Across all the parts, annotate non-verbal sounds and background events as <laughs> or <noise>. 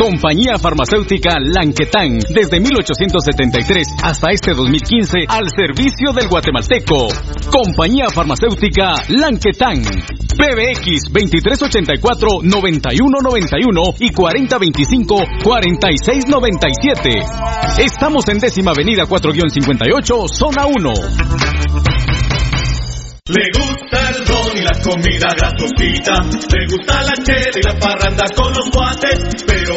Compañía Farmacéutica Lanquetán, desde 1873 hasta este 2015, al servicio del guatemalteco. Compañía Farmacéutica Lanquetán. PBX 2384-9191 y 4025-4697. Estamos en décima avenida 4-58, zona 1. Le gusta el ron y la comida grasosita. Le gusta la chela y la parranda con los guates. Pero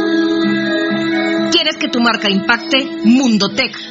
que tu marca impacte? Mundotech,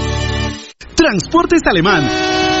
Transportes Alemán.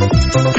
Municipal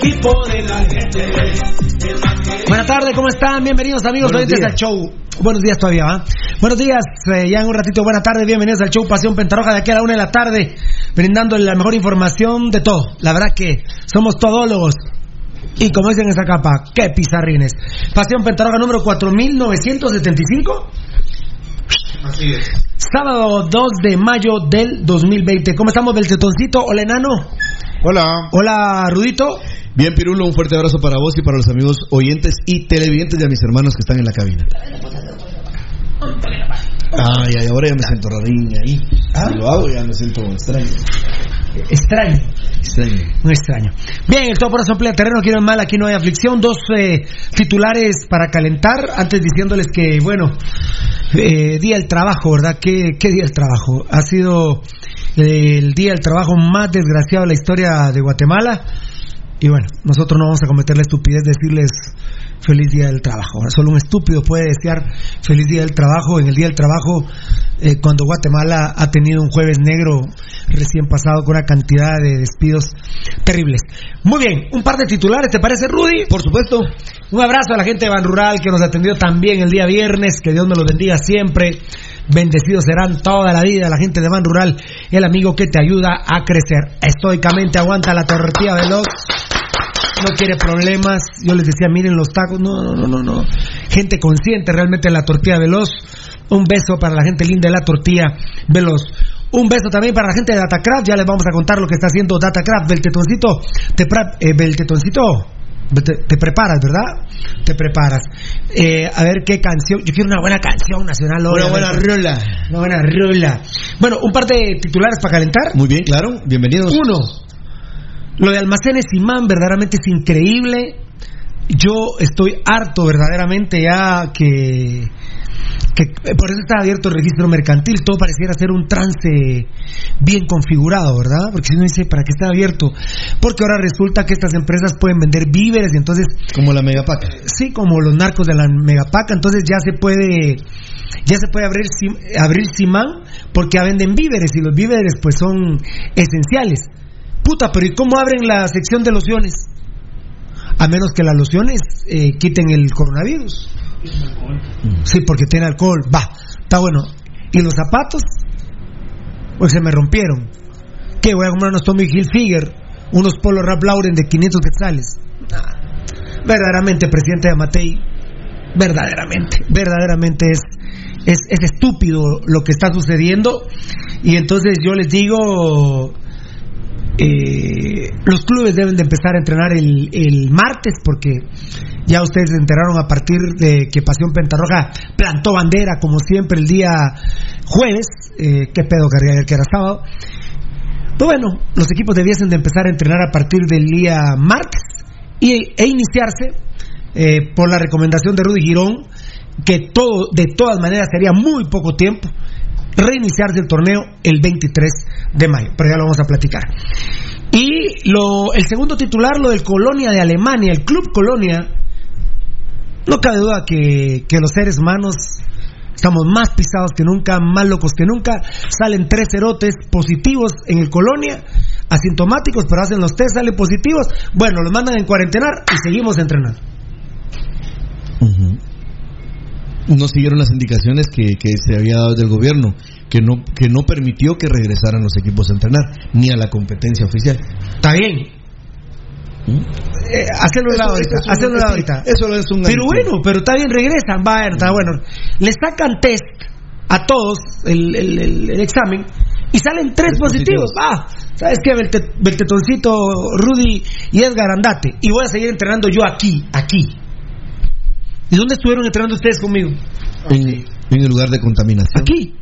equipo de la gente. El más querido Buenas tardes, ¿cómo están? Bienvenidos amigos oyentes al show. Buenos días todavía, ¿va? Buenos días, eh, ya en un ratito, buenas tardes, bienvenidos al show Pasión Pentarroja de aquí a la una de la tarde, brindando la mejor información de todo. La verdad que somos todólogos. Y como dicen en esa capa, qué pizarrines. Pasión Pentarroja número 4975. Así es. Sábado 2 de mayo del 2020. ¿Cómo estamos, Belcetoncito? Hola, enano. Hola. Hola, Rudito. Bien, Pirulo, un fuerte abrazo para vos y para los amigos oyentes y televidentes de mis hermanos que están en la cabina. Ay, ay, ahora ya me siento rarín ahí. Si lo hago ya me siento extraño. Extraño. Extraño. Muy extraño. Bien, el todo por eso emplea terreno, quiero mal, aquí no hay aflicción. Dos eh, titulares para calentar, antes diciéndoles que, bueno, eh, día del trabajo, ¿verdad? ¿Qué, qué día del trabajo? Ha sido eh, el día del trabajo más desgraciado de la historia de Guatemala. Y bueno, nosotros no vamos a cometer la estupidez de decirles feliz día del trabajo. Ahora, Solo un estúpido puede desear feliz día del trabajo en el día del trabajo eh, cuando Guatemala ha tenido un jueves negro recién pasado con una cantidad de despidos terribles. Muy bien, un par de titulares, ¿te parece Rudy? Por supuesto. Un abrazo a la gente de Ban Rural que nos atendió también el día viernes, que Dios me los bendiga siempre. Bendecidos serán toda la vida la gente de Ban Rural, el amigo que te ayuda a crecer. Estoicamente aguanta la tortilla veloz no quiere problemas. Yo les decía, miren los tacos. No, no, no, no, no. gente consciente realmente de la tortilla veloz. Un beso para la gente linda de la tortilla veloz. Un beso también para la gente de Datacraft. Ya les vamos a contar lo que está haciendo Datacraft. Beltetoncito, te, eh, Beltetoncito, te, te preparas, ¿verdad? Te preparas. Eh, a ver qué canción. Yo quiero una buena canción nacional hoy. Una buena rola. Una buena rola. Bueno, un par de titulares para calentar. Muy bien, claro. Bienvenidos. Uno, lo de almacenes Imán verdaderamente es increíble. Yo estoy harto verdaderamente ya que, que eh, por eso está abierto el registro mercantil. Todo pareciera ser un trance bien configurado, ¿verdad? Porque si uno dice, ¿para qué está abierto? Porque ahora resulta que estas empresas pueden vender víveres y entonces... Como la megapaca. Sí, como los narcos de la megapaca, entonces ya se puede ya se puede abrir abrir Simán porque ya venden víveres y los víveres pues son esenciales. Puta, pero ¿y cómo abren la sección de lociones? A menos que las lociones eh, quiten el coronavirus. Sí, porque tiene alcohol. Va, está bueno. ¿Y los zapatos? Pues se me rompieron. ¿Qué? Voy a comprar unos Tommy Hilfiger, unos Polo Rap Lauren de 500 quetzales. Verdaderamente, presidente de Amatei, verdaderamente, verdaderamente es, es, es estúpido lo que está sucediendo. Y entonces yo les digo, eh, los clubes deben de empezar a entrenar el, el martes porque ya ustedes enteraron a partir de que Pasión Pentarroja plantó bandera como siempre el día jueves, eh, qué pedo que que era sábado. Pues bueno, los equipos debiesen de empezar a entrenar a partir del día martes y, e iniciarse eh, por la recomendación de Rudy Girón que todo de todas maneras sería muy poco tiempo reiniciarse el torneo el 23 de mayo, pero ya lo vamos a platicar. Y lo, el segundo titular, lo del Colonia de Alemania, el Club Colonia, no cabe duda que, que los seres humanos estamos más pisados que nunca, más locos que nunca, salen tres cerotes positivos en el Colonia, asintomáticos, pero hacen los test, salen positivos, bueno, los mandan en cuarentenar y seguimos entrenando. No siguieron las indicaciones que, que se había dado del gobierno, que no, que no permitió que regresaran los equipos a entrenar, ni a la competencia oficial. Está bien. Eh, hacelo de lado ahorita, eso lado ahorita. Eso es un Pero bueno, pero está bien, regresan, va, está bueno. Le sacan test a todos el, el- el- el examen y salen tres positivos. Va, ¿sabes qué? Belte- Beltetoncito, Rudy y Edgar Andate. Y voy a seguir entrenando yo aquí, aquí. ¿Y dónde estuvieron entrenando ustedes conmigo? En, en el lugar de contaminación. Aquí.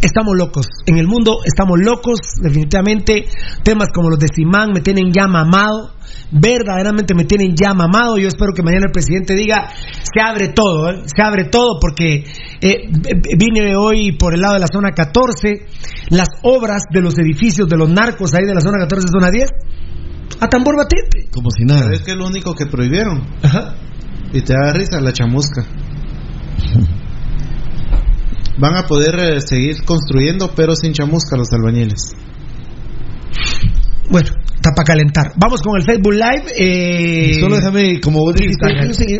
Estamos locos. En el mundo estamos locos, definitivamente. Temas como los de Simán me tienen ya mamado. Verdaderamente me tienen ya mamado. Yo espero que mañana el presidente diga, se abre todo, ¿eh? se abre todo, porque eh, vine hoy por el lado de la zona 14, las obras de los edificios de los narcos ahí de la zona 14, zona 10, a tambor batiente. Como si nada. Es que es lo único que prohibieron. Ajá. Y te da risa la chamusca. Van a poder eh, seguir construyendo, pero sin chamusca los albañiles. Bueno, está para calentar. Vamos con el Facebook Live. eh, Solo déjame, como vos dijiste,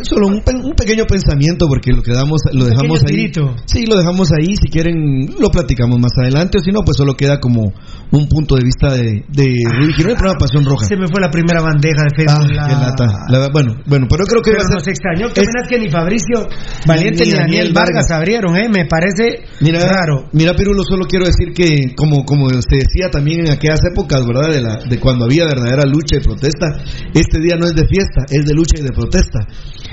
solo un, un pequeño pensamiento porque lo quedamos, lo Un dejamos ahí. tirito. Sí, lo dejamos ahí. Si quieren, lo platicamos más adelante o si no, pues solo queda como un punto de vista de, de Rudy Girón, Pasión Roja. Se me fue la primera bandeja de Ah, Facebook. qué la- lata. La- bueno, bueno, pero creo que Pero va a nos ser- extrañó que es- apenas que ni Fabricio Valiente Ni ni, Daniel Daniel Vargas, Vargas abrieron, ¿eh? Me parece Mira, raro. mira, Pirulo, solo quiero decir que, como, como se decía también en aquellas épocas, ¿verdad? De, la, de cuando había verdadera lucha y protesta, este día no es de fiesta, es de lucha y de protesta,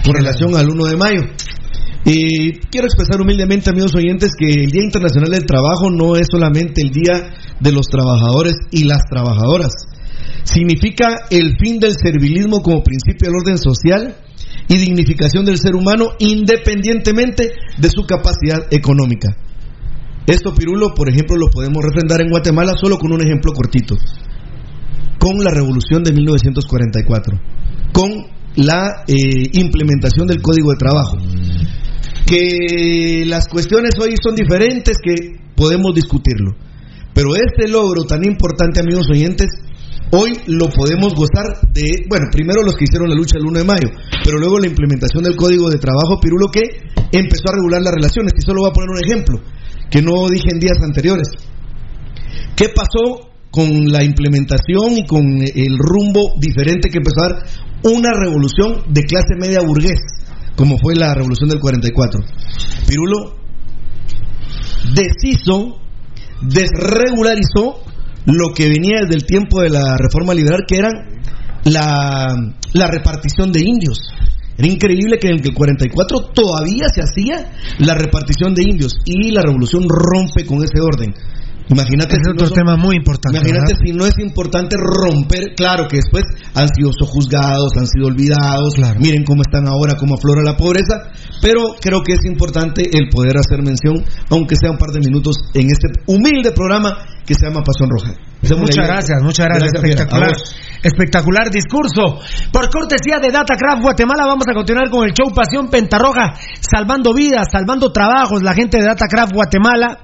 con relación al 1 de mayo. Y quiero expresar humildemente, amigos oyentes, que el Día Internacional del Trabajo no es solamente el Día de los Trabajadores y las Trabajadoras. Significa el fin del servilismo como principio del orden social y dignificación del ser humano independientemente de su capacidad económica. Esto, Pirulo, por ejemplo, lo podemos refrendar en Guatemala solo con un ejemplo cortito. Con la revolución de 1944. Con la eh, implementación del Código de Trabajo. Que las cuestiones hoy son diferentes, que podemos discutirlo. Pero este logro tan importante, amigos oyentes, hoy lo podemos gozar de, bueno, primero los que hicieron la lucha el 1 de mayo, pero luego la implementación del Código de Trabajo, Pirulo, que empezó a regular las relaciones. Y solo voy a poner un ejemplo, que no dije en días anteriores. ¿Qué pasó con la implementación y con el rumbo diferente que dar una revolución de clase media burgués, como fue la revolución del 44. Pirulo deshizo, desregularizó lo que venía desde el tiempo de la reforma liberal, que era la, la repartición de indios. Era increíble que en el 44 todavía se hacía la repartición de indios y la revolución rompe con ese orden. Imagínate es si no son- muy importante. Imagínate ¿verdad? si no es importante romper, claro que después han sido sojuzgados, han sido olvidados, miren cómo están ahora, cómo aflora la pobreza, pero creo que es importante el poder hacer mención, aunque sea un par de minutos, en este humilde programa que se llama Pasión Roja. Muchas gracias, muchas gracias. Espectacular. Espectacular discurso. Por cortesía de Datacraft Guatemala, vamos a continuar con el show Pasión Pentarroja, salvando vidas, salvando trabajos. La gente de Datacraft Guatemala,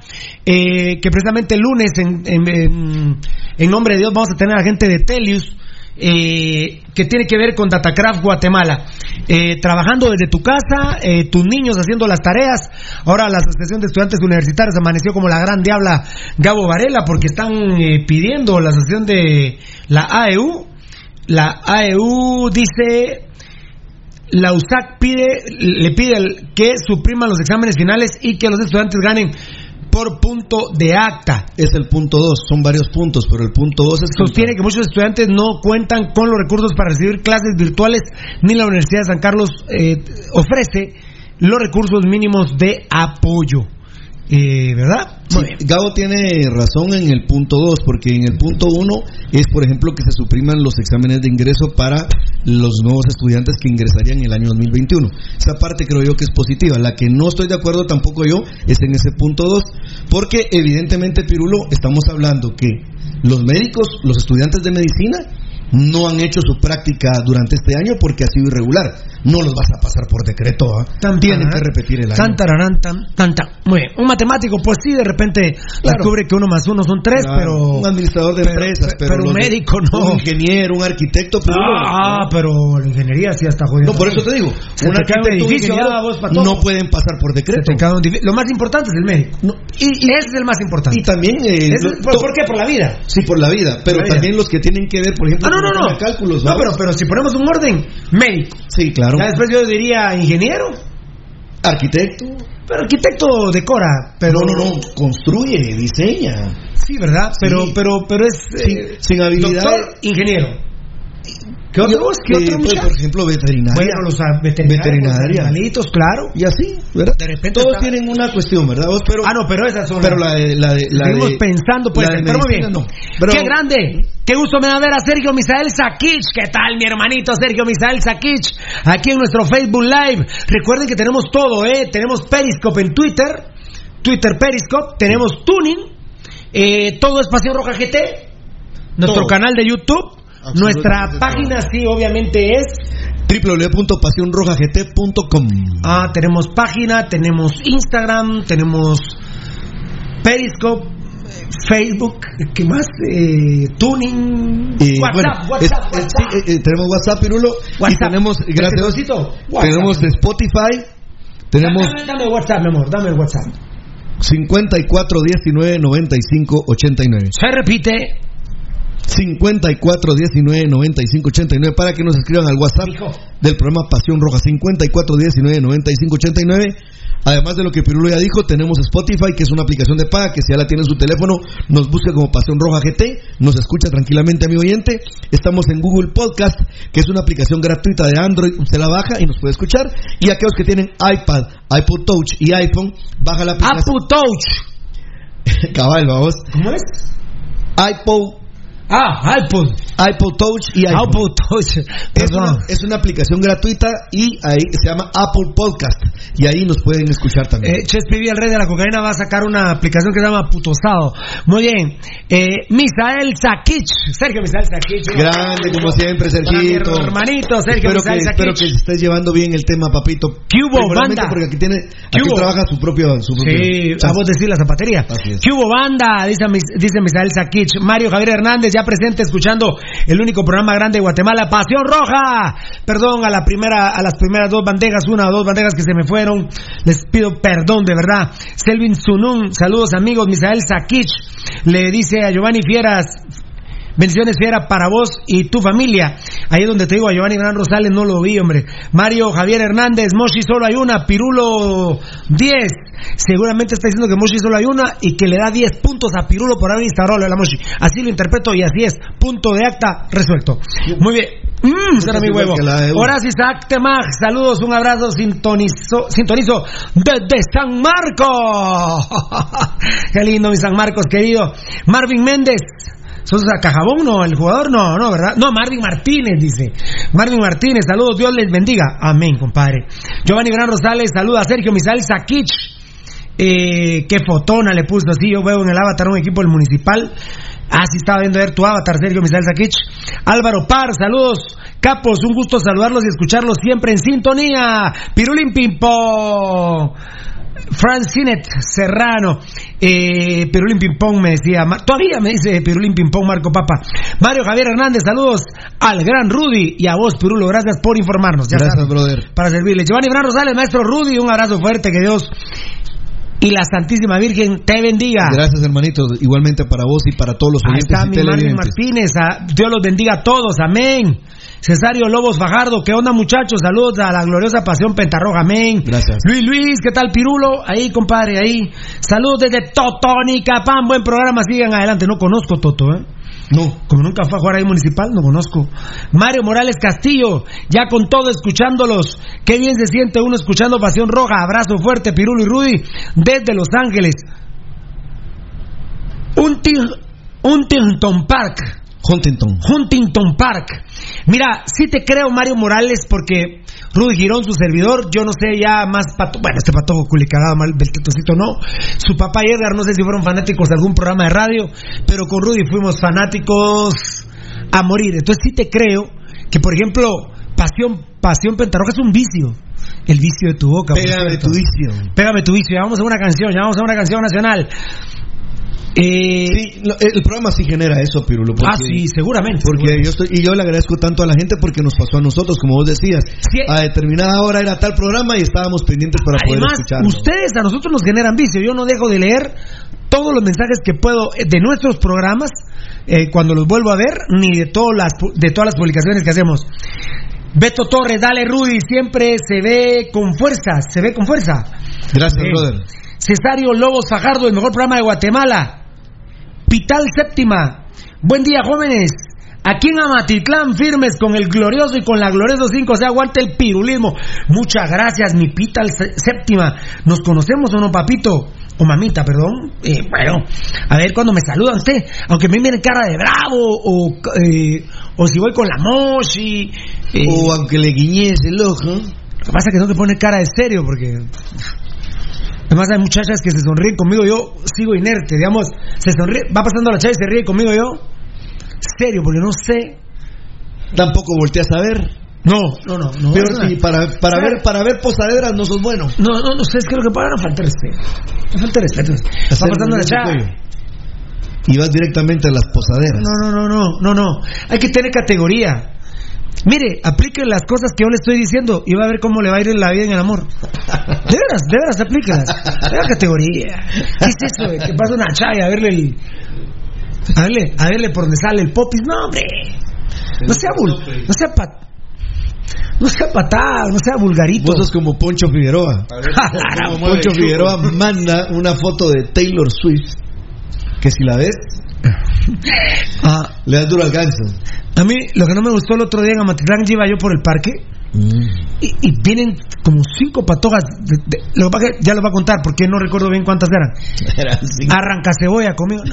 eh, que precisamente el lunes, en- en nombre de Dios, vamos a tener a la gente de Telius. Eh, que tiene que ver con Datacraft Guatemala. Eh, trabajando desde tu casa, eh, tus niños haciendo las tareas. Ahora la Asociación de Estudiantes Universitarios amaneció como la gran diabla Gabo Varela porque están eh, pidiendo la asociación de la AEU. La AEU dice la USAC pide, le pide que supriman los exámenes finales y que los estudiantes ganen por punto de acta. Es el punto 2, son varios puntos, pero el punto 2 es... Sostiene que muchos estudiantes no cuentan con los recursos para recibir clases virtuales, ni la Universidad de San Carlos eh, ofrece los recursos mínimos de apoyo. Eh, ¿Verdad? Sí, Gabo tiene razón en el punto 2, porque en el punto 1 es, por ejemplo, que se supriman los exámenes de ingreso para los nuevos estudiantes que ingresarían en el año 2021. Esa parte creo yo que es positiva. La que no estoy de acuerdo tampoco yo es en ese punto 2, porque evidentemente, Pirulo, estamos hablando que los médicos, los estudiantes de medicina, no han hecho su práctica durante este año porque ha sido irregular. No los vas a pasar por decreto. ¿ah? Tienen que repetir el año. Tan, tararán, tan, tan, tan. Muy bien. Un matemático, pues sí, de repente descubre que uno más uno son tres, Claro, pero. un administrador de pero- empresas, pero, pero un de- médico no. Un ingeniero, un arquitecto, pero Ah, pero la ingeniería sí está jodiendo. No, por eso te digo, Se un te cae un arquitecto, un ingeniero, ah, no pueden pasar por decreto. Lo más importante es el médico. Y, es el más importante. Y también eh, ¿por, por qué? Por la vida. Sí, por la vida, pero Por la vida. también los que tienen que ver, por ejemplo, Ah, no, cálculos, No, pero, pero si ponemos un orden, médico. Sí, claro. Ya después yo diría ingeniero. Arquitecto. Pero arquitecto decora. Pero No, no, no, construye, diseña. Sí, ¿verdad? Pero, Sí. pero, pero es. Sin, eh, sin habilidad. Doctor, ingeniero. ¿Qué otro? Yo, ¿Qué pues, por ejemplo, veterinaria. Bueno, los veterinarios. Veterinaria. animalitos, claro. Y así, ¿verdad? De repente Todos está- tienen una cuestión, ¿verdad? vos? Pero, Ah, no, pero esas son. pero la de. La de, la Seguimos de- pensando, pues. la de Pero muy bien. no. Pero- Qué grande. Qué gusto me da ver a Sergio Misael Sakich. ¿Qué tal, mi hermanito Sergio Misael Sakich? Aquí en nuestro Facebook Live. Recuerden que tenemos todo, ¿eh? Tenemos Periscope en Twitter. Twitter Periscope. Tenemos Tuning. Eh, todo es Pasión Roja GT. Nuestro Todo. canal de YouTube. Nuestra página, sí, obviamente es. www.pasionrojagt.com Ah, tenemos página, tenemos Instagram, tenemos Periscope, Facebook, ¿qué más? Eh, tuning, Y, WhatsApp, bueno, WhatsApp, es- WhatsApp. eh, eh, tenemos WhatsApp, Pirulo. Y WhatsApp. tenemos, gracias a Dios, Petroncito, WhatsApp. tenemos Spotify. Tenemos Dame, dame el WhatsApp, mi amor, dame WhatsApp. 54 19 95 89. Se repite. 54 19 95 89 para que nos escriban al WhatsApp del programa Pasión Roja. 54 19 95 89 además de lo que Pirulo ya dijo tenemos Spotify que es una aplicación de paga que si ya la tiene en su teléfono nos busca como Pasión Roja GT nos escucha tranquilamente amigo oyente. Estamos en Google Podcast que es una aplicación gratuita de Android usted la baja y nos puede escuchar. Y aquellos que tienen iPad iPod Touch y iPhone baja la aplicación. Apple Touch. <laughs> cabal vamos. ¿Cómo es? iPod Ah, iPod. iPod Touch y. Apple Touch. Es una, es una aplicación gratuita y ahí se llama Apple Podcast y ahí nos pueden escuchar también. Eh, Chespi, el rey de la cocaína, va a sacar una aplicación que se llama Putosado. Muy bien. Eh, Misael Sakich. Sergio Misael Sakich. Grande como siempre, Sergito. hermanito, Sergio espero que, Misael espero que Sakich. estés llevando bien el tema, papito. ¿Qué hubo, Seguramente banda? Porque aquí tiene, ¿Qué aquí trabaja su propio, su propio Sí, chance. a vos decir la zapatería. Así es. ¿Qué hubo banda? Dice, dice Misael Sakich. Mario Javier Hernández, ya presente escuchando el único programa grande de Guatemala, Pasión Roja. Perdón a la primera, a las primeras dos bandejas, una o dos bandejas que se me fueron. Les pido perdón, de verdad. Selvin Sunun, saludos amigos. Misael Sakich le dice a Giovanni Fieras, Bendiciones fiera para vos y tu familia. Ahí es donde te digo a Giovanni Gran Rosales, no lo vi, hombre. Mario Javier Hernández, Moshi solo hay una, Pirulo 10. Seguramente está diciendo que Moshi solo hay una y que le da 10 puntos a Pirulo por haber instaurado la Moshi. Así lo interpreto y así es. Punto de acta resuelto. Muy bien. Mmm, será mi huevo. Horacio Isaac saludos, un abrazo, sintonizo, sintonizo desde San Marcos. <laughs> Qué lindo, mi San Marcos, querido. Marvin Méndez. ¿Sos a Cajabón? No, el jugador no, no, ¿verdad? No, Marvin Martínez dice. Marvin Martínez, saludos, Dios les bendiga. Amén, compadre. Giovanni Gran Rosales, saluda a Sergio Misael Sakich. Eh, qué fotona le puso así. Yo veo en el avatar un equipo del municipal. Ah, sí, estaba viendo ver tu avatar, Sergio Misael Sakich. Álvaro Par, saludos. Capos, un gusto saludarlos y escucharlos siempre en sintonía. Pirulín Pimpo. Francinet Serrano, eh, Pirulín Pimpón me decía, todavía me dice Pirulín Pimpón Marco Papa. Mario Javier Hernández, saludos al gran Rudy y a vos, Pirulo, gracias por informarnos. Ya Gracias, brother. Para servirle. Giovanni Bran Rosales, maestro Rudy, un abrazo fuerte, que Dios y la Santísima Virgen te bendiga. Gracias, hermanito. Igualmente para vos y para todos los Ahí oyentes está y mi. Martínez, a- Dios los bendiga a todos, amén. Cesario Lobos Fajardo, ¿qué onda muchachos? Saludos a la gloriosa pasión Pentarroja, amén. Gracias. Luis Luis, ¿qué tal Pirulo? Ahí, compadre, ahí. Saludos desde Totónica, Pan, buen programa, sigan adelante. No conozco Toto, ¿eh? No. Como nunca fue a jugar ahí municipal, no conozco. Mario Morales Castillo, ya con todo escuchándolos. Qué bien se siente uno escuchando Pasión Roja. Abrazo fuerte, Pirulo y Rudy, desde Los Ángeles. Hunting- Huntington Park. Huntington. Huntington Park. Mira, sí te creo, Mario Morales, porque Rudy Girón, su servidor, yo no sé ya más pato, bueno, este patojo culicagado, mal, Beltetocito no. Su papá y Edgar, no sé si fueron fanáticos de algún programa de radio, pero con Rudy fuimos fanáticos a morir. Entonces sí te creo que, por ejemplo, Pasión, Pasión Pentarroja es un vicio. El vicio de tu boca. Pégame tu vicio. Pégame tu vicio. Ya vamos a una canción, ya vamos a una canción nacional. Eh, Sí, el programa sí genera eso, Pirulo. porque- ah, sí, seguramente. Porque yo estoy, y yo le agradezco tanto a la gente porque nos pasó a nosotros, como vos decías. A determinada hora era tal programa y estábamos pendientes para poder Además, escucharlo. ustedes a nosotros nos generan vicio. Yo no dejo de leer todos los mensajes que puedo eh, de nuestros programas eh, cuando los vuelvo a ver, ni de todas las de todas las publicaciones que hacemos. Beto Torres, dale Rudy, siempre se ve con fuerza, se ve con fuerza. Gracias, Eh, brother. Cesario Lobos Fajardo, el mejor programa de Guatemala. Pital Séptima. Buen día, jóvenes. Aquí en Amatitlán, firmes con el glorioso y con la glorioso 5, se aguanta el pirulismo. Muchas gracias, mi Pital Sé- Séptima. ¿Nos conocemos o no, papito? O mamita, perdón. Eh, bueno, a ver cuando me saluda usted. Aunque me miren cara de bravo, o, eh, o si voy con la moshi. eh, O aunque le guiñes el ojo. lo que pasa es que no te pone cara de serio porque. Además hay muchachas que se sonríen conmigo, yo sigo inerte, digamos, se sonríe, va pasando la chava y se ríe conmigo yo. Serio, porque no sé. Tampoco volteas a ver. No, no, no, no, si para, para O sea, ver para ver posaderas no sos bueno. No, no, no, ustedes creo que para no falta respeto. No falta respeto. Hacer pasando la chava. Y vas directamente a las posaderas. No, no, no, no, no, no. Hay que tener categoría. Mire, aplique las cosas que yo le estoy diciendo y va a ver cómo le va a ir en la vida en el amor. De veras, de veras, aplíquelas. Tenga categoría. ¿Qué es eso? de Que pasa una chaya a verle el. A verle, a verle por donde sale el popis. No, hombre. No sea bul, no sea pat, no sea patada, no sea vulgarito. Vos sos como Poncho Figueroa. <laughs> Como Poncho Figueroa manda una foto de Taylor Swift. Que si la ves, <laughs> Ah, le das duro al ganso. a mí lo que no me gustó el otro día en Amatitlán iba yo por el parque y, y vienen como cinco de- de- lo que pasa es que ya lo va a contar porque no recuerdo bien cuántas eran. <laughs> Arranca cebolla conmigo.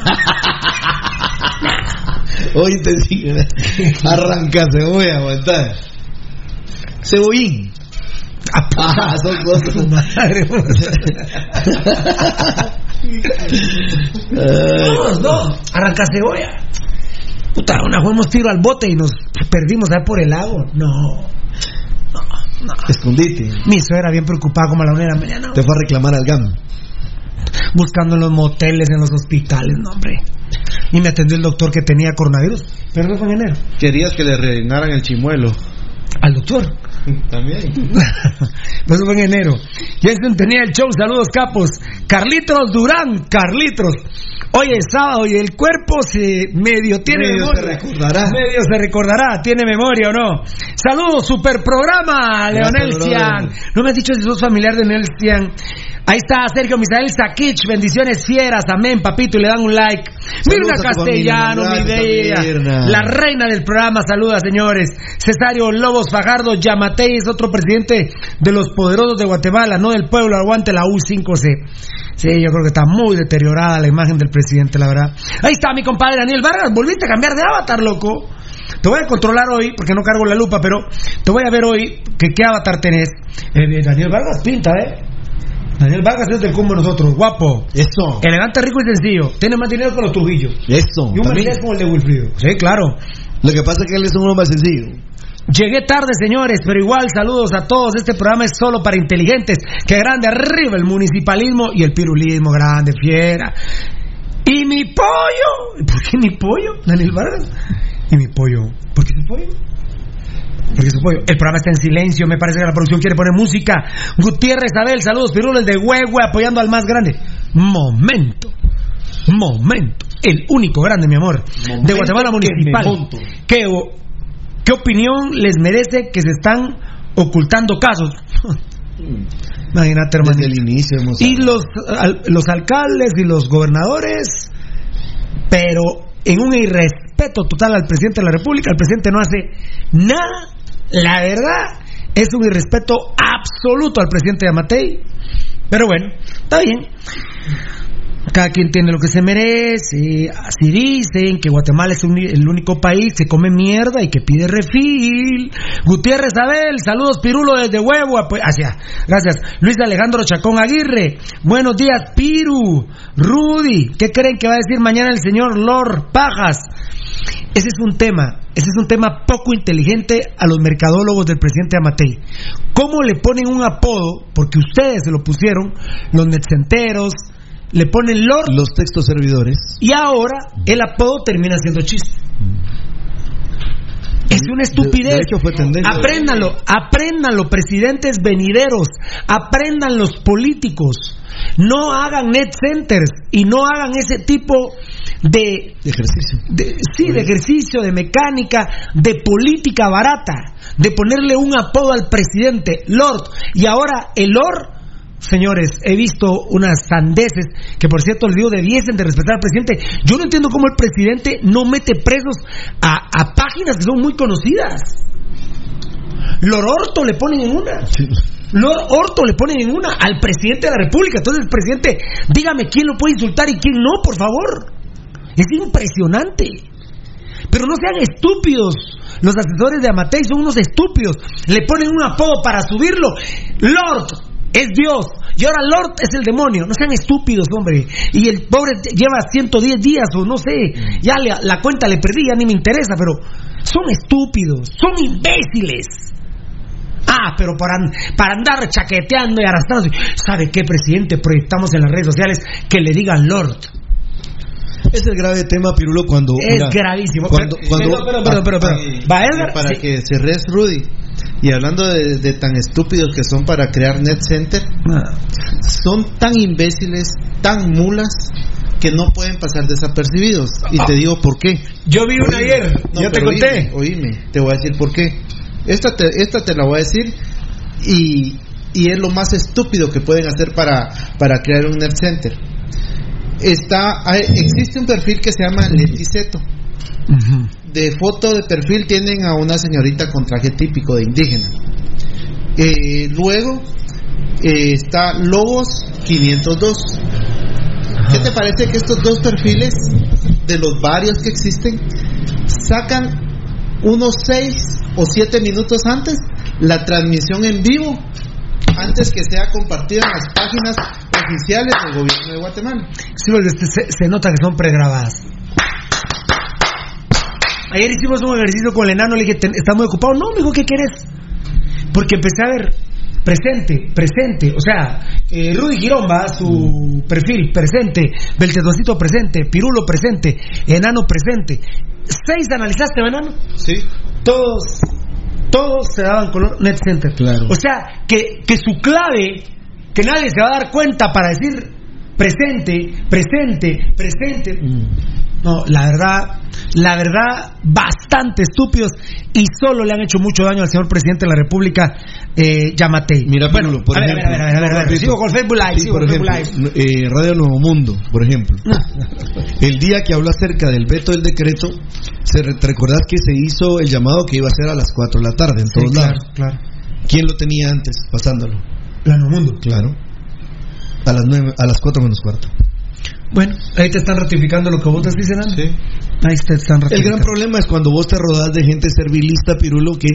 Hoy te digo, arranca cebolla, aguantá. Cebollín. Ah, son cosas. Madre, Vamos, no, arranca cebolla. Puta, una fuimos tiro al bote y nos perdimos allá por el lago. No. Escondite. Mi suegra bien preocupada como a la una de la mañana. Te fue a reclamar al GAM. Buscando en los moteles, en los hospitales, no, hombre. Y me atendió el doctor que tenía coronavirus. Pero no fue en enero. Querías que le rellenaran el chimuelo. Al doctor. <laughs> También. <laughs> pues fue en enero. Jensen tenía el show, saludos capos. Carlitos Durán, Carlitos. Hoy es sábado y el cuerpo se medio tiene Medio memoria. se recordará. Medio se recordará, tiene memoria o no. Saludos, super programa, Leonel Cian. No me has dicho si sos familiar de Leonel Cian. Ahí está Sergio Misael Sakich, bendiciones fieras, amén, papito, y le dan un like. Mirna Castellano, mi. Mirna. La reina del programa, saluda señores. Cesario Lobos Fajardo Yamatei es otro presidente de los poderosos de Guatemala, no del pueblo, aguante la U5C. Sí, yo creo que está muy deteriorada la imagen del presidente, la verdad. Ahí está mi compadre Daniel Vargas, volviste a cambiar de avatar, loco. Te voy a controlar hoy, porque no cargo la lupa, pero te voy a ver hoy que qué avatar tenés. Eh, Daniel Vargas pinta, ¿eh? Daniel Vargas es del combo de nosotros, guapo. Eso. Elegante, rico y sencillo. Tiene más dinero que los Trujillo. Eso. Y un. Mercedes como el de Wilfrido. Sí, claro. Lo que pasa es que él es uno más sencillo. Llegué tarde, señores, pero igual saludos a todos. Este programa es solo para inteligentes. Que grande arriba el municipalismo y el pirulismo, grande, fiera. Y mi pollo. ¿Por qué mi pollo, Daniel Vargas? Y mi pollo. ¿Por qué su pollo? Porque. El programa está en silencio. Me parece que la producción quiere poner música. Gutiérrez Abel, saludos, pirulos de Huehue apoyando al más grande. Momento. Momento. El único grande, mi amor. de Guatemala que Municipal. monto. ¿Qué, o- ¿Qué opinión les merece que se están ocultando casos? <laughs> Imagínate, hermano. Desde el inicio hemos Y los, al- los alcaldes y los gobernadores, pero en un irrespeto total al presidente de la República, el presidente no hace nada. La verdad, es un irrespeto absoluto al presidente de Amatei. Pero bueno, está bien. Cada quien tiene lo que se merece. Así dicen que Guatemala es el único país que come mierda y que pide refil. Gutiérrez Abel, saludos Pirulo desde Huevo. Hacia, gracias. Luis Alejandro Chacón Aguirre, buenos días Piru. Rudy, ¿qué creen que va a decir mañana el señor Lord Pajas? Ese es un tema, ese es un tema poco inteligente a los mercadólogos del presidente Amatei. ¿Cómo le ponen un apodo? Porque ustedes se lo pusieron, los netcenteros, le ponen Lord Los textos servidores. y ahora el apodo termina siendo chiste. Es una estupidez. De- de hecho, fue tendencia. Apréndanlo, apréndanlo, presidentes venideros, aprendan los políticos. No hagan net centers y no hagan ese tipo de De ejercicio. de- sí, de ejercicio, de mecánica, de política barata, de ponerle un apodo al presidente, Lord. Y ahora el Lord, señores, he visto unas sandeces que por cierto les digo debiesen de respetar al presidente. Yo no entiendo cómo el presidente no mete presos a, a páginas que son muy conocidas. Lord Orto le ponen en una. Lord Orto le ponen en una al presidente de la República. Entonces, presidente, dígame quién lo puede insultar y quién no, por favor. Es impresionante. Pero no sean estúpidos. Los asesores de Amatei son unos estúpidos. Le ponen un apodo para subirlo. Lord es Dios. Y ahora Lord es el demonio. No sean estúpidos, hombre. Y el pobre lleva 110 días o no sé. Ya le- la cuenta le perdí, ya ni me interesa. Pero son estúpidos. Son imbéciles. Ah, pero para, para andar chaqueteando y arrastrándose. ¿Sabe qué, presidente? Proyectamos en las redes sociales que le digan Lord. Es el grave tema, Pirulo, cuando. Es mira, gravísimo. Cuando, Pero- cuando, pero- pero- pero- pero- para sí. que cerres Rudy y hablando de, de tan estúpidos que son para crear net center Ah. son tan imbéciles tan mulas que no pueden pasar desapercibidos. Y te digo por qué. Yo vi una Oíme, ayer, no, ya te conté. oíme, oíme, te voy a decir por qué. Esta te, esta te la voy a decir y, y es lo más estúpido que pueden hacer para, para crear un net center. Está hay- existe un perfil que se llama Leticeto de foto de perfil tienen a una señorita con traje típico de indígena. Eh, luego eh, está Lobos 502. ¿Qué te parece que estos dos perfiles, de los varios que existen, sacan unos 6 o 7 minutos antes la transmisión en vivo, antes que sea compartida en las páginas oficiales del gobierno de Guatemala? Sí, porque se, se- se nota que son pregrabadas. Ayer hicimos un ejercicio con el enano, le dije, "Ten- ¿está muy ocupado? No, me dijo, ¿qué quieres? Porque empecé a ver, presente, presente, o sea, eh, Rudy Girón va, su perfil, presente, Beltedoncito presente, Pirulo presente, Enano presente. ¿Seis analizaste, enano? Sí. Todos Todos se daban color Net Center. Claro. O sea, que, que su clave, que nadie se va a dar cuenta para decir presente, presente, presente. No, la verdad, la verdad, bastante estúpidos y solo le han hecho mucho daño al señor presidente de la República, eh, Yamatei. Mira, bueno, Pirulo, por a ejemplo, ver, a ver, a ver, a ver, repito, sigo con Facebook Live, sí, sigo por con ejemplo, Facebook Live. eh, Radio Nuevo Mundo, por ejemplo. <laughs> El día que habló acerca del veto del decreto, se re- te recordás que se hizo el llamado que iba a ser a las 4 de la tarde en Sí, todos claro, lados. claro. ¿Quién lo tenía antes pasándolo? Plano Mundo. Claro. A las nueve, a las 4 menos cuarto. Bueno, ahí te están ratificando lo que vos decís, Hernán. Sí. Ahí te están El ratificando. gran problema es cuando vos te rodás de gente servilista, Pirulo, que.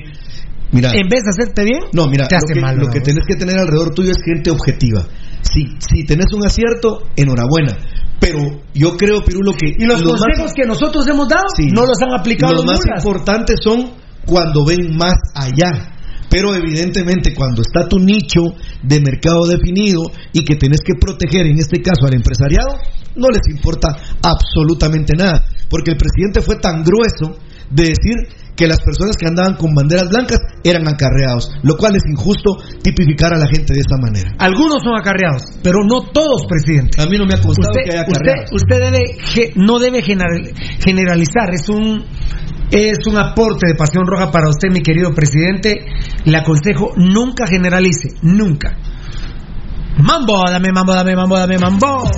Mira, En vez de hacerte bien, no, mira, te lo hace que, mal. lo que tenés que tener alrededor tuyo es gente objetiva. Si, si tenés un acierto, enhorabuena. Pero yo creo, Pirulo, que. Y los, consejos que nosotros hemos dado Sí. no los han aplicado los los, más mulas. importantes son cuando ven más allá. Pero evidentemente cuando está tu nicho de mercado definido y que tenés que proteger, en este caso al empresariado, no les importa absolutamente nada. Porque el presidente fue tan grueso de decir que las personas que andaban con banderas blancas eran acarreados, lo cual es injusto tipificar a la gente de esa manera. Algunos son acarreados, pero no todos, presidente. A mí no me ha constado Usted, que haya acarreados. usted debe no debe general- generalizar, es un es un aporte de Pasión Roja para usted, mi querido presidente. Le aconsejo nunca generalice, nunca. Mambo, dame mambo, dame mambo, dame mambo.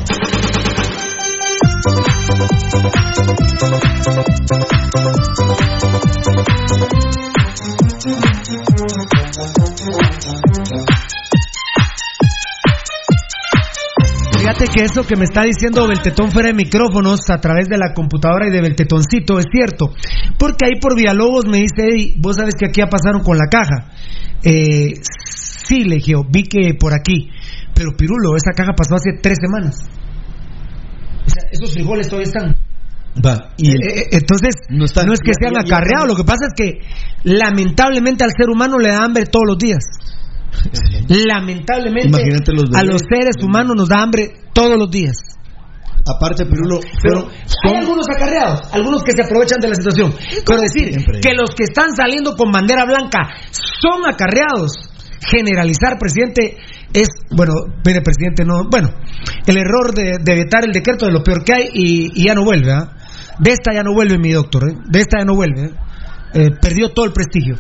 Fíjate que eso que me está diciendo Beltetón fuera de micrófonos a través de la computadora y de Beltetoncito es cierto. Porque ahí por Villalobos me dice, Eddie, vos sabes que aquí ya pasaron con la caja. Eh, sí, le dije, vi que por aquí. Pero Pirulo, esa caja pasó hace tres semanas. O sea, esos frijoles todavía están. Va, y el- Eh, eh, entonces, No es que sean ya- ya- acarreados, lo que pasa es que lamentablemente al ser humano le da hambre todos los días. Lamentablemente los a bebés. los seres humanos nos da hambre todos los días. aparte, Pirulo, Pero hay son- algunos acarreados, algunos que se aprovechan de la situación. Pero decir siempre. que los que están saliendo con bandera blanca son acarreados, generalizar, presidente, es, bueno, mire, presidente, no, bueno, el error de, de vetar el decreto de lo peor que hay y, y ya no vuelve, ¿ah? De esta ya no vuelve, mi doctor, ¿eh? De esta ya no vuelve, ¿eh? Eh, perdió todo el prestigio.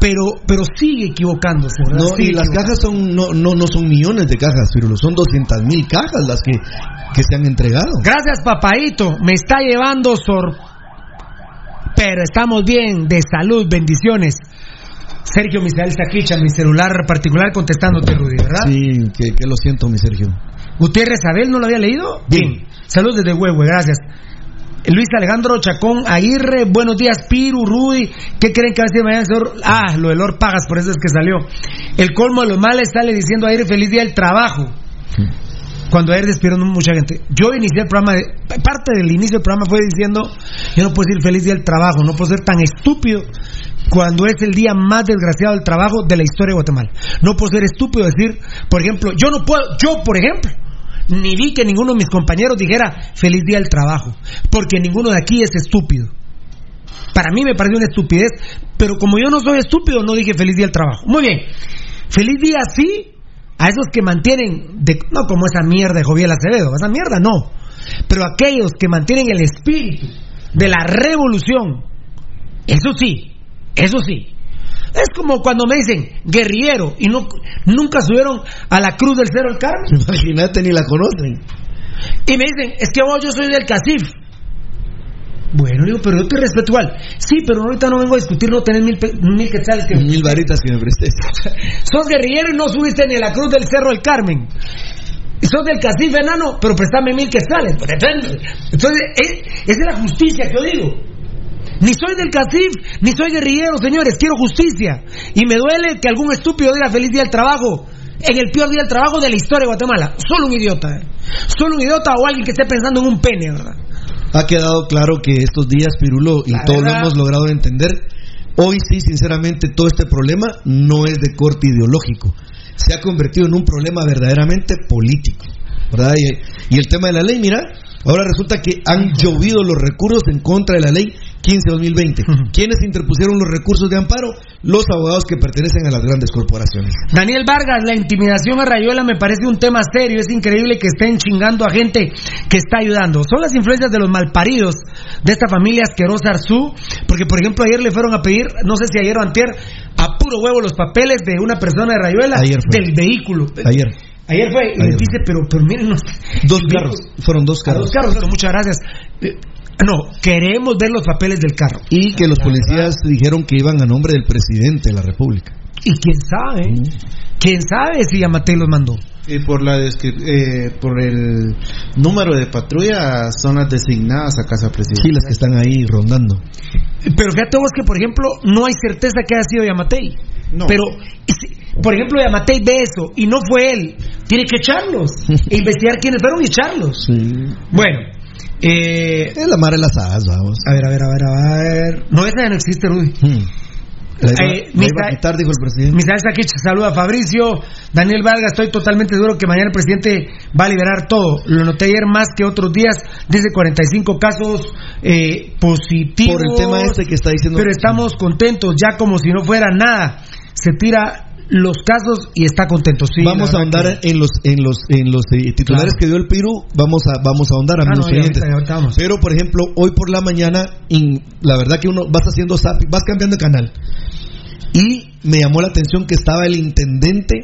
Pero, pero sigue equivocándose, ¿verdad? No, Sigue y las cajas son no, no, no son millones de cajas, Pirulo, son 200 mil cajas las que, que se han entregado. Gracias, papaito. Me está llevando sor. Pero estamos bien, de salud, bendiciones. Sergio Misael Saquicha, mi celular particular contestándote, Rudy, ¿verdad? Sí, que, que lo siento, mi Sergio. Gutiérrez Abel, ¿no lo había leído? Bien. Salud desde Huehue, gracias. Luis Alejandro Chacón Aguirre, buenos días, Piru, Rudy. ¿Qué creen que va a decir mañana, señor? Ah, lo de Lord Pagas, por eso es que salió. El colmo de los males sale diciendo a Aguirre, feliz día del trabajo. Cuando ayer despidieron mucha gente. Yo inicié el programa, de- parte del inicio del programa fue diciendo, yo no puedo decir feliz día del trabajo, no puedo ser tan estúpido cuando es el día más desgraciado del trabajo de la historia de Guatemala. No puedo ser estúpido decir, por ejemplo, yo no puedo, yo por ejemplo, ni vi que ninguno de mis compañeros dijera feliz día del trabajo, porque ninguno de aquí es estúpido. Para mí me pareció una estupidez, pero como yo no soy estúpido, no dije feliz día del trabajo. Muy bien, feliz día sí a esos que mantienen, de- no como esa mierda de Joviel Acevedo, esa mierda no, pero aquellos que mantienen el espíritu de la revolución, eso sí, eso sí. Es como cuando me dicen guerrillero y no, nunca subieron a la cruz del Cero del Carmen. Imagínate, ni la conocen. Y me dicen, es que vos yo soy del CACIF. Bueno, digo, pero yo te respeto igual. Sí, pero ahorita no vengo a discutir no tener mil, mil quetzales que Mil varitas que me prestes. <laughs> Sos guerrillero y no subiste ni a la cruz del Cerro del Carmen. Y sos del CACIF enano, pero préstame mil quetzales. Entonces, eh, esa es la justicia que yo digo. Ni soy del CACIF, ni soy guerrillero, señores, quiero justicia. Y me duele que algún estúpido diga feliz día del trabajo. En el peor día del trabajo de la historia de Guatemala. Solo un idiota, ¿eh? Solo un idiota o alguien que esté pensando en un pene, ¿verdad? Ha quedado claro que estos días, Pirulo, y La todos lo hemos logrado entender, hoy sí, sinceramente, todo este problema no es de corte ideológico. Se ha convertido en un problema verdaderamente político. ¿verdad? Y, y el tema de la ley, mira, ahora resulta que han llovido los recursos en contra de la ley 15-2020. ¿Quiénes interpusieron los recursos de amparo? Los abogados que pertenecen a las grandes corporaciones. Daniel Vargas, la intimidación a Rayuela me parece un tema serio. Es increíble que estén chingando a gente que está ayudando. Son las influencias de los malparidos de esta familia asquerosa Arzú. Porque, por ejemplo, ayer le fueron a pedir, no sé si ayer o antier, a puro huevo los papeles de una persona de Rayuela Ayer fue. del vehículo. Ayer. Ayer fue, y Ayer dice, pero, pero miren, no- Dos carros. <laughs> Fueron dos a carros. dos carros, muchas gracias. No, queremos ver los papeles del carro. Y que los policías dijeron que iban a nombre del presidente de la República. Y quién sabe, quién sabe si Yamate los mandó. Y por la eh, por el número de patrulla son las designadas a casa Sí, presidencial. las que están ahí rondando. Pero fíjate vos que, por ejemplo, no hay certeza que haya sido Yamatei. No. Pero, si- por ejemplo, Yamatei ve eso y no fue él. Tiene que echarlos. <laughs> e investigar quiénes fueron y echarlos. Sí. Bueno, eh, Es la madre de las hadas, vamos. a ver, a ver, a ver, a ver. No, esa ya no existe, Rudy. Hmm. La iba, Eh, la iba a quitar, dijo el presidente. Misael Saquich saluda a Fabricio. Daniel Vargas, estoy totalmente seguro que mañana el presidente va a liberar todo. Lo noté ayer más que otros días. Dice 45 casos eh, positivos. Por el tema este que está diciendo. Pero estamos contentos, ya como si no fuera nada. Se tira los casos y está contento. Sí, vamos a ahondar que- en los en los en los eh, titulares Claro. que dio el Piru vamos a vamos a ahondar Ah, amigos no, ya oyentes. ahorita- ahorita vamos. pero por ejemplo hoy por la mañana in- la verdad que uno vas haciendo zapping, vas cambiando de canal y me llamó la atención que estaba el intendente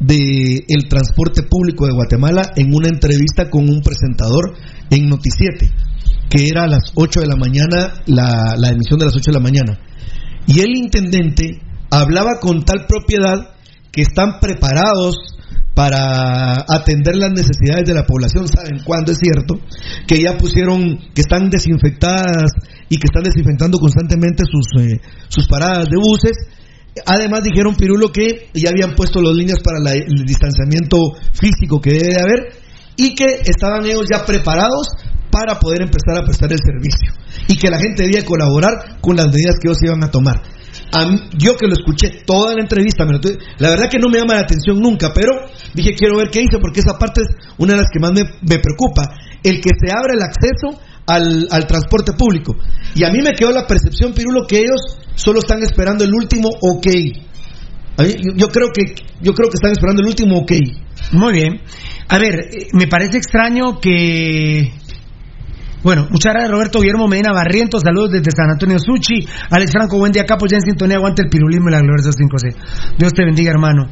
de el transporte público de Guatemala en una entrevista con un presentador en Noticiete que era a las 8 de la mañana la, la emisión de las 8 de la mañana y el intendente hablaba con tal propiedad que están preparados para atender las necesidades de la población, saben cuándo es cierto, que ya pusieron, que están desinfectadas y que están desinfectando constantemente sus, eh, sus paradas de buses. Además dijeron Pirulo que ya habían puesto las líneas para el distanciamiento físico que debe de haber y que estaban ellos ya preparados para poder empezar a prestar el servicio y que la gente debía colaborar con las medidas que ellos iban a tomar. A yo que lo escuché toda la entrevista, la verdad que no me llama la atención nunca, pero dije quiero ver qué dice porque esa parte es una de las que más me, me preocupa, el que se abra el acceso al, al transporte público. Y a mí me quedó la percepción, Pirulo, que ellos solo están esperando el último ok. Yo creo que yo creo que están esperando el último ok. Muy bien. A ver, eh, me parece extraño que. Bueno, muchas gracias Roberto Guillermo Medina Barrientos, saludos desde San Antonio Suchi, Alex Franco, buen día Capo, ya en sintonía, aguante el pirulismo y la gloria de los 5C. Dios te bendiga hermano.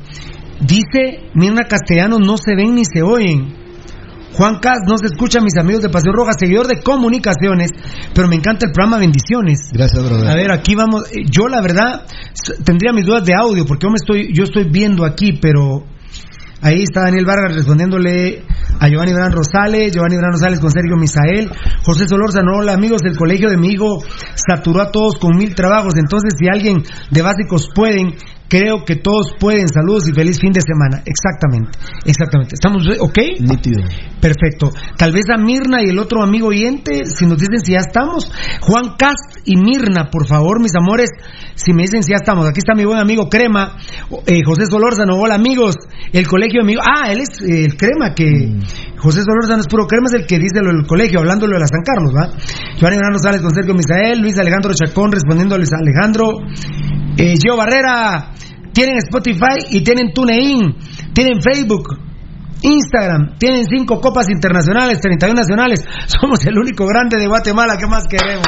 Dice Mirna Castellanos, no se ven ni se oyen. Juan Cas, no se escucha mis amigos de Paseo Roja, seguidor de comunicaciones, pero me encanta el programa, bendiciones. Gracias, brother. A ver, aquí vamos. eh, Yo la verdad tendría mis dudas de audio porque yo me estoy, yo estoy viendo aquí, pero ahí está Daniel Vargas respondiéndole a Giovanni Bran Rosales, Giovanni Bran Rosales con Sergio Misael, José Solórzano, hola amigos del colegio de mi hijo, saturó a todos con mil trabajos, entonces si alguien de básicos pueden, creo que todos pueden, saludos y feliz fin de semana, exactamente, exactamente, estamos, ¿ok? Nítido. Perfecto. Tal vez a Mirna y el otro amigo oyente, si nos dicen si ya estamos. Juan Cast y Mirna, por favor, mis amores, si me dicen si ya estamos. Aquí está mi buen amigo Crema, eh, José Solórzano. Hola, amigos. El colegio amigo. Ah, él es eh, el Crema, que José Solórzano es puro Crema, es el que dice lo del colegio, hablándolo de la San Carlos, ¿va? Giovanni Bernardo Sales con Sergio Misael, Luis Alejandro Chacón respondiendo a Luis Alejandro. Eh, Gio Barrera, tienen Spotify y tienen TuneIn, tienen Facebook. Instagram, tienen cinco copas internacionales, 31 nacionales. <laughs> Somos el único grande de Guatemala. ¿Qué más queremos?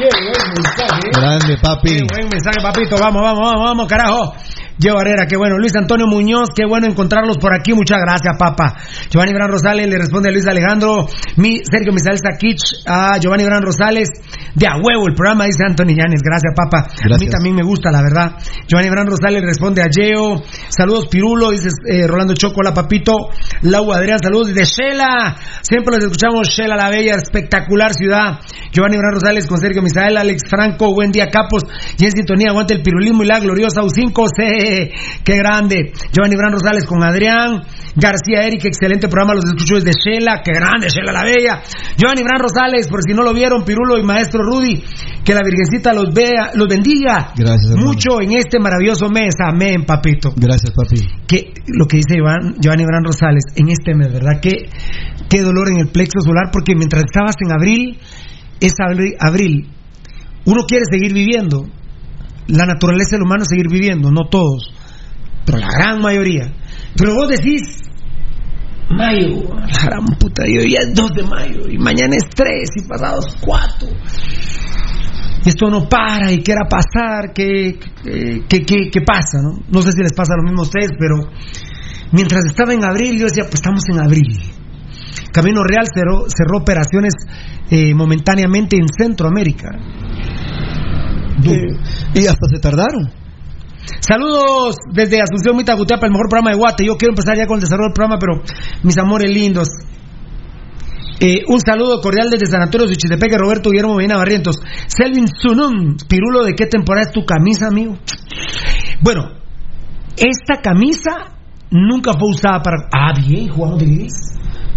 Qué buen mensaje. Grande, papi. Qué buen mensaje, papito. Vamos, vamos, vamos, vamos, carajo. Gio Barrera, qué bueno. Luis Antonio Muñoz, qué bueno encontrarlos por aquí. Muchas gracias, papá. Giovanni Gran Rosales le responde a Luis Alejandro. Mi, Sergio Misael Sakich a Giovanni Gran Rosales. De a huevo el programa, dice Anthony Llanes. Gracias, papá. A mí también me gusta, la verdad. Giovanni Gran Rosales le responde a Yeo. Saludos, Pirulo. Dice eh, Rolando Choco, hola, papito. Lau Adrián, saludos desde Shela. Siempre los escuchamos, Shela, la bella, espectacular ciudad. Giovanni Gran Rosales con Sergio Misael, Alex Franco, buen día, capos. Y en sintonía, aguante el pirulismo y la gloriosa U5C. Qué grande. Giovanni Gran Rosales con Adrián. García Eric, excelente programa, los escucho desde Shela. Qué grande, Shela, la bella. Giovanni Gran Rosales, por si no lo vieron, Pirulo y maestro Rudy, que la Virgencita los vea, los bendiga. Gracias, hermano. Mucho en este maravilloso mes. Amén, papito Gracias, papi. que lo que dice Iván, Giovanni Bran Rosales en este mes, ¿verdad? Qué, qué dolor en el plexo solar, porque mientras estabas en abril, es abril, abril uno quiere seguir viviendo. La naturaleza del humano es seguir viviendo, no todos, pero la gran mayoría. Pero vos decís, mayo, la gran puta, y hoy es 2 de mayo, y mañana es 3, y pasado es 4. Y esto no para, y qué era pasar, qué, qué, qué, qué- pasa, ¿no? No sé si les pasa lo mismo a ustedes, pero mientras estaba en abril, yo decía, pues estamos en abril. Camino Real cerró, cerró operaciones eh, momentáneamente en Centroamérica. Y hasta se tardaron. Saludos desde Asunción Mitagutiapa, el mejor programa de Guate. Yo quiero empezar ya con el desarrollo del programa, pero mis amores lindos. Eh, un saludo cordial desde San Antonio Suchitepeque, Roberto Guillermo Medina Barrientos. Selvin Sunun, Pirulo, ¿de qué temporada es tu camisa, amigo? Bueno, esta camisa nunca fue usada para. Ah, bien, de gris.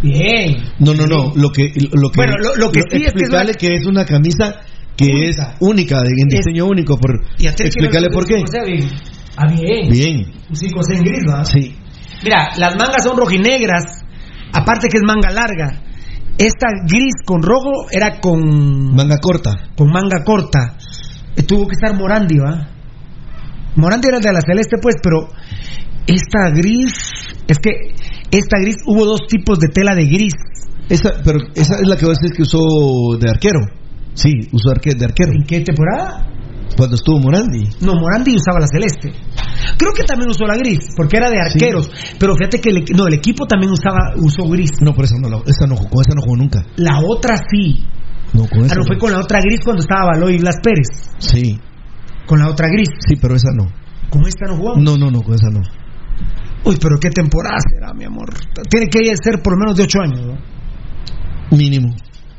Bien. No, no, no. Lo que, lo que, Bueno, lo- lo que sí es que es una- que es una camisa que es única, de, en diseño único. Por, explicarle por qué. Bien. Ah, bien. Bien. Un 5 en gris. Sí. Mira, las mangas son rojinegras, aparte que es manga larga. Esta gris con rojo era con Manga corta. con manga corta. Eh, Tuvo que estar Morandi, ¿va? Morandi era el de la celeste, pues, pero esta gris, es que esta gris hubo dos tipos de tela de gris. Esa, pero esa es la que vos decís que usó de arquero. Sí, usó de arquero. ¿En qué temporada? Cuando estuvo Morandi. No, Morandi usaba la celeste. Creo que también usó la gris, porque era de arqueros. Pero fíjate que el, no, el equipo también usaba usó gris. No, por esa no, esa no, con esa no jugó nunca. La otra sí. No, con Ah, esa no, fue con la otra gris cuando estaba Baloy y Blas Pérez. Sí, Con la otra gris. sí, pero esa no. ¿Con esta no jugamos? No, no, no, con esa no. Uy, pero qué temporada será, mi amor. Tiene que ser por lo menos de 8 años, ¿no? Mínimo.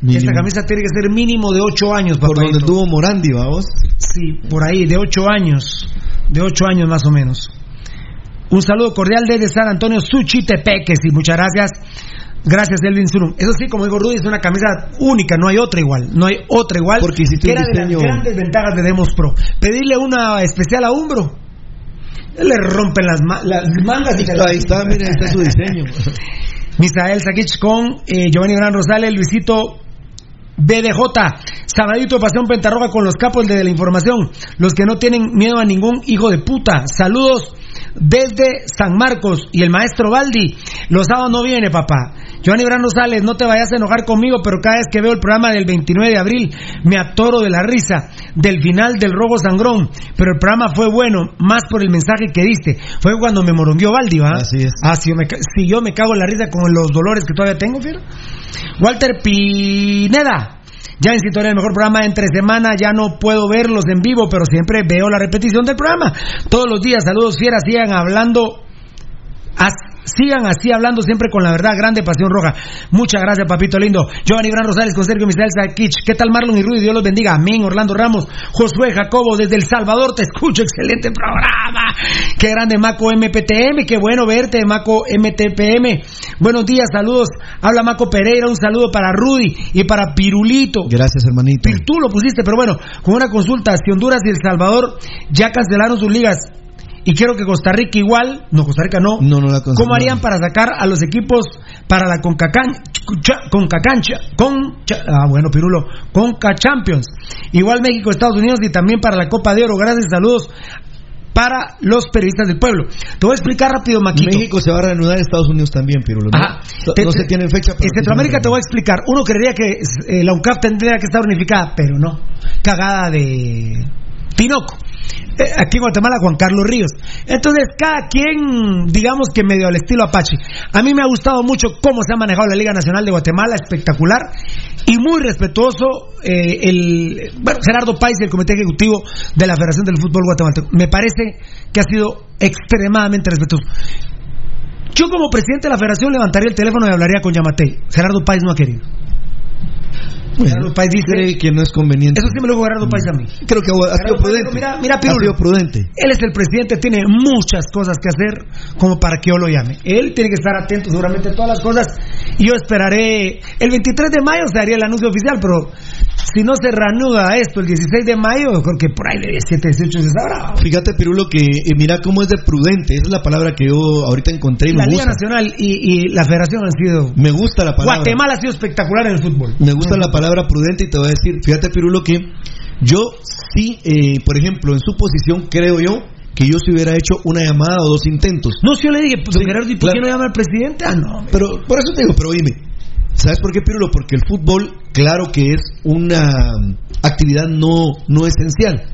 Mínimo. Esta camisa tiene que ser mínimo de 8 años, Por donde tuvo Morandi, vamos. Sí, por ahí, de 8 años. De 8 años más o menos. Un saludo cordial desde San Antonio Suchitepeques y muchas gracias. Gracias, Elvin Surum. Eso sí, como digo Rudy, es una camisa única, no hay otra igual. No hay otra igual. Porque hiciste que un era de diseño- las grandes ventajas de Demos Pro. Pedirle una especial a Umbro. Le rompen las, ma- las mangas y Ahí está, mira, está su diseño. <laughs> Misael Sakich con eh, Giovanni Gran Rosales, Luisito BDJ, Sabadito Pasión Pentarroja con los capos de la información, los que no tienen miedo a ningún hijo de puta. Saludos desde San Marcos y el maestro Baldi. Los sábados no viene, papá. Giovanni Gran Rosales, no te vayas a enojar conmigo, pero cada vez que veo el programa del 29 de abril me atoro de la risa del final del robo sangrón. Pero el programa fue bueno, más por el mensaje que diste. Fue cuando me moronguió Baldi, ¿va? Así es. Ah, si yo, me, ca- si yo me cago en la risa con los dolores que todavía tengo, fiero. Walter Pineda. Ya en sintonía del mejor programa entre semana, ya no puedo verlos en vivo, pero siempre veo la repetición del programa. Todos los días, saludos fieras, sigan hablando, as- sigan así hablando siempre con la verdad, grande pasión roja. Muchas gracias, papito lindo. Giovanni Bran Rosales con Sergio Misael Sakich. ¿Qué tal Marlon y Rudy? Dios los bendiga. Amén. Orlando Ramos, Josué Jacobo desde El Salvador, te escucho. Excelente programa. Qué grande Maco MPTM, qué bueno verte, Maco MTPM. Buenos días, saludos. Habla Maco Pereira, un saludo para Rudy y para Pirulito. Gracias, hermanito. Tú lo pusiste, pero bueno, con una consulta, si Honduras y El Salvador ya cancelaron sus ligas y quiero que Costa Rica igual, no, Costa Rica no, No, no la. ¿cómo harían para sacar a los equipos para la Concacan, cha- Concacancha, con, ah bueno, Pirulo, Conca Champions? Igual México, Estados Unidos y también para la Copa de Oro. Gracias, saludos para los periodistas del pueblo. Te voy a explicar rápido, Maquito. México se va a reanudar, Estados Unidos también, Pirulo. ¿no? Ajá. No, Te- no se tienen fecha. En Centroamérica te voy a explicar. Uno creería que eh, la UCAP tendría que estar unificada, pero no. Cagada de Tinoco. Eh, aquí en Guatemala, Juan Carlos Ríos. Entonces, cada quien, digamos que medio al estilo Apache. A mí me ha gustado mucho cómo se ha manejado la Liga Nacional de Guatemala, espectacular y muy respetuoso eh, el bueno, Gerardo y el Comité Ejecutivo de la Federación del Fútbol Guatemalteco. Me parece que ha sido extremadamente respetuoso. Yo como presidente de la federación levantaría el teléfono y hablaría con Yamatei. Gerardo Páez no ha querido. Gerardo Páez dice... Cree que no es conveniente. Eso sí me lo dijo Gerardo Páez a mí. Creo que ha sido prudente. mira, mira, sido prudente. Él es el presidente, tiene muchas cosas que hacer como para que yo lo llame. Él tiene que estar atento seguramente a todas las cosas y yo esperaré. El 23 de mayo se haría el anuncio oficial, pero si no se reanuda esto el 16 de mayo, creo que por ahí de 17, 18 se sabrá. Fíjate, Pirulo, que eh, mira cómo es de prudente. Esa es la palabra que yo ahorita encontré y La me Liga gusta. Nacional y, y la Federación han sido. Me gusta la palabra. Guatemala ha sido espectacular en el fútbol. Me gusta la palabra prudente y te voy a decir, fíjate Pirulo que Yo sí, eh, por ejemplo, en su posición, creo yo que yo si hubiera hecho una llamada o dos intentos. No, si yo le dije, pues Gerardo, ¿y por qué no llama al presidente? Ah, no. Pero por eso te digo, pero dime, ¿sabes por qué, Pirulo? Porque el fútbol, claro que es una actividad no, no esencial,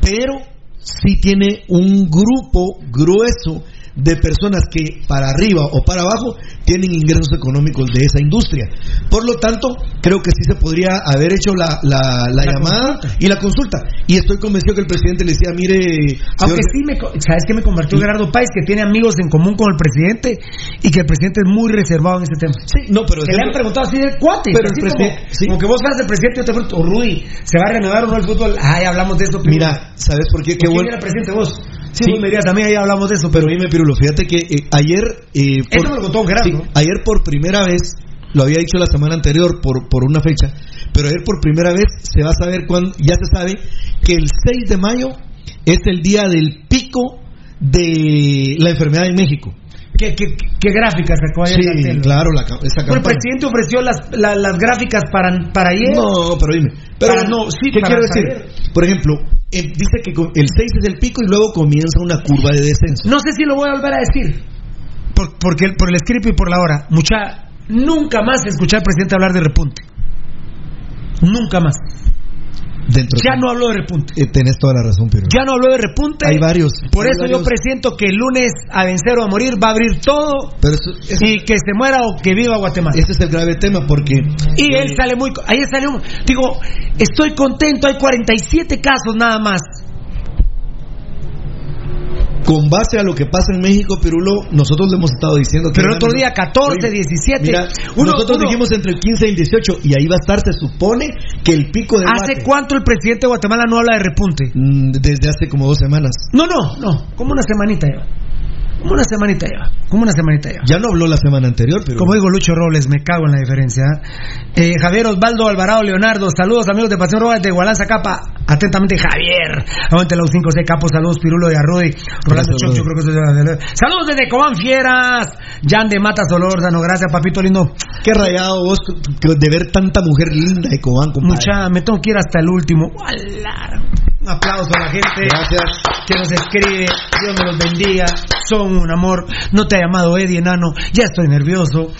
pero sí tiene un grupo grueso de personas que para arriba o para abajo tienen ingresos económicos de esa industria. Por lo tanto, creo que sí se podría haber hecho la, la, la, llamada y la consulta. Y estoy convencido que el presidente le decía, mire... Aunque sí, me, ¿sabes que me convirtió Gerardo Páez? Que tiene amigos en común con el presidente y que el presidente es muy reservado en ese tema. Sí, no, pero... Que le han preguntado así de cuate. Pero así el como, presidente- sí. como que vos vas del presidente yo te pregunto, o Rudy, ¿se va a renovar o no el fútbol? Ay, hablamos de eso. pero- Mira, ¿sabes por qué? Qué ¿Por quién bueno. era presidente vos? Sí, Sí. también ahí hablamos de eso. Pero dime, Pirulo, fíjate que eh, ayer... eh, Eso me lo contó Gerardo. sí, ayer por primera vez, lo había dicho la semana anterior por, por una fecha, pero ayer por primera vez se va a saber cuándo, ya se sabe que el 6 de mayo es el día del pico de la enfermedad en México. ¿Qué, qué, qué gráficas sacó ayer Sí, claro, la, ca- esa Bueno, el campaña. presidente ofreció las, la- las gráficas para, para ayer. No, pero dime. Pero Para- no, sí, ¿qué quiero decir? Por ejemplo, eh, dice que el 6 es el pico y luego comienza una curva de descenso. No sé si lo voy a volver a decir. Por, porque por el script y por la hora. Mucha, nunca más escuché al presidente hablar de repunte. Nunca más. Dentro Ya no habló de repunte. Eh, tenés toda la razón, pero Ya no habló de repunte. Hay varios. Por Hay eso yo presiento que el lunes a vencer o a morir va a abrir todo Pero eso- eso- y que se muera o que viva Guatemala. ese es el grave tema porque Y él sale muy... Ahí salió... Digo, estoy contento, hay 47 casos nada más. Con base a lo que pasa en México, Pirulo, nosotros le hemos estado diciendo que... Pero el otro día 14, 17. Mira, Uno- nosotros uno- dijimos entre el 15 y el 18 y ahí va a estar, se supone que el pico de ¿Hace cuánto el presidente de Guatemala no habla de repunte? mm, desde hace como dos semanas. No, no, no. Como una semanita ya. Como una semanita ya. Como una semanita ya. Ya no habló la semana anterior, pero... Como digo Lucho Robles, me cago en la diferencia. ¿eh? Javier Osvaldo Alvarado Leonardo, saludos amigos de Pasión Roja de Gualanza Capa. Atentamente Javier. Aguante los 5C Capos, saludos Pirulo y Arruy. Rolando Chocho, creo que eso es- Saludos desde Cobán Fieras. Jan de Matas Solórzano, gracias papito lindo. Qué rayado vos de ver tanta mujer linda de Cobán, compadre. Mucha, me tengo que ir hasta el último. ¡Uala! Un aplauso a la gente Gracias. que nos escribe. Dios me los bendiga. Son un amor. No te ha llamado Eddie Enano. Ya estoy nervioso.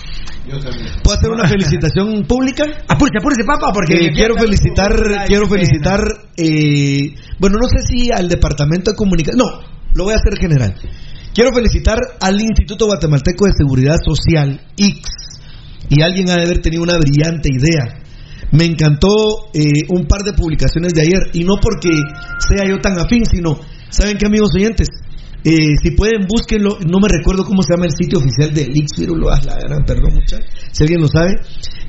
¿Puedo hacer una <laughs> felicitación pública? Apúrese, apúrese, papá, porque. Eh, quiero felicitar, quiero felicitar, eh, bueno, no sé si al departamento de comunicación, no, lo voy a hacer general. Quiero felicitar al Instituto Guatemalteco de Seguridad Social, IX, y alguien ha de haber tenido una brillante idea. Me encantó eh, un par de publicaciones de ayer, y no porque sea yo tan afín, sino, ¿saben qué, amigos oyentes? Eh, si pueden, búsquenlo. No me recuerdo cómo se llama el sitio oficial del IX, pero lo ah, la gran, perdón, mucha. Si alguien lo sabe,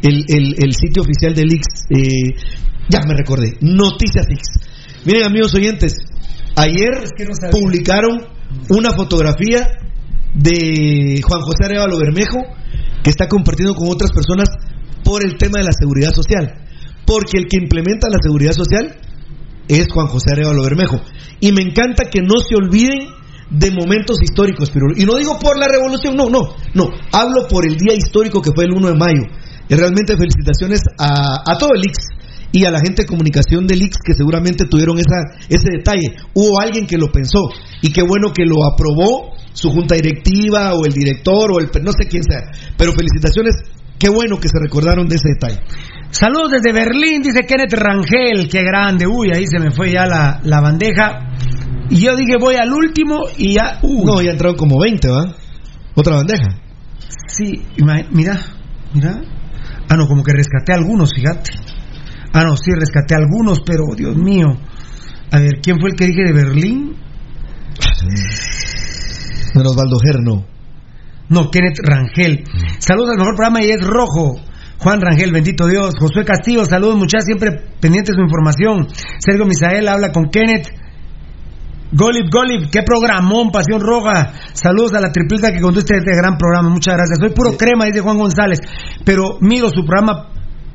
el, el- el sitio oficial del IX, eh, ya me recordé, Noticias X. Miren, amigos oyentes, ayer que no sabía. publicaron una fotografía de Juan José Arevalo Bermejo que está compartiendo con otras personas por el tema de la seguridad social. Porque el que implementa la seguridad social es Juan José Arevalo Bermejo. Y me encanta que no se olviden de momentos históricos, pero y no digo por la revolución, no, no, no, hablo por el día histórico que fue el 1 de mayo. Y realmente felicitaciones a, a todo el IX y a la gente de comunicación del IX que seguramente tuvieron esa, ese detalle. Hubo alguien que lo pensó y qué bueno que lo aprobó su junta directiva o el director o el no sé quién sea. Pero felicitaciones, qué bueno que se recordaron de ese detalle. Saludos desde Berlín, dice Kenneth Rangel. Qué grande. Uy, ahí se me fue ya la, la bandeja. Y yo dije, voy al último y ya. Uy. No, ya entraron como 20, ¿va? Otra bandeja. Sí, mira, mira. Ah, no, como que rescaté algunos, fíjate. Ah, no, sí, rescaté algunos, pero Dios mío. A ver, ¿quién fue el que dije de Berlín? Don Osvaldo Gerno. No, Kenneth Rangel. Saludos al mejor programa y es rojo. Juan Rangel, bendito Dios. Josué Castillo, saludos muchachos, siempre pendientes de su información. Sergio Misael habla con Kenneth. Golib, Golib, qué programón, Pasión Roja. Saludos a la tripleta que conduce este gran programa. Muchas gracias. Soy puro crema, dice Juan González. Pero miro su programa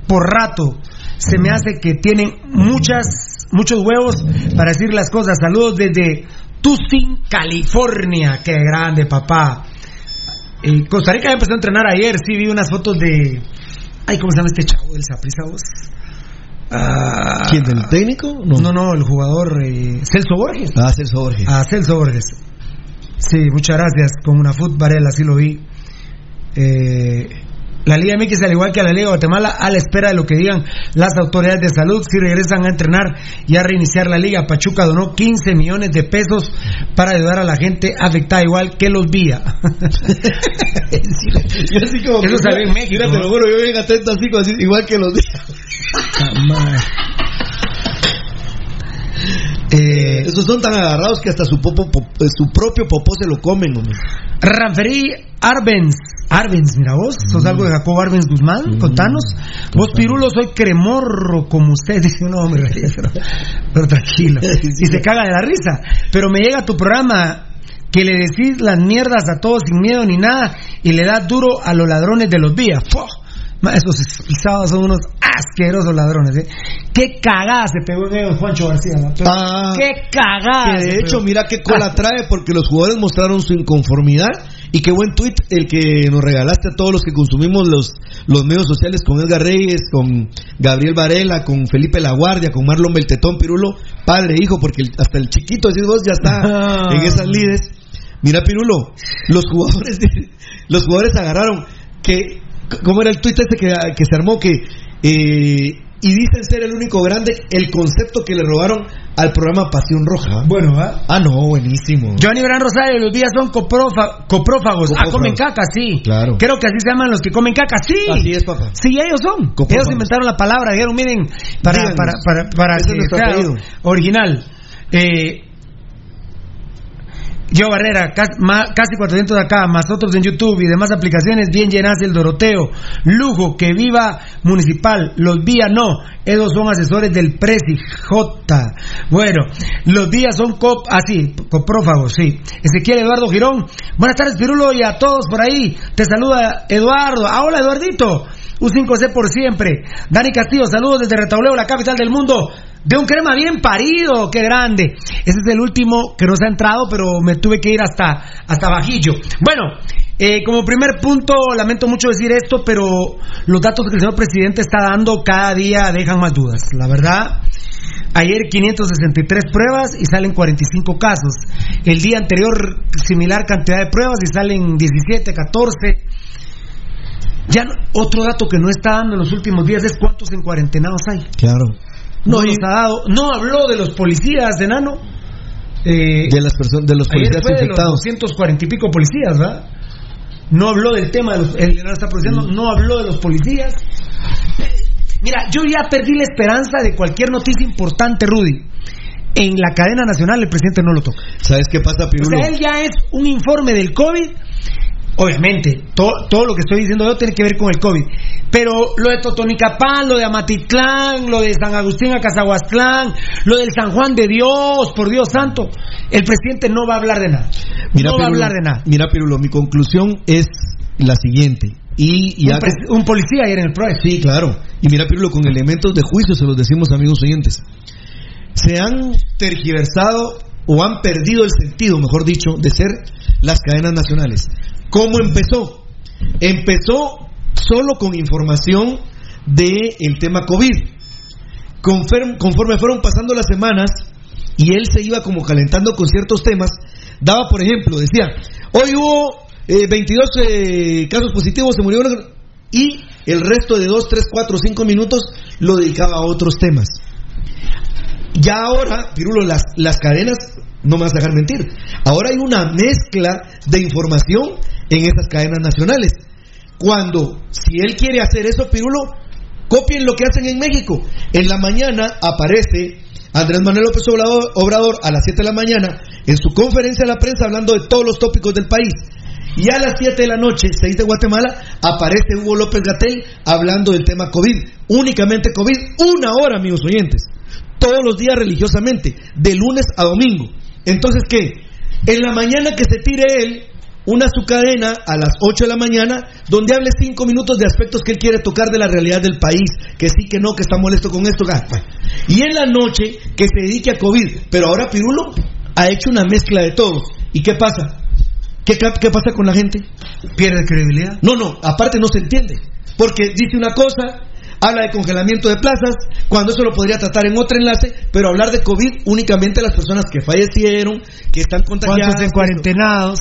por rato. Se me hace que tienen muchas, muchos huevos para decir las cosas. Saludos desde Tustin, California. Qué grande, papá. Eh, Costa Rica ya empezó a entrenar ayer. Sí, vi unas fotos de. Ay, ¿cómo se llama este chavo del Saprissa vos? Ah, ¿Quién, del técnico? No, no, no el jugador eh, Celso Borges. Ah, Celso Borges. A Celso Borges. Sí, muchas gracias. Con una foot Varela, así lo vi. Eh, la Liga MX, al igual que la Liga de Guatemala, a la espera de lo que digan las autoridades de salud, si regresan a entrenar y a reiniciar la Liga. Pachuca donó 15 millones de pesos para ayudar a la gente afectada, igual que los Vía. <laughs> yo así como Eso salió en México. Mira, te lo juro, yo bien atento así, como así, igual que los días. <laughs> Eh, Esos son tan agarrados que hasta su, popo, po- eh, su propio popó se lo comen, hombre. Ranferí Arbenz. Arbenz, mira vos, sos algo de Jacobo Arbenz Guzmán, contanos. Vos, Pirulo, soy cremorro como usted. Dice, no, hombre, <laughs> pero, pero tranquilo. Y se caga de la risa. Pero me llega tu programa que le decís las mierdas a todos sin miedo ni nada y le das duro a los ladrones de los días. Esos pisados son unos asquerosos ladrones, ¿eh? Qué cagada se pegó en ellos Juancho García. Ah, qué cagada. Que de hecho, pegó. mira qué cola trae porque los jugadores mostraron su inconformidad y qué buen tweet el que nos regalaste a todos los que consumimos los, los medios sociales con Edgar Reyes, con Gabriel Varela, con Felipe Laguardia, con Marlon Beltetón Pirulo, padre hijo, porque el- hasta el chiquito, decís vos, ya está <laughs> en esas lides. Mira Pirulo, los jugadores, los jugadores agarraron que, ¿cómo era el tweet este que, que se armó? Que eh, y dicen ser el único grande el concepto que le robaron al programa Pasión Roja. Bueno, ¿va? Ah, no, buenísimo. Johnny Gran Rosario, los días son coprofa- coprófagos. Ah, Coprófagos. comen caca, sí. Claro. Creo que así se llaman los que comen caca, sí. Así es, papá. Sí, ellos son. Coprófagos. Ellos inventaron la palabra, dijeron, miren, para, Díganos. para, para, para Ese que original. Eh, yo Barrera, casi 400 acá, más otros en YouTube y demás aplicaciones, bien llenas el Doroteo. Lujo, que viva Municipal. Los Vía no, esos son asesores del Presi J. Bueno, los Vía son cop, así, coprófagos, sí. Ezequiel Eduardo Girón. Buenas tardes, Pirulo, y a todos por ahí. Te saluda Eduardo. Ah, hola, Eduardito. U5C por siempre. Dani Castillo, saludos desde Retauleo, la capital del mundo. De un crema bien parido, qué grande. Ese es el último que nos ha entrado, pero me tuve que ir hasta, hasta Bajillo. Bueno, eh, como primer punto, lamento mucho decir esto, pero los datos que el señor presidente está dando cada día dejan más dudas. La verdad, ayer 563 pruebas y salen 45 casos. El día anterior, similar cantidad de pruebas y salen 17, 14. Ya otro dato que no está dando en los últimos días es cuántos en cuarentenados hay. Claro. No, nos ha dado, no habló de los policías de Nano. Eh, De las personas, de los ayer policías fue de los infectados. 240 y pico policías, ¿verdad? No habló del tema de los. El está produciendo, Mm. no habló de los policías. Mira, yo ya perdí la esperanza de cualquier noticia importante, Rudy. En la cadena nacional el presidente no lo toca. ¿Sabes qué pasa, O Pirulo? sea, él ya es un informe del COVID. Obviamente, to- todo lo que estoy diciendo yo tiene que ver con el COVID. Pero lo de Totonicapán, lo de Amatitlán, lo de San Agustín a Cazahuastlán, lo del San Juan de Dios, por Dios santo, el presidente no va a hablar de nada. no va a hablar de nada. Mira, Pirulo, mi conclusión es la siguiente. Y ya Un, un policía ayer en el PROES. Sí, claro. Y mira, Pirulo, con elementos de juicio se los decimos, amigos oyentes. Se han tergiversado o han perdido el sentido, mejor dicho, de ser las cadenas nacionales. ¿Cómo empezó? Empezó solo con información del el tema COVID. Conforme, conforme fueron pasando las semanas y él se iba como calentando con ciertos temas, daba, por ejemplo, decía, hoy hubo eh, 22 eh, casos positivos, se murió uno, y el resto de 2, 3, 4, 5 minutos lo dedicaba a otros temas. Ya ahora, Pirulo, las, las cadenas, no me vas a dejar mentir, ahora hay una mezcla de información en esas cadenas nacionales. Cuando, si él quiere hacer eso, Pirulo, copien lo que hacen en México. En la mañana aparece Andrés Manuel López Obrador, a las 7 de la mañana en su conferencia de la prensa hablando de todos los tópicos del país. Y a las 7 de la noche, 6 de Guatemala, aparece Hugo López Gatel hablando del tema COVID. Únicamente COVID, una hora, amigos oyentes. Todos los días religiosamente, de lunes a domingo. Entonces, ¿qué? En la mañana que se tire él, una su cadena a las 8 de la mañana, donde hable 5 minutos de aspectos que él quiere tocar de la realidad del país, que sí, que no, que está molesto con esto. Y en la noche que se dedique a COVID. Pero ahora Pirulo ha hecho una mezcla de todos. ¿Y qué pasa? ¿Qué, ca- qué pasa con la gente? Pierde credibilidad. No, no, aparte no se entiende. Porque dice una cosa, habla de congelamiento de plazas, cuando eso lo podría tratar en otro enlace, pero hablar de COVID únicamente a las personas que fallecieron, que están contagiadas. ¿Cuántos en cuarentenados?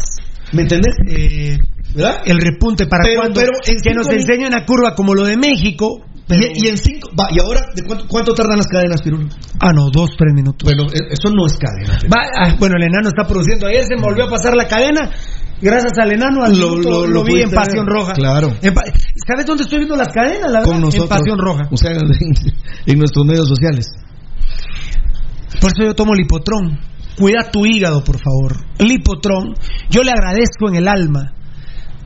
¿Me entendés? Eh, ¿Verdad? El repunte para Pero- cuando pero en que nos enseñe una curva como lo de México. pero- Y, y en cinco, va, y ahora, ¿de cuánto, cuánto tardan las cadenas, Pirulo? Ah, no, dos, tres minutos. Bueno, e- eso no es cadena. Va, ah, bueno, el enano está produciendo. Ayer se me volvió a pasar la cadena. Gracias al enano, al Lo- lo- lo, lo vi en Pasión ver. Roja. Claro. Pa- ¿Sabes dónde estoy viendo las cadenas? La? Con nosotros. En Pasión Roja. O sea, en, <laughs> en nuestros medios sociales. Por eso yo tomo Lipotrón. Cuida tu hígado, por favor. Lipotrón. Yo le agradezco en el alma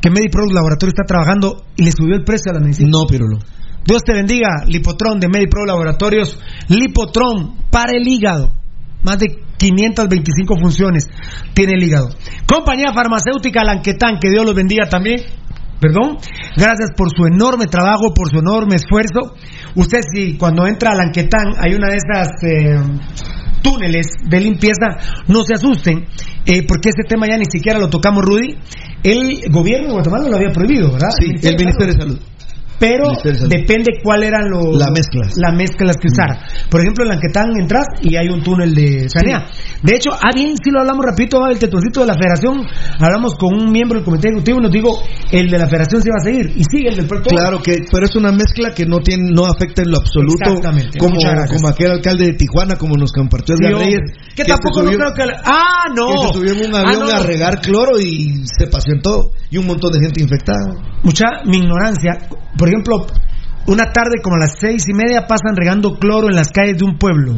que MediPro Laboratorio está trabajando y le subió el precio a la medicina. No, Pirulo. Dios te bendiga, Lipotrón de MediPro Laboratorios. Lipotrón para el hígado. Más de 525 funciones tiene el hígado. Compañía farmacéutica Lanquetán, que Dios los bendiga también. Perdón. Gracias por su enorme trabajo, por su enorme esfuerzo. Usted si cuando entra a Lanquetán hay una de esas eh, túneles de limpieza, no se asusten, eh, porque ese tema ya ni siquiera lo tocamos, Rudy. El gobierno de Guatemala lo había prohibido, ¿verdad? Sí, el Ministerio pero Ministerio de Salud. Depende cuál eran los Las mezclas. las mezclas que usara. Por ejemplo, en Lanquetán entras y hay un túnel de sanidad. De hecho, ah bien, si lo hablamos rapidito, el tetoncito de la Federación, hablamos con un miembro del comité ejecutivo y nos digo, el de la Federación se va a seguir y sigue el del puerto. Claro que, pero es una mezcla que no tiene, no afecta en lo absoluto, Exactamente. como, como aquel alcalde de Tijuana, como nos compartió Edgar. Reyes, que tampoco no subió- creo que la- ah no que se subió en un Ah, avión no. a regar cloro y se paseó en todo y un montón de gente infectada. mucha mi ignorancia. Por ejemplo, una tarde como a las seis y media pasan regando cloro en las calles de un pueblo.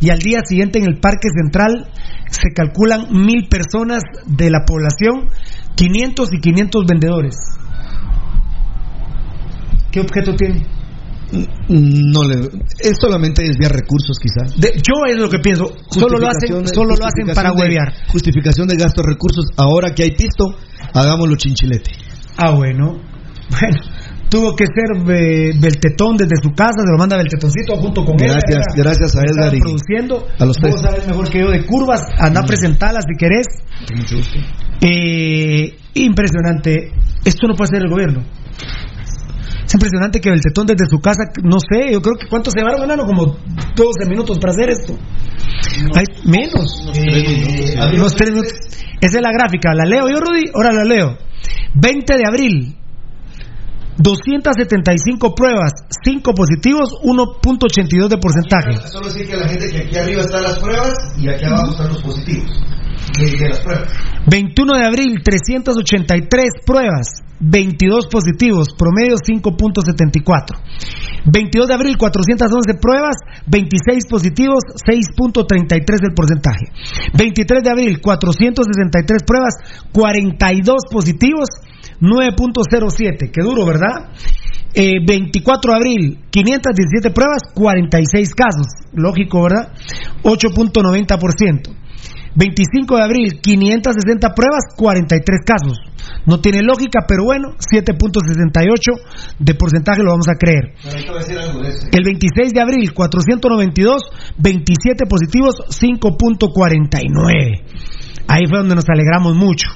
Y al día siguiente en el Parque Central se calculan mil personas de la población, 500 y 500 vendedores. ¿Qué objeto tiene? No le, es solamente desviar recursos quizás. De- yo es lo que pienso. Solo lo hacen, solo lo hacen para justificación de- huevear. Justificación de gastos recursos. Ahora que hay pisto, hagámoslo chinchilete. Ah, bueno. Bueno, tuvo que ser eh, Beltetón desde su casa, se lo manda Beltetoncito junto con él. Gracias, gracias a Edgar y produciendo. a los tres. Vos sabes mejor que yo de curvas, anda a presentarlas si querés. Mucho gusto. Eh, impresionante. Esto no puede ser el gobierno. Es impresionante que Beltetón desde su casa, no sé, yo creo que ¿cuánto se llevaron, enano? Como 12 minutos para hacer esto. Hay menos. Eh, unos tres minutos. Esa es la gráfica. ¿La leo yo, Rudy? Ahora la leo. 20 de abril. 275 pruebas, 5 positivos, 1.82 de porcentaje. Solo decir que la gente que aquí arriba están las pruebas y aquí abajo están los positivos de, de las pruebas. 21 de abril, 383 pruebas, 22 positivos, promedio 5.74. 22 de abril, 411 pruebas, 26 positivos, 6.33 del porcentaje. 23 de abril, 463 pruebas, 42 positivos, 9.07. Qué duro, ¿verdad? Eh, 24 de abril, 517 pruebas, 46 casos. Lógico, ¿verdad? 8.90%. 25 de abril, 560 pruebas, 43 casos. No tiene lógica, pero bueno, 7.68 de porcentaje lo vamos a creer. El 26 de abril, 492, 27 positivos, 5.49. Ahí fue donde nos alegramos mucho.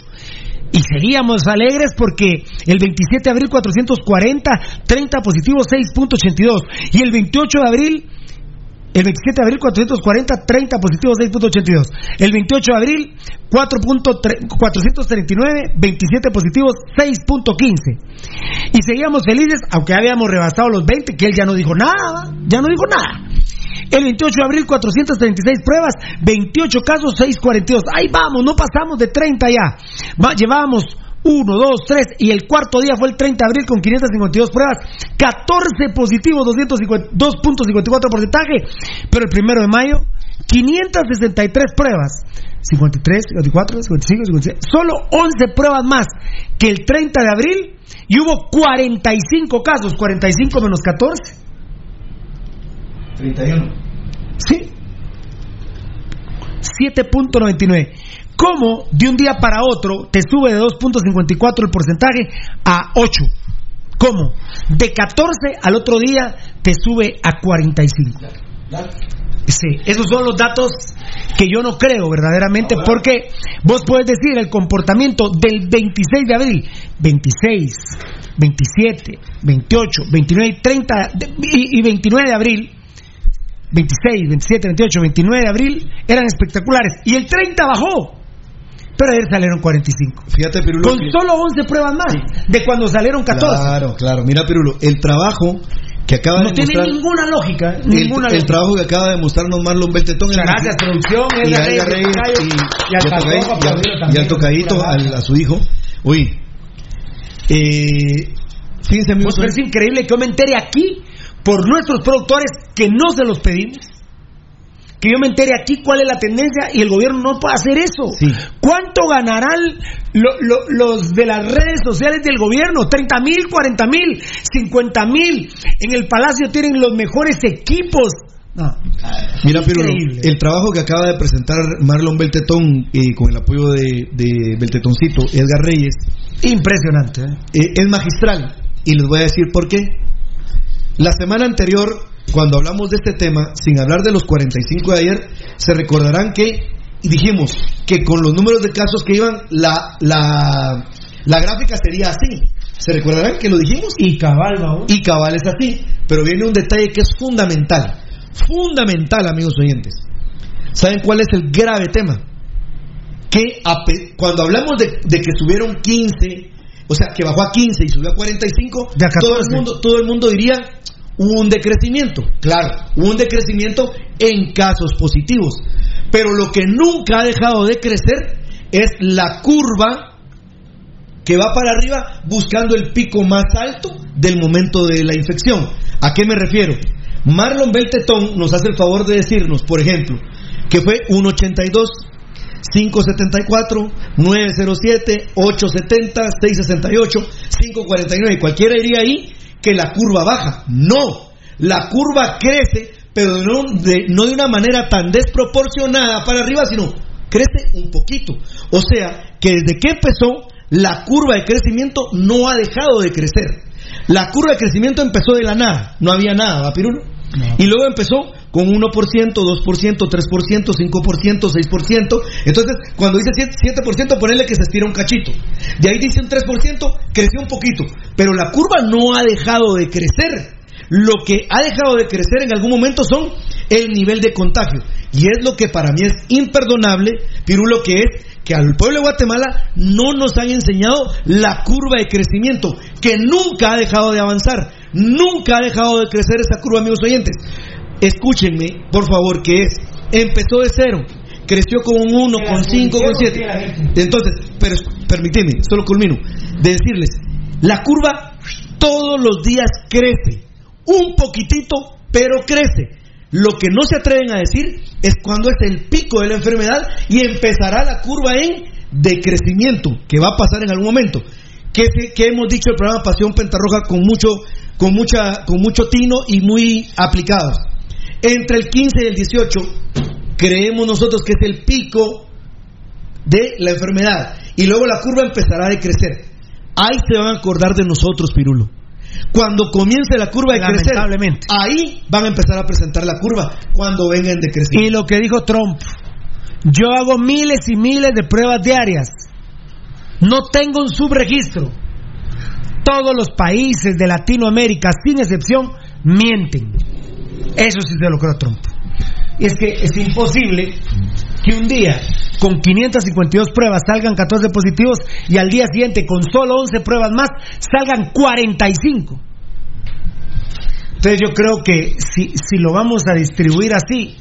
Y seríamos alegres porque el 27 de abril 440, 30 positivos, 6.82. Y el 28 de abril, el 27 de abril 440, 30 positivos, 6.82. El 28 de abril 4.3 439, 27 positivos, 6.15. Y seguíamos felices, aunque habíamos rebasado los 20, que él ya no dijo nada, ya no dijo nada. El 28 de abril, 436 pruebas, 28 casos, 642. Ahí vamos, no pasamos de 30 ya. Va- llevábamos 1, 2, 3 y el cuarto día fue el 30 de abril con 552 pruebas, 14 positivos, 250 2.54 porcentaje. Pero el primero de mayo, 563 pruebas, 53, 54, 55, 56, solo 11 pruebas más que el 30 de abril y hubo 45 casos, 45 menos 14. 31. Sí. 7.99. ¿Cómo de un día para otro te sube de 2.54 el porcentaje a 8? ¿Cómo? De 14 al otro día te sube a 45. Sí, esos son los datos que yo no creo verdaderamente, porque vos puedes decir el comportamiento del 26 de abril, 26, 27, 28, 29 y 30 de- y, y 29 de abril, 26, 27, 28, 29 de abril eran espectaculares y el 30 bajó. Pero ayer salieron 45. Fíjate, Pirulo. Con que- solo 11 pruebas más de cuando salieron 14. Claro, claro. Mira, Pirulo, el trabajo que acaba No de tiene mostrar. ninguna lógica. el, ninguna el trabajo que acaba de mostrarnos Marlon Beltetón Gracias, producción, y Edgar Reyes, y, y al y y al- y tocadito al- a su hijo. Uy, eh, fíjense amigos, Pues, pero es increíble que yo me entere aquí por nuestros productores que no se los pedimos. Que yo me entere aquí cuál es la tendencia y el gobierno no puede hacer eso. ¿Cuánto ganarán lo- lo- los de las redes sociales del gobierno? ¿30 mil, 40 mil, 50 mil? En el Palacio tienen los mejores equipos. No. Mira, Increíble. el trabajo que acaba de presentar Marlon Beltetón eh, con el apoyo de, de Beltetoncito, Edgar Reyes, Impresionante. ¿eh? eh, es magistral. Y les voy a decir por qué. La semana anterior, cuando hablamos de este tema, sin hablar de los 45 de ayer, se recordarán que dijimos que con los números de casos que iban, la, la, la gráfica sería así. ¿Se recordarán que lo dijimos? Y cabal, vamos. Y cabal es así. Pero viene un detalle que es fundamental. Fundamental, amigos oyentes. ¿Saben cuál es el grave tema? Que cuando hablamos de, de que subieron 15, o sea, que bajó a 15 y subió a 45, De a todo, 14. el mundo, todo el mundo diría hubo un decrecimiento. Claro, hubo un decrecimiento en casos positivos. Pero lo que nunca ha dejado de crecer es la curva que va para arriba buscando el pico más alto del momento de la infección. ¿A qué me refiero? Marlon Beltetón nos hace el favor de decirnos, por ejemplo, que fue 182, 574, 907, 870, 668, 549. Cualquiera diría ahí que la curva baja. No, la curva crece, pero no de, no de una manera tan desproporcionada para arriba, sino crece un poquito. O sea, que desde que empezó, la curva de crecimiento no ha dejado de crecer. La curva de crecimiento empezó de la nada, no había nada, ¿va, Pirulo? Y luego empezó con 1%, 2%, 3%, 5%, 6%. Entonces, cuando dice 7%, 7% ponerle que se estira un cachito. De ahí dice un 3%, creció un poquito. Pero la curva no ha dejado de crecer. Lo que ha dejado de crecer en algún momento son el nivel de contagio. Y es lo que para mí es imperdonable, Pirulo, que es que al pueblo de Guatemala no nos han enseñado la curva de crecimiento, que nunca ha dejado de avanzar, nunca ha dejado de crecer esa curva, amigos oyentes. Escúchenme, por favor, que es, empezó de cero, creció con un 1, con 5, con 7. Entonces, pero permíteme, solo culmino, de decirles, la curva todos los días crece, un poquitito, pero crece. Lo que no se atreven a decir es cuando es el pico de la enfermedad y empezará la curva en decrecimiento, que va a pasar en algún momento. Que, que hemos dicho el programa Pasión Pentarroja con mucho, con mucha, con mucho tino y muy aplicados. Entre el 15 y el 18 creemos nosotros que es el pico de la enfermedad y luego la curva empezará a decrecer. Ahí se van a acordar de nosotros, Pirulo. Cuando comience la curva de crecer, ahí van a empezar a presentar la curva cuando venga en decrecimiento. Y lo que dijo Trump, yo hago miles y miles de pruebas diarias, no tengo un subregistro. Todos los países de Latinoamérica, sin excepción, mienten. Eso sí se lo creo a Trump. Y es que es imposible que un día con 552 pruebas salgan 14 positivos y al día siguiente con solo 11 pruebas más salgan 45. Entonces yo creo que si, lo vamos a distribuir así,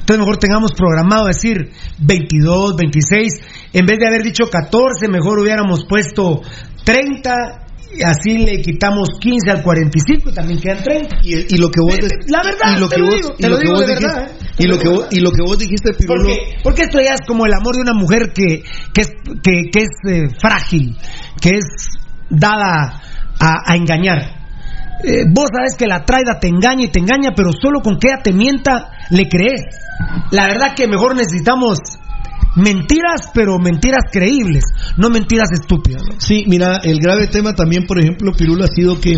entonces mejor tengamos programado decir 22, 26, en vez de haber dicho 14, mejor hubiéramos puesto 30, y así le quitamos 15 al 45 y también quedan 30. Y, y lo que vos de- La verdad, y lo que vos, digo, te lo de dijiste, verdad, ¿eh? y lo que vos, y lo que vos dijiste, Pirulo, Porque, porque esto ya es como el amor de una mujer que, que es, que, que es eh, frágil, que es dada a, a engañar. Eh, vos sabes que la traida te engaña y te engaña, pero solo con que ella te mienta le crees. La verdad que mejor necesitamos mentiras, pero mentiras creíbles, no mentiras estúpidas. ¿no? Sí, mira, el grave tema también, por ejemplo, Pirulo, ha sido que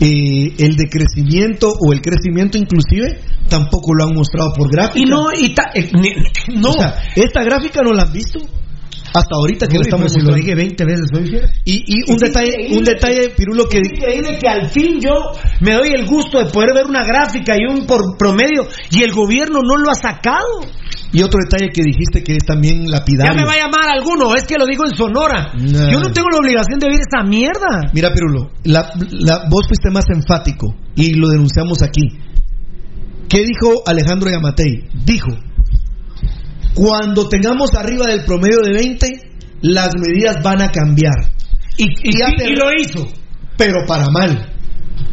eh, el decrecimiento o el crecimiento inclusive tampoco lo han mostrado por gráfica. Y no, y ta- eh, ni- no. O sea, esta gráfica no la han visto hasta ahorita que la estamos si lo dije 20 veces. Y, y un Es detalle, increíble. un detalle, Pirulo, que Es increíble que al fin yo me doy el gusto de poder ver una gráfica y un por promedio y el gobierno no lo ha sacado. y otro detalle que dijiste que es también Ya lapidario. me va a llamar alguno, es que lo digo en Sonora. Yo no tengo la obligación de ver esa mierda. Mira, Pirulo, la, la- vos fuiste más enfático y lo denunciamos aquí. ¿Qué dijo Alejandro Yamatei? Dijo, cuando tengamos arriba del promedio de 20, las medidas van a cambiar. Y, y- Ya, y- pero- y lo hizo. Pero para mal.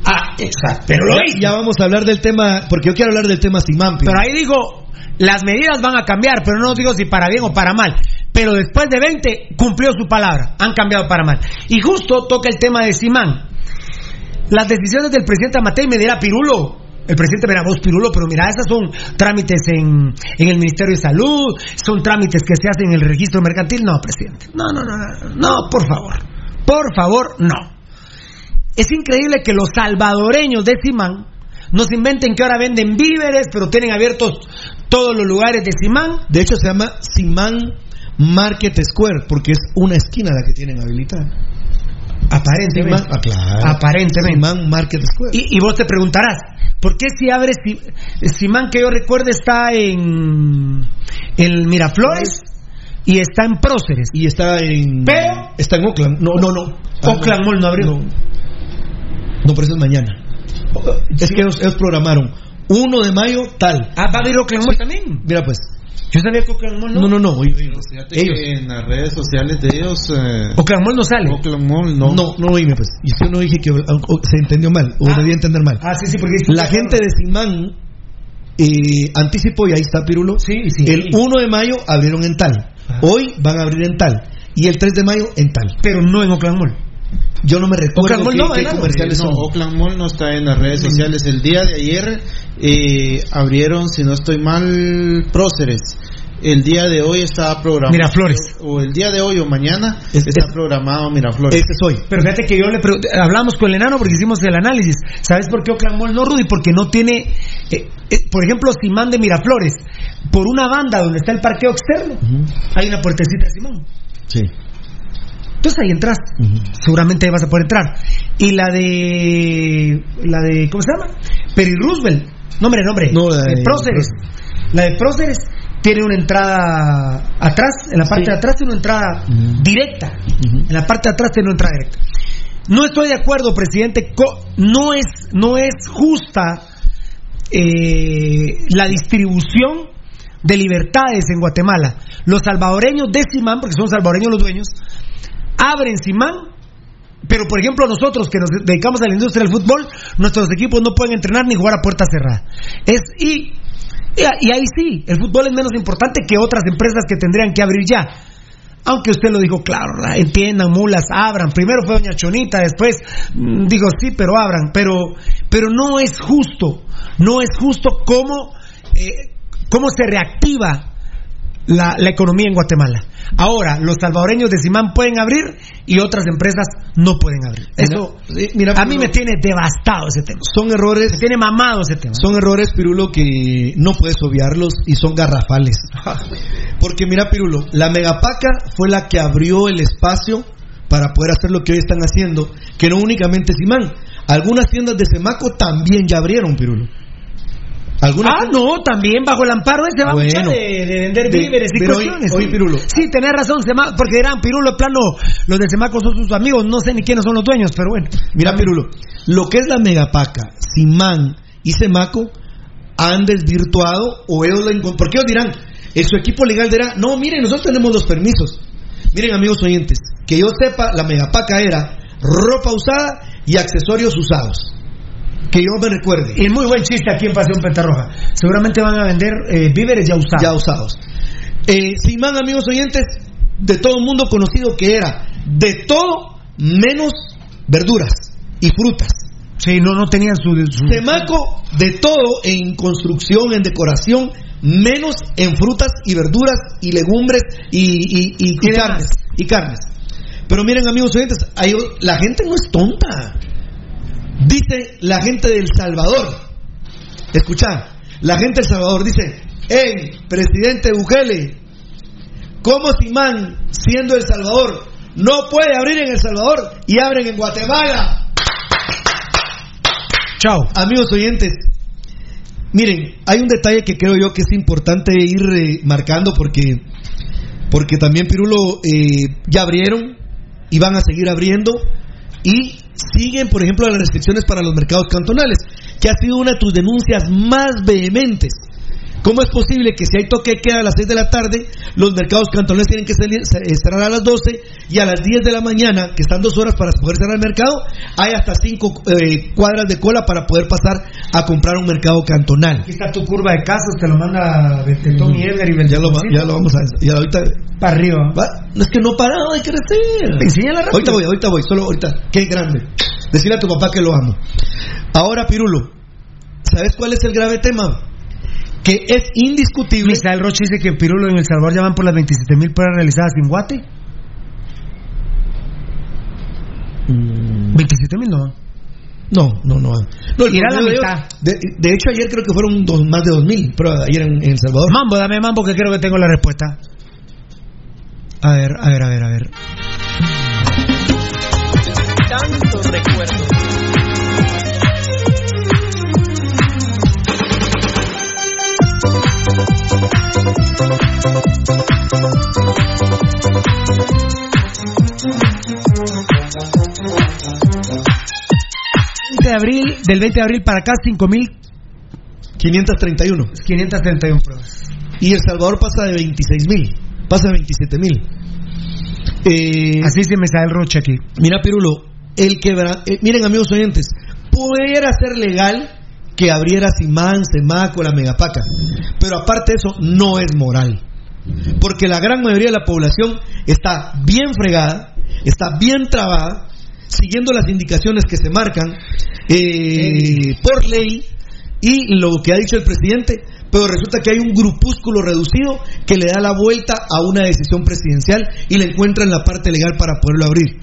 Ah, exacto. Pero lo Ya, hizo. ya vamos a hablar del tema, porque yo quiero hablar del tema Simán. Pero ahí digo, las medidas van a cambiar, pero no digo si para bien o para mal. Pero después de 20 cumplió su palabra, han cambiado para mal. Y justo toca el tema de Simán. Las decisiones del presidente Amatei me dirá Pirulo. El presidente verá vos Pirulo, pero mira, esas son trámites en, en el Ministerio de Salud, son trámites que se hacen en el registro mercantil. No, presidente. No, no, no, no, no, por favor. Por favor, no. Es increíble que los salvadoreños de Simán nos inventen que ahora venden víveres, pero tienen abiertos todos los lugares de Simán. De hecho, se llama Simán Market Square, porque es una esquina la que tienen habilitada. Aparentemente. Ah, claro. Aparentemente. Simán Market Square. Y, y vos te preguntarás, ¿por qué si abres Si- Simán que yo recuerdo está en, en Miraflores y está en Próceres? Y está en. Pero- Está en Oakland. No, no, no. Ah, Oakland Mall no abrió. No, No, pero eso es mañana. Es que ellos, ellos programaron 1 de mayo tal. Ah, va a abrir Oakland Mall también. Mira, pues. Yo sabía que Oakland Mall no. No, no, no. oye, oye, Fíjate ellos. que en las redes sociales de ellos. Eh, Oakland Mall no sale. Oakland Mall no. No, no, oíme, pues. Y yo no dije que o- o- se entendió mal, o Ah. debía entender mal. Ah, sí, sí, porque dice- La gente de Simán eh, anticipó, y ahí está Pirulo. Sí, sí. El 1 de mayo abrieron en tal. Ah. Hoy van a abrir en tal. Y el 3 de mayo en tal. Pero no en Oakland Mall. Yo no me recuerdo Oakland Mall qué, no, qué ¿verdad? comerciales no, son. Oakland Mall no está en las redes sociales. El día de ayer eh, abrieron, si no estoy mal, Próceres. El día de hoy está programado. Miraflores. O el día de hoy o mañana Es- está es- programado Miraflores. Este es hoy. Pero fíjate que yo le pregunté, hablamos con el enano porque hicimos el análisis. ¿Sabes por qué Oakland Mall no, Rudy? Porque no tiene, eh, eh, por ejemplo, Simán de Miraflores, por una banda donde está el parqueo externo, hay una puertecita de Simán. Sí. Entonces ahí entras, seguramente ahí vas a poder entrar. Y la de, la de, ¿cómo se llama? Peri Roosevelt, nombre, nombre, No, la de- Próceres. La de Próceres tiene una entrada atrás, en la parte Sí. de atrás tiene una entrada directa. En la parte de atrás tiene una entrada directa. No estoy de acuerdo, presidente. No es, no es justa eh, la distribución de libertades en Guatemala. Los salvadoreños de Simán, porque son salvadoreños los dueños, abren Simán, pero por ejemplo nosotros que nos dedicamos a la industria del fútbol, nuestros equipos no pueden entrenar ni jugar a puerta cerrada. Es, y, y, ahí sí, el fútbol es menos importante que otras empresas que tendrían que abrir ya. Aunque usted lo dijo claro, entiendan, mulas, abran. Primero fue Doña Chonita, después mm, digo sí, pero abran. Pero, pero no es justo, no es justo cómo, eh, cómo se reactiva la, la economía en Guatemala. Ahora, los salvadoreños de Simán pueden abrir y otras empresas no pueden abrir. Eso Mira, mira, a mí Pirulo, me tiene devastado ese tema. Son errores, Me tiene mamado ese tema. son errores, Pirulo, que no puedes obviarlos y son garrafales. Porque mira, Pirulo, la megapaca fue la que abrió el espacio para poder hacer lo que hoy están haciendo, que no únicamente Simán. Algunas tiendas de Semaco también ya abrieron, Pirulo. Ah, no, también bajo el amparo ese va Bueno. de, de vender De- víveres y hoy- cuestiones. hoy. Pirulo. Sí, tenés razón, Sema- porque eran Pirulo, de plano, los de Semaco son sus amigos, no sé ni quiénes son los dueños, pero bueno. Mira, Pirulo, lo que es la megapaca, Simán y Semaco han desvirtuado o ellos lo Porque ellos dirán, en su equipo legal dirá, no, miren, nosotros tenemos los permisos. Miren, amigos oyentes, que yo sepa, la megapaca era ropa usada y accesorios usados. Que yo me recuerde. Y muy buen chiste aquí en Paseo Pentarroja. Seguramente van a vender eh, víveres ya usados. ya usados. Eh, Simán, amigos oyentes, de todo el mundo conocido que era de todo menos verduras y frutas. Sí, no, no tenían su, su... Semaco de todo en construcción, en decoración, menos en frutas y verduras y legumbres y, y, y- y carnes. Y carnes. Pero miren, amigos oyentes, hay la gente no es tonta. Dice la gente del Salvador. Escucha, la gente del Salvador dice, hey, presidente Bukele, ¿cómo Simán, siendo El Salvador, no puede abrir en El Salvador y abren en Guatemala? Chao. Amigos oyentes, miren, hay un detalle que creo yo que es importante ir eh, marcando porque, porque también Pirulo eh, ya abrieron y van a seguir abriendo y siguen, por ejemplo, las restricciones para los mercados cantonales, que ha sido una de tus denuncias más vehementes. ¿Cómo es posible que si hay toque de queda a las 6 de la tarde, los mercados cantonales tienen que salir- se- cerrar a las 12 y a las 10 de la mañana, que están dos horas para poder cerrar el mercado, hay hasta 5 cuadras de cola para poder pasar a comprar un mercado cantonal? Aquí está tu curva de casos, te lo manda Betletón y Edgar y Ya lo, ya lo vamos a... Ya ahorita, Para arriba. Va, No es que no parado de crecer. Enséñala rápido. Ahorita voy, ahorita voy, solo ahorita. Qué grande. Decirle a tu papá que lo amo. Ahora, Pirulo, ¿sabes cuál es el grave tema? Que es indiscutible. Misael Roche dice que en Pirulo en El Salvador ya van por las 27 mil pruebas realizadas en Guate. 27 mil no. No, no, no. no Irá la mitad. De, de hecho, ayer creo que fueron dos- más de 2.000 pruebas ayer en, en El Salvador. Mambo, dame mambo que creo que tengo la respuesta. A ver, a ver, a ver, a ver. Tantos recuerdos. De abril, del 20 de abril para acá, 5.531 531. pruebas. Y El Salvador pasa de 26.000. Pasa de 27.000. Eh, Así se me sale el roche aquí. Mira, Pirulo, el quebra... eh, miren, amigos oyentes, pudiera ser legal que abriera Simán, Semaco, la Megapaca. Pero aparte de eso, no es moral. Porque la gran mayoría de la población está bien fregada, está bien trabada, siguiendo las indicaciones que se marcan eh, por ley y lo que ha dicho el presidente, pero resulta que hay un grupúsculo reducido que le da la vuelta a una decisión presidencial y le encuentra en la parte legal para poderlo abrir.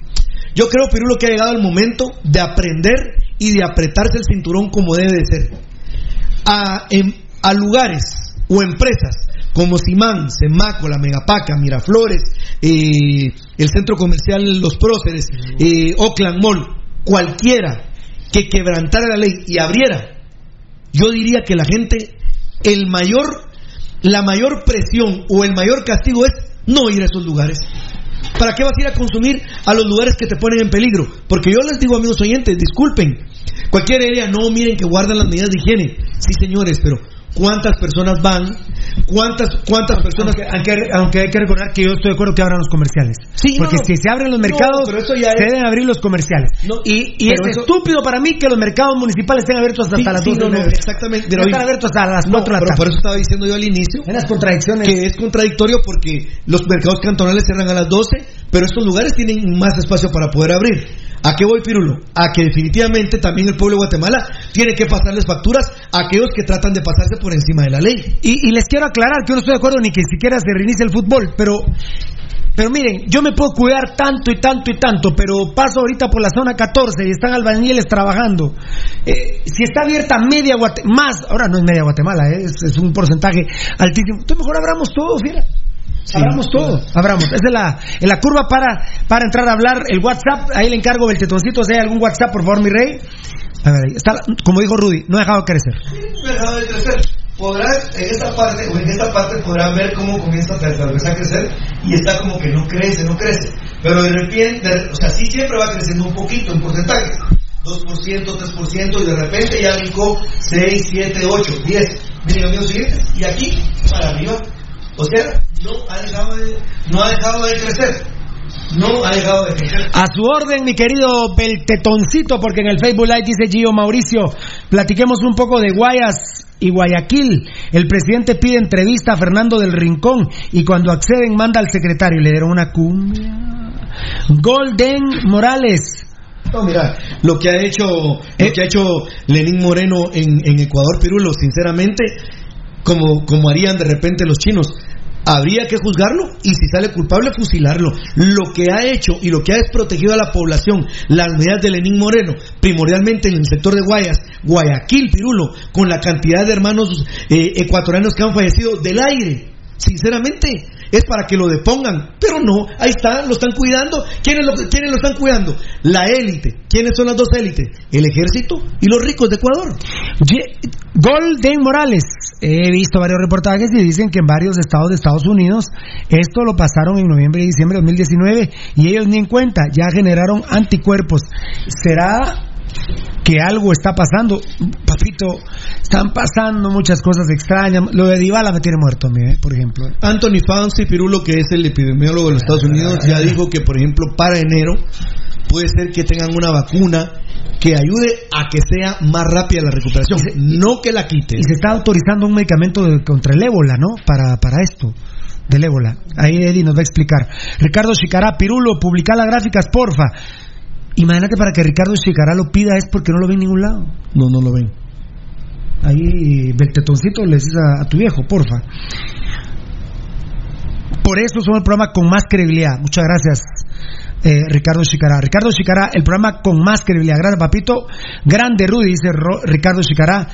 Yo creo, Pirulo, que ha llegado el momento de aprender y de apretarse el cinturón como debe de ser. A, em- a lugares o empresas como Simán, Semaco, la Megapaca, Miraflores, eh, el centro comercial Los Próceres, eh, Oakland Mall, cualquiera que quebrantara la ley y abriera, yo diría que la gente, el mayor, la mayor presión o el mayor castigo es no ir a esos lugares. ¿Para qué vas a ir a consumir a los lugares que te ponen en peligro? Porque yo les digo, amigos oyentes, disculpen, cualquier idea, no miren que guardan las medidas de higiene. Sí, señores, pero ¿cuántas personas van? ¿Cuántas, cuántas personas... Aunque, aunque hay que recordar que yo estoy de acuerdo que abran los comerciales. Sí, Porque no, si se abren los mercados, pero se es- deben abrir los comerciales. No, y y es pero eso- estúpido para mí que los mercados municipales estén abiertos hasta, Sí, las sí, 12 no, de no, la exactamente. Deben estar abiertos hasta las 4 No, de la pero tarde. por eso estaba diciendo yo al inicio En las contradicciones. que es contradictorio porque los mercados cantonales cierran a las 12, pero estos lugares tienen más espacio para poder abrir. ¿A qué voy, Pirulo? A que definitivamente también el pueblo de Guatemala tiene que pasarles facturas a aquellos que tratan de pasarse por encima de la ley. Y, les quiero aclarar que yo no estoy de acuerdo ni que siquiera se reinicie el fútbol, pero pero miren, yo me puedo cuidar tanto y tanto y tanto, pero paso ahorita por la zona 14 y están albañiles trabajando. Eh, si está abierta media Guatemala, más, ahora no es media Guatemala, eh, es, es un porcentaje altísimo. Entonces mejor abramos todo, fíjate. abramos todo, abramos. Esa es la, en la curva para, para entrar a hablar. El WhatsApp, ahí le encargo el tetoncito, si hay algún WhatsApp, por favor, mi rey. A ver, ahí está, como dijo Rudy, no ha dejado de crecer. dejado de crecer. Podrán, en esta parte, o en esta parte podrán ver cómo comienza vez a crecer y está como que no crece, no crece. Pero de repente, o sea, sí siempre va creciendo un poquito en porcentaje. 2%, 3% y de repente ya brincó 6, 7, 8, 10. Miren amigos siguientes, y aquí para arriba. O sea, no ha dejado de, no ha dejado de crecer. No ha dejado de crecer. A su orden, mi querido Beltetoncito, porque en el Facebook Live dice Gio Mauricio, platiquemos un poco de Guayas y Guayaquil. El presidente pide entrevista a Fernando del Rincón y cuando acceden manda al secretario y le dieron una cumbia. Golden Morales. No, mira, lo que ha hecho, lo que ha hecho Lenín Moreno en, en Ecuador, Pirulo, sinceramente, como, como harían de repente los chinos, habría que juzgarlo y si sale culpable, fusilarlo. Lo que ha hecho y lo que ha desprotegido a la población, las medidas de Lenín Moreno, primordialmente en el sector de Guayas, Guayaquil, Pirulo, con la cantidad de hermanos eh, ecuatorianos que han fallecido del aire. Sinceramente, es para que lo depongan, pero no, ahí está, lo están cuidando. ¿Quiénes lo, quiénes lo están cuidando? La élite. ¿Quiénes son las dos élites? El ejército y los ricos de Ecuador. Golden Morales. He visto varios reportajes y dicen que en varios estados de Estados Unidos esto lo pasaron en noviembre y diciembre de 2019 y ellos ni en cuenta, ya generaron anticuerpos. ¿Será que algo está pasando? Papito, están pasando muchas cosas extrañas. Lo de Dybala me tiene muerto a mí, ¿eh? por ejemplo. Anthony Fauci, Pirulo, que es el epidemiólogo de los Estados Unidos, ya dijo que, por ejemplo, para enero puede ser que tengan una vacuna que ayude a que sea más rápida la recuperación, no que la quite. Y se está autorizando un medicamento de- contra el ébola, ¿no? Para, para esto, del ébola. Ahí Eddie nos va a explicar. Ricardo Chicará, Pirulo, publica las gráficas, porfa. Imagínate para que Ricardo Chicará lo pida es porque no lo ve en ningún lado. No, no lo ven. Ahí, Beltetoncito, le dices a, a tu viejo, porfa. Por eso somos el programa con más credibilidad. Muchas gracias, eh, Ricardo Chicará. Ricardo Chicará, el programa con más credibilidad. Gracias, papito. Grande Rudy, dice Ro- Ricardo Chicará.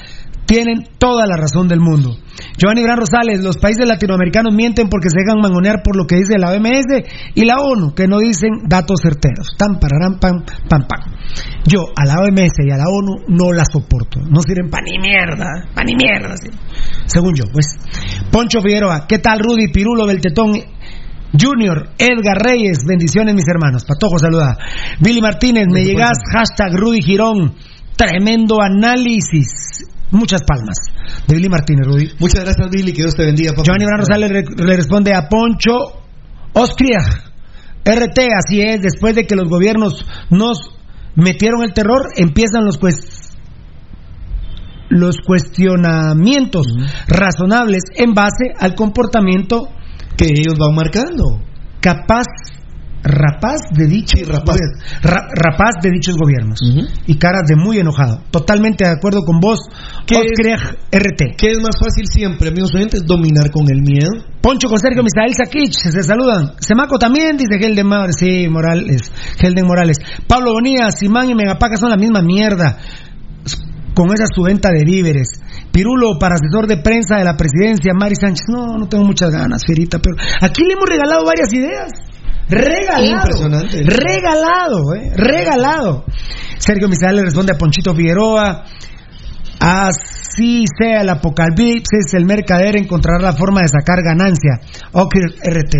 Tienen toda la razón del mundo. Giovanni Gran Rosales, los países latinoamericanos mienten porque se dejan mangonear por lo que dice la OMS y la ONU, que no dicen datos certeros. Tan, pararán, pam, pam, pam. Yo a la OMS y a la ONU no la soporto. No sirven pa' ni mierda, pa' ni mierda. sí. Según yo, pues. Poncho Figueroa, ¿qué tal Rudy Pirulo Beltetón? Junior, Edgar Reyes, bendiciones mis hermanos. Patojo saluda. Billy Martínez, me llegas, hashtag Rudy Girón. Tremendo análisis. Muchas palmas. De Billy Martínez, Rudy. Muchas gracias, Billy, que Dios te bendiga, papá. Giovanni Bran Rosales le, le responde a Poncho Oskriag. RT, así es, después de que los gobiernos nos metieron el terror, empiezan los pues los cuestionamientos razonables en base al comportamiento que ellos van marcando. Capaz rapaz de dichos rapaz. Ra- rapaz de dichos gobiernos y caras de muy enojado. Totalmente de acuerdo con vos, ¿Qué es- Oskriag RT. ¿Qué es más fácil siempre, amigos oyentes? Dominar con el miedo. Poncho con Sergio Misael Sakich, se saludan. Semaco también, dice Helden Morales. Sí, Morales. Helden Morales. Pablo Bonilla, Simán y Megapaca son la misma mierda. Con esa su venta de víveres. Pirulo para asesor de prensa de la presidencia, Mari Sánchez. No, no tengo muchas ganas, Fierita, pero aquí le hemos regalado varias ideas. Regalado. Impresionante. Regalado, eh. Regalado. Sergio Misael le responde a Ponchito Figueroa. Así sea el apocalipsis, el mercader encontrará la forma de sacar ganancia. Ok, RT.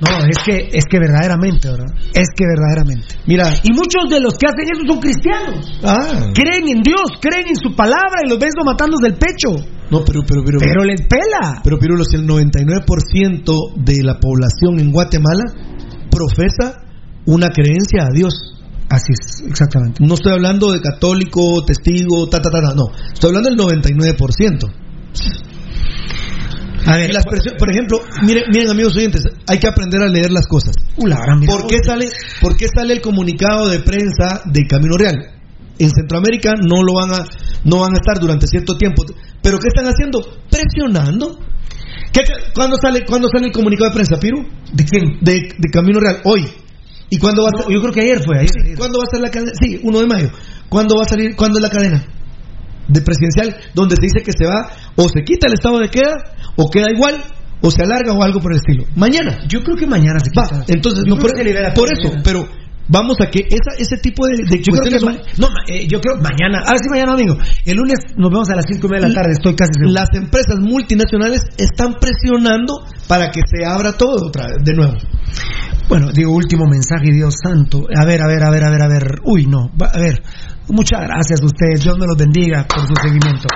No, es que, es que verdaderamente, ¿verdad? Es que verdaderamente. Mira, Y muchos de los que hacen eso son cristianos. ah, Creen en Dios, creen en su palabra y los ves matándose del pecho. No, pero, pero, pero, Pero les pela. Pero Pirulo, si el 99% de la población en Guatemala profesa una creencia a Dios. Así es, exactamente. No estoy hablando de católico, testigo, ta, ta, ta, ta, no. Estoy hablando del 99%. A ver, Las perso- por ejemplo, miren, miren amigos oyentes, hay que aprender a leer las cosas. Uh, la gran mira. ¿Por qué sale, por qué sale el comunicado de prensa de Camino Real? En Centroamérica no lo van a, no van a estar durante cierto tiempo. ¿Pero qué están haciendo? Presionando. ¿Qué, ¿cuándo, sale, ¿Cuándo sale el comunicado de prensa, Piru? ¿De quién? De, de Camino Real, hoy. ¿Y cuándo va a ser? yo creo que ayer fue, ayer. ayer. ¿Cuándo va a ser la cadena? Sí, 1 de mayo. ¿Cuándo va a salir? ¿Cuándo es la cadena? De presidencial, donde se dice que se va, o se quita el estado de queda, o queda igual, o se alarga, o algo por el estilo. Mañana. Yo creo que mañana se Va, quita. entonces, Yo no, por, por eso, pero vamos a que esa, ese tipo de, de Yo creo que no, eh, yo creo mañana. Ahora sí, mañana domingo. El lunes nos vemos a las 5 y media de la tarde, estoy casi seguro. las empresas multinacionales están presionando para que se abra todo otra vez, de nuevo. Bueno, digo, último mensaje, Dios santo. A ver, a ver, a ver, a ver, a ver. Uy, no. A ver. Muchas gracias a ustedes. Dios me los bendiga por su seguimiento.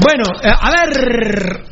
Bueno, eh, a ver.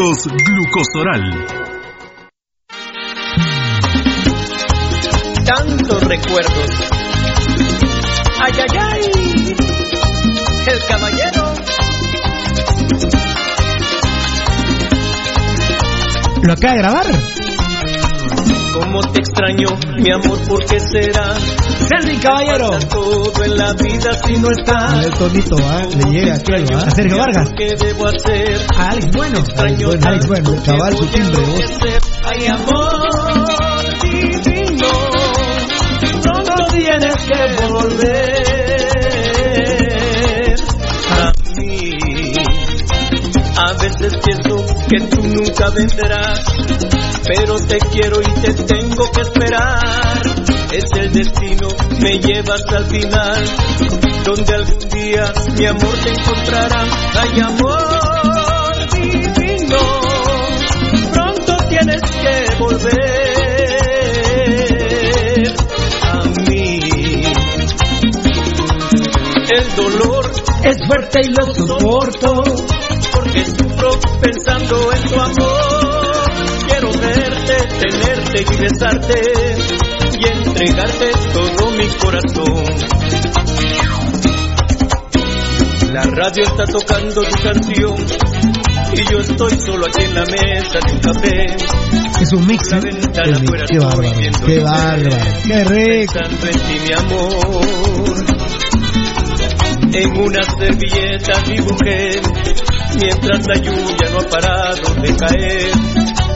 Glucosoral. Tantos recuerdos. Ay, ay, ay. El caballero. ¿Lo acaba de grabar? Cómo te extraño, mi amor, ¿por qué será? Sergi Caballero. Todo en la vida si no está. El tonito, ¿ah? Le llega aquel, ¿ah? A Sergio Vargas. ¿Qué debo hacer? A Alex Bueno. Extraño Bueno, Alex Bueno, cabal, su timbre. Ay, amor divino. Pronto tienes que volver a mí. A veces pienso que tú nunca vendrás, pero te quiero y te tengo que esperar. Es el destino, me llevas al final, donde algún día mi amor te encontrará. Ay, amor divino, pronto tienes que volver a mí. El dolor Es fuerte y lo soporto. porque sufro pensando en tu amor. Tenerte y besarte y entregarte todo mi corazón. La radio está tocando tu canción y yo estoy solo aquí en la mesa de un café. Es un mix, La ¿eh? ventana afuera qué bárbaro, qué bárbaro. Qué rico. Pensando en ti, mi amor. En una servilleta dibujé, mientras la lluvia no ha parado de caer.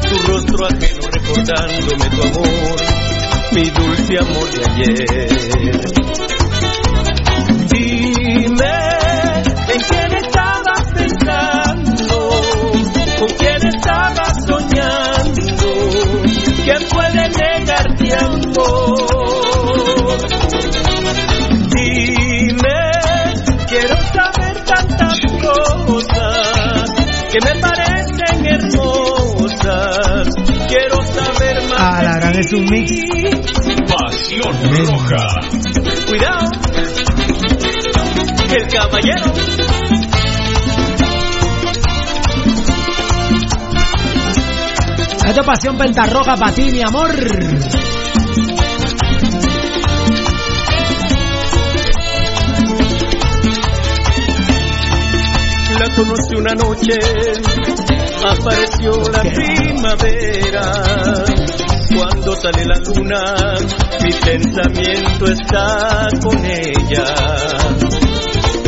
Tu rostro ajeno recordándome tu amor, mi dulce amor de ayer. Dime, ¿en quién estabas pensando? ¿Con quién estabas soñando? ¿Quién puede negarte amor? Dime, quiero saber tantas cosas que me Es un mix. Pasión Roja. Cuidado, el caballero. Esta pasión pentarroja para ti, mi amor. La conocí una noche, apareció la primavera. Cuando sale la luna, mi pensamiento está con ella.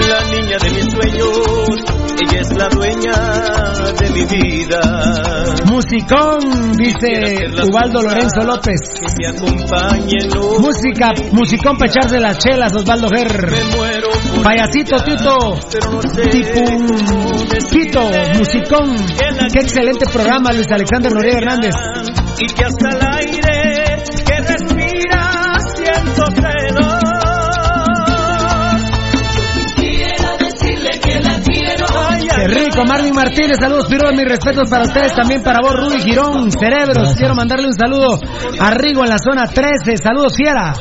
La niña de mis sueños, ella es la dueña de mi vida. Musicón, dice Ubaldo Lorenzo López. Que me acompañe Música, musicón para echarse las chelas, Osvaldo Ger. me muero por Payasito Tito, no sé Tito, musicón. Qué excelente programa, Luis Alexander Noriega Hernández. y que hasta el Rico, Marvin Martínez, saludos, Piro, mis respetos para ustedes, también para vos, Rudy Girón, Cerebros, quiero mandarle un saludo a Rigo en la zona 13, saludos, Fiera.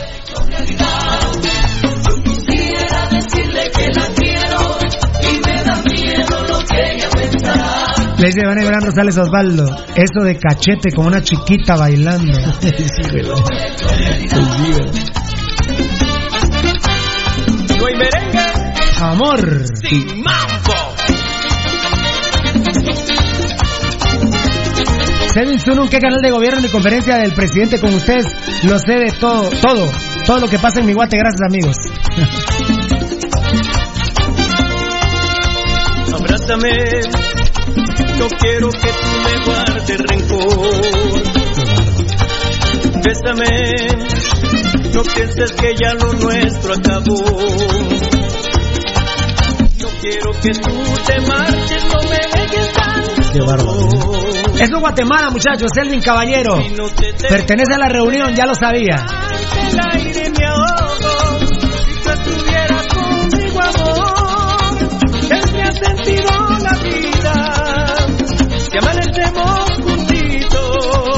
Le dice Iván Gran Rosales Osvaldo, eso de cachete con una chiquita bailando. <laughs> Merengue Amor. sin mambo. Sevin Sunun, ¿qué canal de gobierno ni conferencia del presidente con ustedes? Lo sé de todo, todo, todo lo que pasa en mi guate, gracias amigos. Abrázame, no quiero que tú me guardes rencor. Bésame, no pienses que ya lo nuestro acabó. No quiero que tú te marches, no me dejes Qué bárbaro. es Guatemala, muchachos. Elvin Caballero. Pertenece a la reunión, ya lo sabía.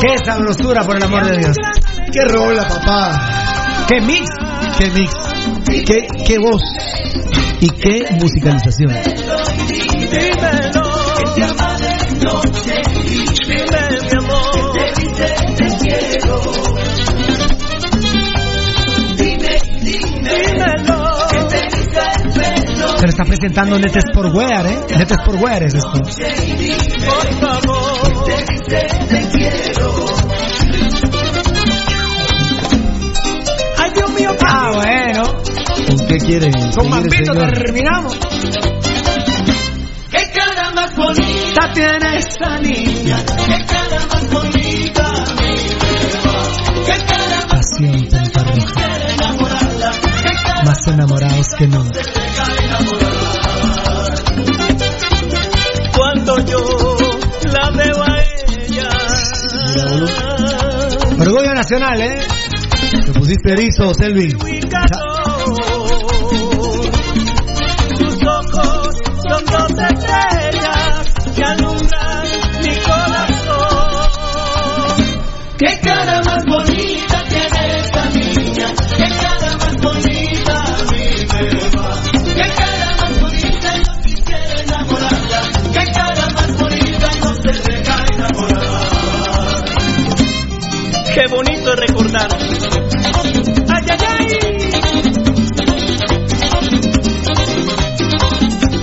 Qué sabrosura, por el amor de Dios. Qué rola, papá. Qué mix. Qué mix. Qué, qué voz. Y qué musicalización. Dímelo. Dime, mi amor. Dímelo. Se lo está presentando Netes por Wear, ¿eh? Netes por Wear es esto. Por favor. Ay, Dios mío. Ah, bueno. ¿Con qué quieren? Con Mambito terminamos. Qué cara más bonita tiene esa niña. Qué cara más bonita. Qué cara más Pasión Más enamorados que nunca. Cuando yo la veo a ella. Orgullo nacional, ¿eh? Te pusiste erizo, calor. Tus ojos son dos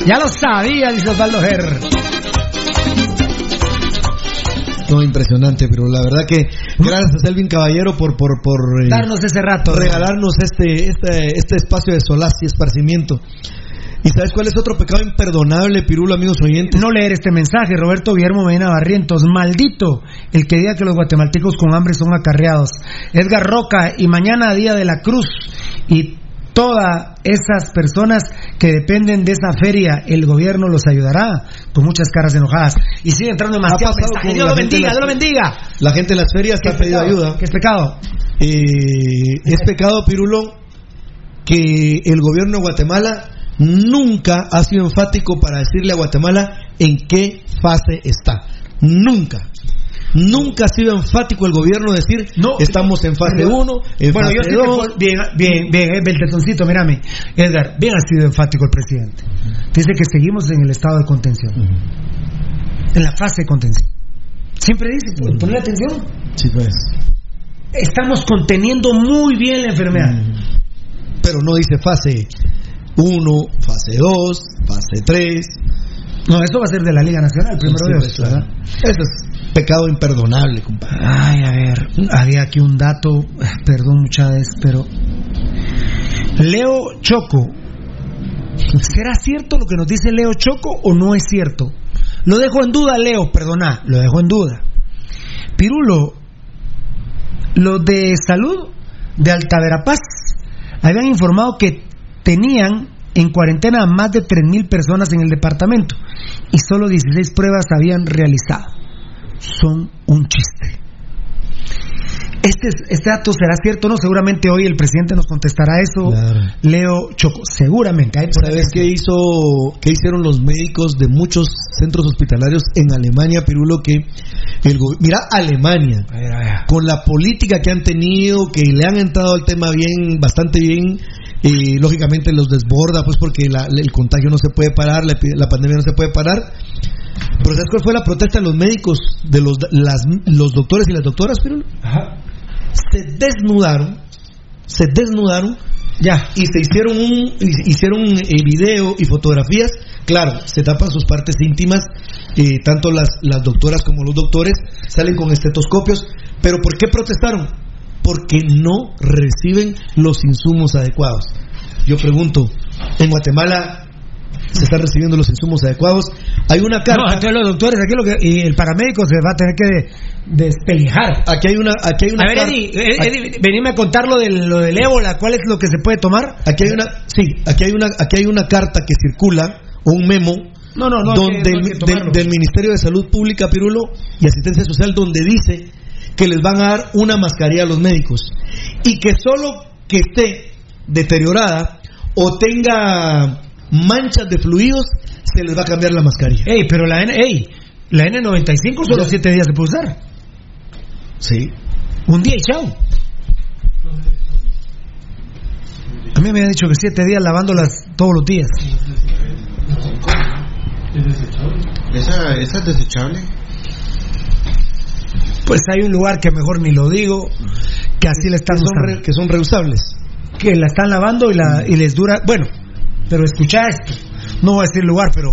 Ya lo sabía, dice Osvaldo Ger. No, impresionante, pero la verdad que gracias a Selvin Caballero por, por, por eh, Darnos ese rato. regalarnos este, este, este espacio de solaz y esparcimiento. ¿Y sabes cuál es otro pecado imperdonable, Pirulo, amigos oyentes? No leer este mensaje, Roberto Guillermo Medina Barrientos. Maldito el que diga que los guatemaltecos con hambre son acarreados. Edgar Roca, y mañana día de la cruz. Y todas esas personas que dependen de esa feria, el gobierno los ayudará. Con muchas caras enojadas. Y sigue entrando demasiado mensaje. Dios lo bendiga, en Dios lo bendiga. La gente en las ferias ¿Qué ha pedido ayuda. ¿Qué es pecado? Eh, es pecado, Pirulo, que el gobierno de Guatemala nunca ha sido enfático para decirle a Guatemala en qué fase está. Nunca. Nunca ha sido enfático el gobierno decir No. estamos en fase 1, en bueno, yo fase 2. puedo- bien, bien, bien, eh, Beltetoncito, mírame. Edgar, bien ha sido enfático el presidente. Dice que seguimos en el estado de contención. En la fase de contención. Siempre dice, pon- ponle atención. Sí, pues. Estamos conteniendo muy bien la enfermedad. Pero no dice fase 1, fase 2, fase 3. No, esto va a ser de la Liga Nacional, primero Sí, Dios. pues, claro. Eso es pecado imperdonable, compadre. Ay, a ver, había aquí un dato, perdón muchas veces, pero Leo Choco, ¿será cierto lo que nos dice Leo Choco o no es cierto? Lo dejo en duda, Leo, perdona, lo dejo en duda. Pirulo, los de salud de Alta Verapaz habían informado que tenían en cuarentena a más de 3.000 personas en el departamento y solo 16 pruebas habían realizado. Son un chiste. Este, este dato será cierto, ¿no? Seguramente hoy el presidente nos contestará eso. Claro. Leo Choco, seguramente. Hay ¿Sabes qué hizo, qué hicieron los médicos de muchos centros hospitalarios en Alemania, Pirulo? Que el mira Alemania, con la política que han tenido, que le han entrado al tema bien, bastante bien, y lógicamente los desborda, pues porque la- el contagio no se puede parar, la, pandemia no se puede parar. Pero ¿sabes cuál fue la protesta de los médicos, de los, las- los doctores y las doctoras, Pirulo? Ajá. Se desnudaron, se desnudaron Ya. y se hicieron un hicieron eh, video y fotografías claro se tapan sus partes íntimas eh, tanto las, las doctoras como los doctores salen con estetoscopios pero ¿por qué protestaron? Porque no reciben los insumos adecuados yo pregunto en Guatemala se están recibiendo los insumos adecuados hay una No, carta entonces los doctores aquí lo que, y el paramédico se va a tener que despellejar. aquí hay una aquí hay una A ver, Eddie, Eddie, venime a contar lo, del, lo del ébola. ¿Cuál es lo que se puede tomar? Aquí hay una, sí, aquí hay una, aquí hay una carta que circula o un memo No, no, no, donde que no del, del Ministerio de Salud Pública, Pirulo, y Asistencia Social, donde dice que les van a dar una mascarilla a los médicos y que solo que esté deteriorada o tenga manchas de fluidos se les va a cambiar la mascarilla. Ey, pero la N, ey, la N95 solo 7 días se puede usar. Sí. Un día y chao. A mí me habían dicho que 7 días lavándolas todos los días. Esa, esa es desechable. Pues hay un lugar que mejor ni lo digo, que así la están Que son, re- que son reusables. que la están lavando y, la, y les dura. Bueno, pero escucha esto. No voy a decir lugar, pero.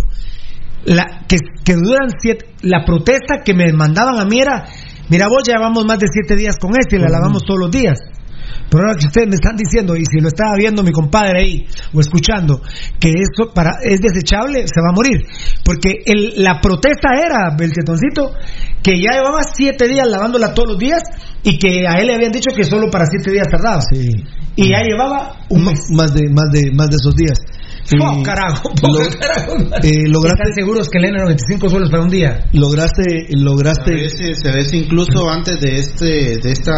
La, que, que duran siete. La protesta que me mandaban a mí era: Mira, vos ya llevamos más de siete días con este y la lavamos todos los días. Pero ahora que ustedes me están diciendo, y si lo estaba viendo mi compadre ahí, o escuchando, que eso para, es desechable, se va a morir. Porque el, la protesta era, Belchetoncito, que ya llevaba siete días lavándola todos los días y que a él le habían dicho que solo para siete días tardaba. Y ya llevaba un mes. Más de, más de, más de esos días. ¡Oh, carajo! <laughs> lo- carajo! eh, lograste- ¿Están seguros que el N95 solo es para un día? Lograste, A lograste. veces, a veces incluso antes de este de esta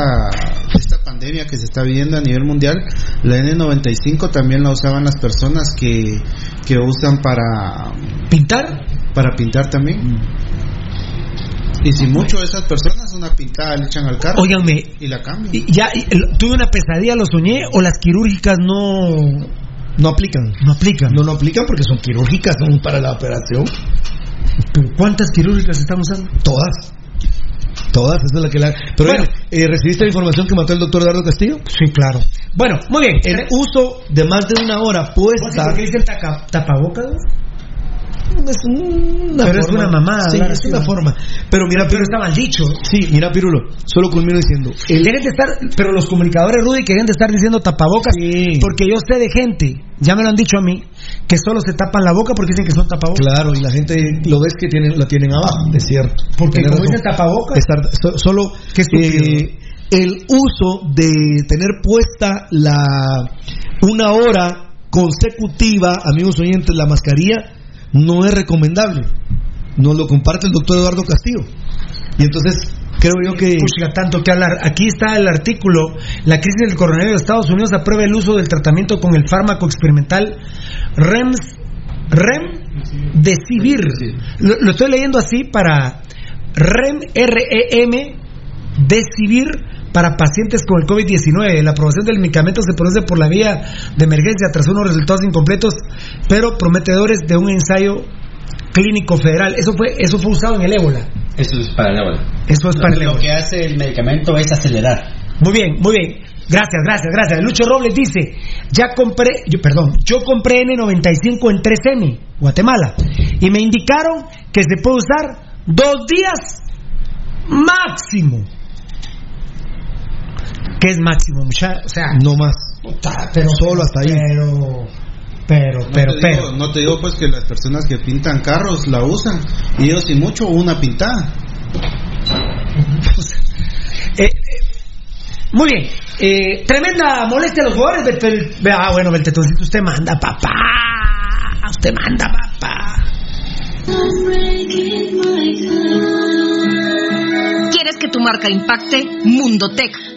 de esta pandemia que se está viviendo a nivel mundial, la N95 también la usaban las personas que, que usan para ¿Pintar? para pintar también. Y si mucho de esas personas una pintada le echan al carro y la cambian. y ya tuve una pesadilla, lo soñé, o las quirúrgicas no, No aplican. no aplican. No, no aplican porque son quirúrgicas, son para la operación. ¿Pero ¿Cuántas quirúrgicas están usando? Todas. Todas, esa es la que la. Pero Bueno. eh, ¿recibiste la información que mató el doctor Eduardo Castillo? Sí, claro. Bueno, muy bien. El uso de más de una hora puesta. ¿Por qué dice el tapabocas? Es una Pero es una mamada Sí, es una forma. Pero mira, Pero Pirulo. está mal dicho. Sí, mira, Pirulo. Solo culmino diciendo. El, de estar, pero los comunicadores, Rudy, que dejen de estar diciendo tapabocas, Sí. porque yo sé de gente, ya me lo han dicho a mí, que solo se tapan la boca porque dicen que son tapabocas. Claro, y la gente lo ves que tienen, la tienen abajo, es cierto. Porque como dicen tapabocas, Estar- so- solo eh, el uso de tener puesta la una hora consecutiva, amigos oyentes, la mascarilla no es recomendable. Nos lo comparte el doctor Eduardo Castillo. Y entonces creo yo que Puchica, tanto que hablar. Aquí está el artículo. La crisis del coronavirus de Estados Unidos aprueba el uso del tratamiento con el fármaco experimental REMS, REM Decivir. Lo, lo estoy leyendo así para REM, R-E-M, Decivir para pacientes con el COVID-19. La aprobación del medicamento se produce por la vía de emergencia tras unos resultados incompletos, pero prometedores de un ensayo clínico federal. Eso fue, eso fue usado en el ébola. Eso es para el ébola. Eso es para el Lo ébola. que hace el medicamento es acelerar. Muy bien, muy bien. Gracias, gracias, gracias. Lucho Robles dice, ya compré, yo, perdón, yo compré N95 en 3M, Guatemala, y me indicaron que se puede usar dos días máximo. ¿Qué es máximo, muchacha? O sea, no más. pero, Solo hasta ahí. Pero, pero, No pero, te pero. digo, no te digo pues que las personas que pintan carros la usan y ellos sin mucho una pintada. Eh, eh, muy bien. Eh, tremenda molestia a los jugadores. Betel- Be- ah, bueno, Beltetoncito, usted manda, papá. Usted manda, papá. ¿Quieres que tu marca impacte? Mundotech,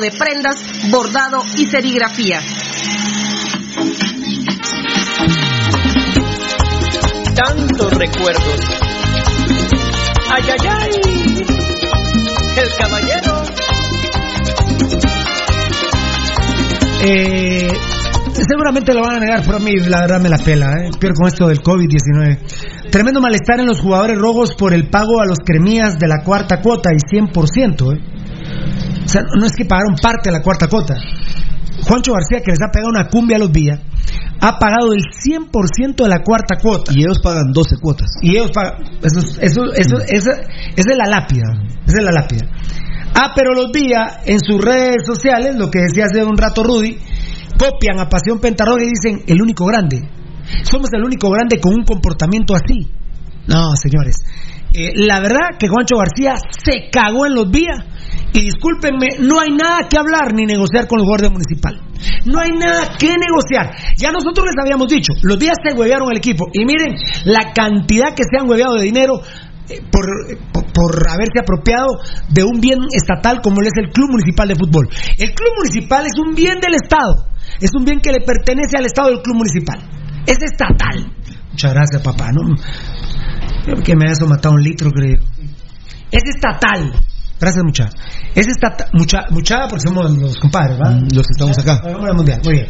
de prendas, bordado y serigrafía. Tantos recuerdos. Ay, ay, ay. El caballero. Eh, seguramente lo van a negar, pero a mí la verdad me la pela, ¿eh? Peor con esto del COVID-19. Tremendo malestar en los jugadores rojos por el pago a los cremías de la cuarta cuota y 100%, ¿eh? O sea, no es que pagaron parte de la cuarta cuota. Juancho García, que les ha pegado una cumbia a los Villa, ha pagado el 100% de la cuarta cuota. Y ellos pagan 12 cuotas. Y ellos pagan. Eso, es- eso, eso, esa, esa es la lápida. Esa es la lápida. Ah, pero los días en sus redes sociales, lo que decía hace un rato Rudy, copian a Pasión Pentarroja y dicen el único grande. Somos el único grande con un comportamiento así. No, señores. Eh, la verdad que Juancho García se cagó en los días. Y discúlpenme, no hay nada que hablar ni negociar con los guardias municipal. No hay nada que negociar. Ya nosotros les habíamos dicho, los días se huevearon el equipo. Y miren la cantidad que se han hueveado de dinero eh, por, por, haberse apropiado de un bien estatal como es el Club Municipal de Fútbol. El Club Municipal es un bien del Estado. Es un bien que le pertenece al Estado del Club Municipal. Es estatal. Muchas gracias, papá. ¿no? Que me ha matado un litro, creo. Es estatal. Gracias, mucha. Es estatal. Mucha, mucha, porque somos los compadres, ¿va? Mm, Los que estamos acá. La mundial. Muy bien.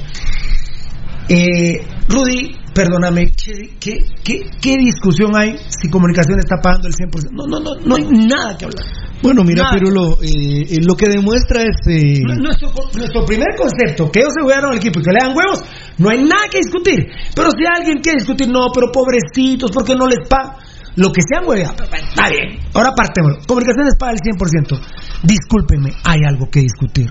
Eh, Rudy, perdóname, ¿qué, qué, qué, qué discusión hay si comunicación está pagando el 100%? No, no, no, no hay nada que hablar. Bueno, mira, Nada. Pirulo, eh, eh, lo que demuestra es... eh, Nuestro, nuestro primer concepto, que ellos se jugaron al equipo y que le dan huevos, no hay nada que discutir. Pero si alguien quiere discutir, no, pero pobrecitos, porque no les pagan. Lo que sean hueveado, está bien. Ahora partemos. Comunicaciones paga el 100%. Discúlpenme, hay algo que discutir.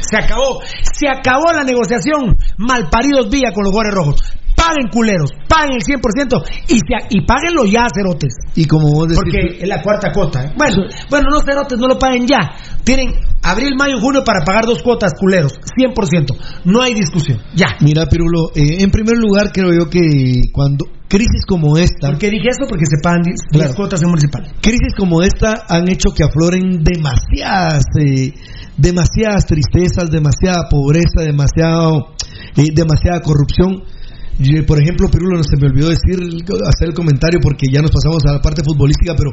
Se acabó, se acabó la negociación. Malparidos vía con los guardias rojos. Paguen culeros, paguen el 100% y, se, y páguenlo ya, cerotes. y como vos decís... Porque es la cuarta cuota. ¿eh? Bueno, bueno, no cerotes, no lo paguen ya. Tienen abril, mayo, junio para pagar dos cuotas, culeros. 100%. No hay discusión. Ya. Mira, Pirulo, eh, en primer lugar creo yo que cuando crisis como esta... ¿Por qué dije eso? Porque se pagan 10 Claro. cuotas en municipal. Crisis como esta han hecho que afloren demasiadas, eh, demasiadas tristezas, demasiada pobreza, demasiado, eh, demasiada corrupción. Eh, por ejemplo, Pirulo, se me olvidó decir, hacer el comentario porque ya nos pasamos a la parte futbolística, pero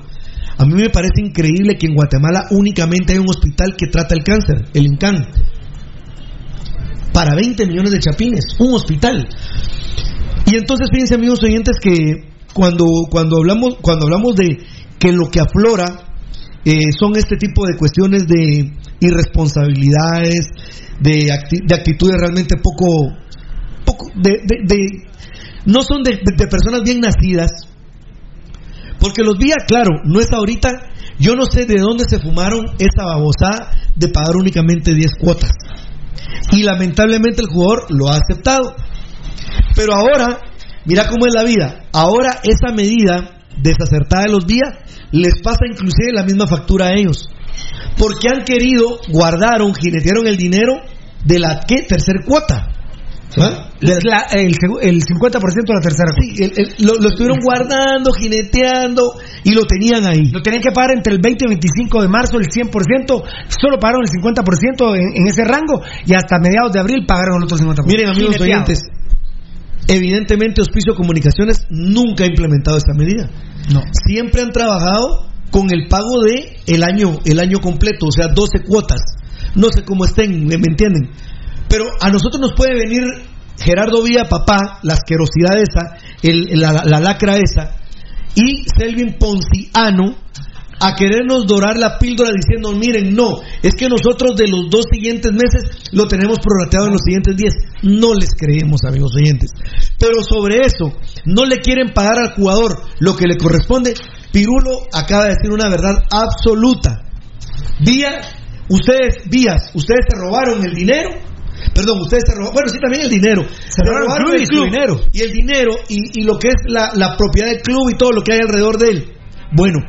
a mí me parece increíble que en Guatemala únicamente hay un hospital que trata el cáncer, el INCAN. Para 20 millones de chapines, un hospital. Y entonces fíjense amigos oyentes que cuando, cuando, hablamos, cuando hablamos de que lo que aflora eh, son este tipo de cuestiones de irresponsabilidades, de, de actitudes realmente poco, poco de, no son de, personas bien nacidas, porque los días, claro, no es ahorita, yo no sé de dónde se fumaron esa babosada de pagar únicamente 10 cuotas. Y lamentablemente el jugador lo ha aceptado. Pero ahora, mira cómo es la vida. Ahora esa medida desacertada de los días les pasa inclusive la misma factura a ellos. Porque han querido, guardaron, jinetearon el dinero de la ¿qué? tercer cuota. ¿Ah? La- el, el 50% de la tercera. Sí, el- el- lo, lo estuvieron guardando, jineteando y lo tenían ahí. Lo tenían que pagar entre el 20 y el 25 de marzo el 100%, solo pagaron el 50% en, en ese rango y hasta mediados de abril pagaron el otro 50%. Miren amigos Jineteado. oyentes, evidentemente Hospicio Comunicaciones nunca ha implementado esta medida. No. Siempre han trabajado con el pago de el año, el año completo, o sea, 12 cuotas. No sé cómo estén, ¿me me entienden? Pero a nosotros nos puede venir Gerardo Vía, papá, la asquerosidad esa, el- la, la lacra esa, y Selvin Ponciano a querernos dorar la píldora diciendo, miren, no, es que nosotros de los dos siguientes meses lo tenemos prorrateado en los siguientes 10. No les creemos, amigos oyentes. Pero sobre eso, no le quieren pagar al jugador lo que le corresponde. Pirulo acaba de decir una verdad absoluta. Vía, ustedes, vías, ustedes se robaron el dinero. Perdón, ustedes se robaron, bueno, sí, también el dinero. Se robaron el club dinero. Y el dinero y, y lo que es la, la propiedad del club y todo lo que hay alrededor de él. Bueno,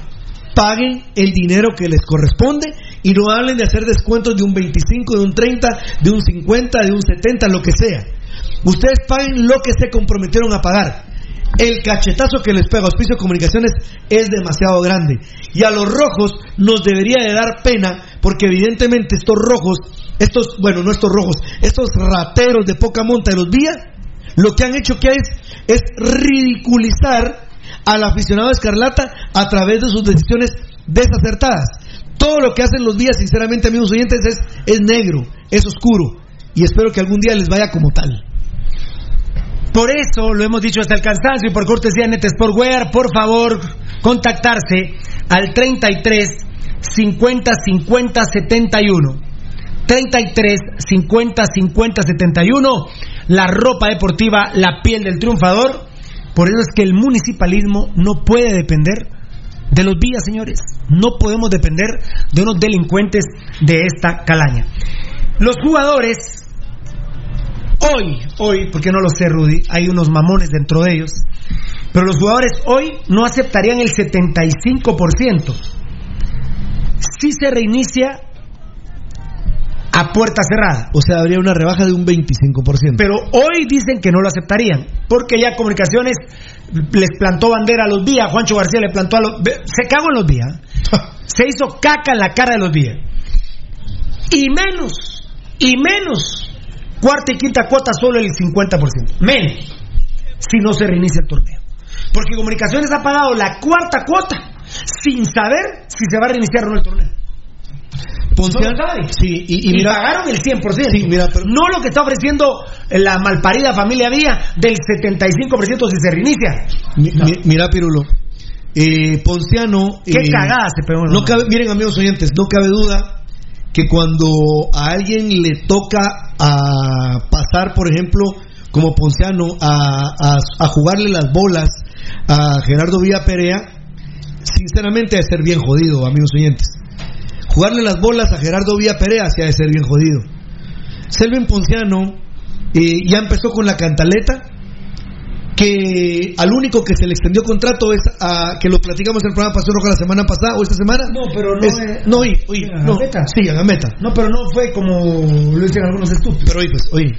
paguen el dinero que les corresponde y no hablen de hacer descuentos de un 25, de un 30, de un 50, de un 70, lo que sea. Ustedes paguen lo que se comprometieron a pagar. El cachetazo que les pega a Hospicio Comunicaciones es demasiado grande. Y a los rojos nos debería de dar pena porque evidentemente estos rojos, estos, bueno, no estos rojos, estos rateros de poca monta de los vías, lo que han hecho que es, es ridiculizar al aficionado escarlata a través de sus decisiones desacertadas. Todo lo que hacen los días, sinceramente, amigos oyentes, es, es negro, es oscuro. Y espero que algún día les vaya como tal. Por eso lo hemos dicho hasta el cansancio y por cortesía Net Sportwear, por favor, contactarse al 33 50 50 71. 33 50 50 71. la ropa deportiva, la piel del triunfador. Por eso es que el municipalismo no puede depender de los vías, señores. No podemos depender de unos delincuentes de esta calaña. Los jugadores, hoy, hoy, porque no lo sé, Rudy, hay unos mamones dentro de ellos, pero los jugadores hoy no aceptarían el 75%. Si se reinicia a puerta cerrada. O sea, habría una rebaja de un 25%. Pero hoy dicen que no lo aceptarían, porque ya Comunicaciones les plantó bandera a los días, Juancho García le plantó a los... Se cagó en los días. <laughs> Se hizo caca en la cara de los días. Y menos, y menos, cuarta y quinta cuota solo el 50%. Menos, si no se reinicia el torneo. Porque Comunicaciones ha pagado la cuarta cuota sin saber si se va a reiniciar o no el torneo. Ponciano, sí, y, mira, pagaron el 100%. No lo que está ofreciendo la malparida familia Vía del 75% si se reinicia. Mira, Pirulo. Eh, Ponciano. Qué eh, pegó. No cabe, miren, amigos oyentes, no cabe duda que cuando a alguien le toca a pasar, por ejemplo, como Ponciano, a, a, jugarle las bolas a Gerardo Villa Perea, sinceramente de ser bien jodido, amigos oyentes. Jugarle las bolas a Gerardo Villa Perea se ha de ser bien jodido. Selvin Ponciano eh, ya empezó con la cantaleta, que al único que se le extendió contrato es a que lo platicamos en el programa Pasión Roja la semana pasada o esta semana. No, pero no. Es, no, oye, oye, no, sí, a meta. No, pero no fue como lo dicen algunos estúpidos. Pero oye, pues, oye.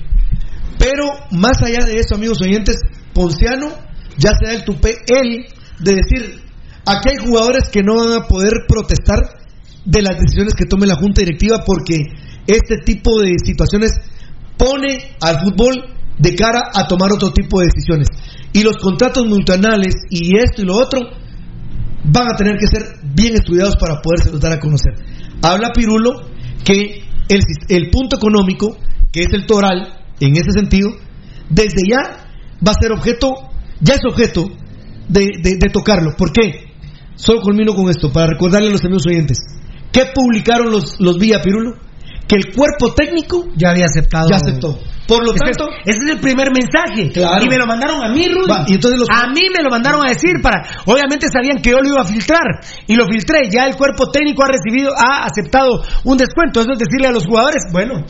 Pero más allá de eso, amigos oyentes, Ponciano ya se da el tupé él de decir: aquí hay jugadores que no van a poder protestar de las decisiones que tome la Junta Directiva porque este tipo de situaciones pone al fútbol de cara a tomar otro tipo de decisiones. Y los contratos multinacionales y esto y lo otro van a tener que ser bien estudiados para poderse dar a conocer. Habla Pirulo que el, el punto económico, que es el toral, en ese sentido, desde ya va a ser objeto, ya es objeto de, de tocarlo. ¿Por qué? Solo culmino con esto, para recordarle a los amigos oyentes. ¿Qué publicaron los, los Villa Pirulo? Que el cuerpo técnico ya había aceptado. Ya aceptó. Por lo tanto, ese es el primer mensaje. Y me lo mandaron a mí, Rudy. y entonces A mí me lo mandaron a decir para. Obviamente sabían que yo lo iba a filtrar y lo filtré. Ya el cuerpo técnico ha recibido, ha aceptado un descuento. Eso es decirle a los jugadores, bueno,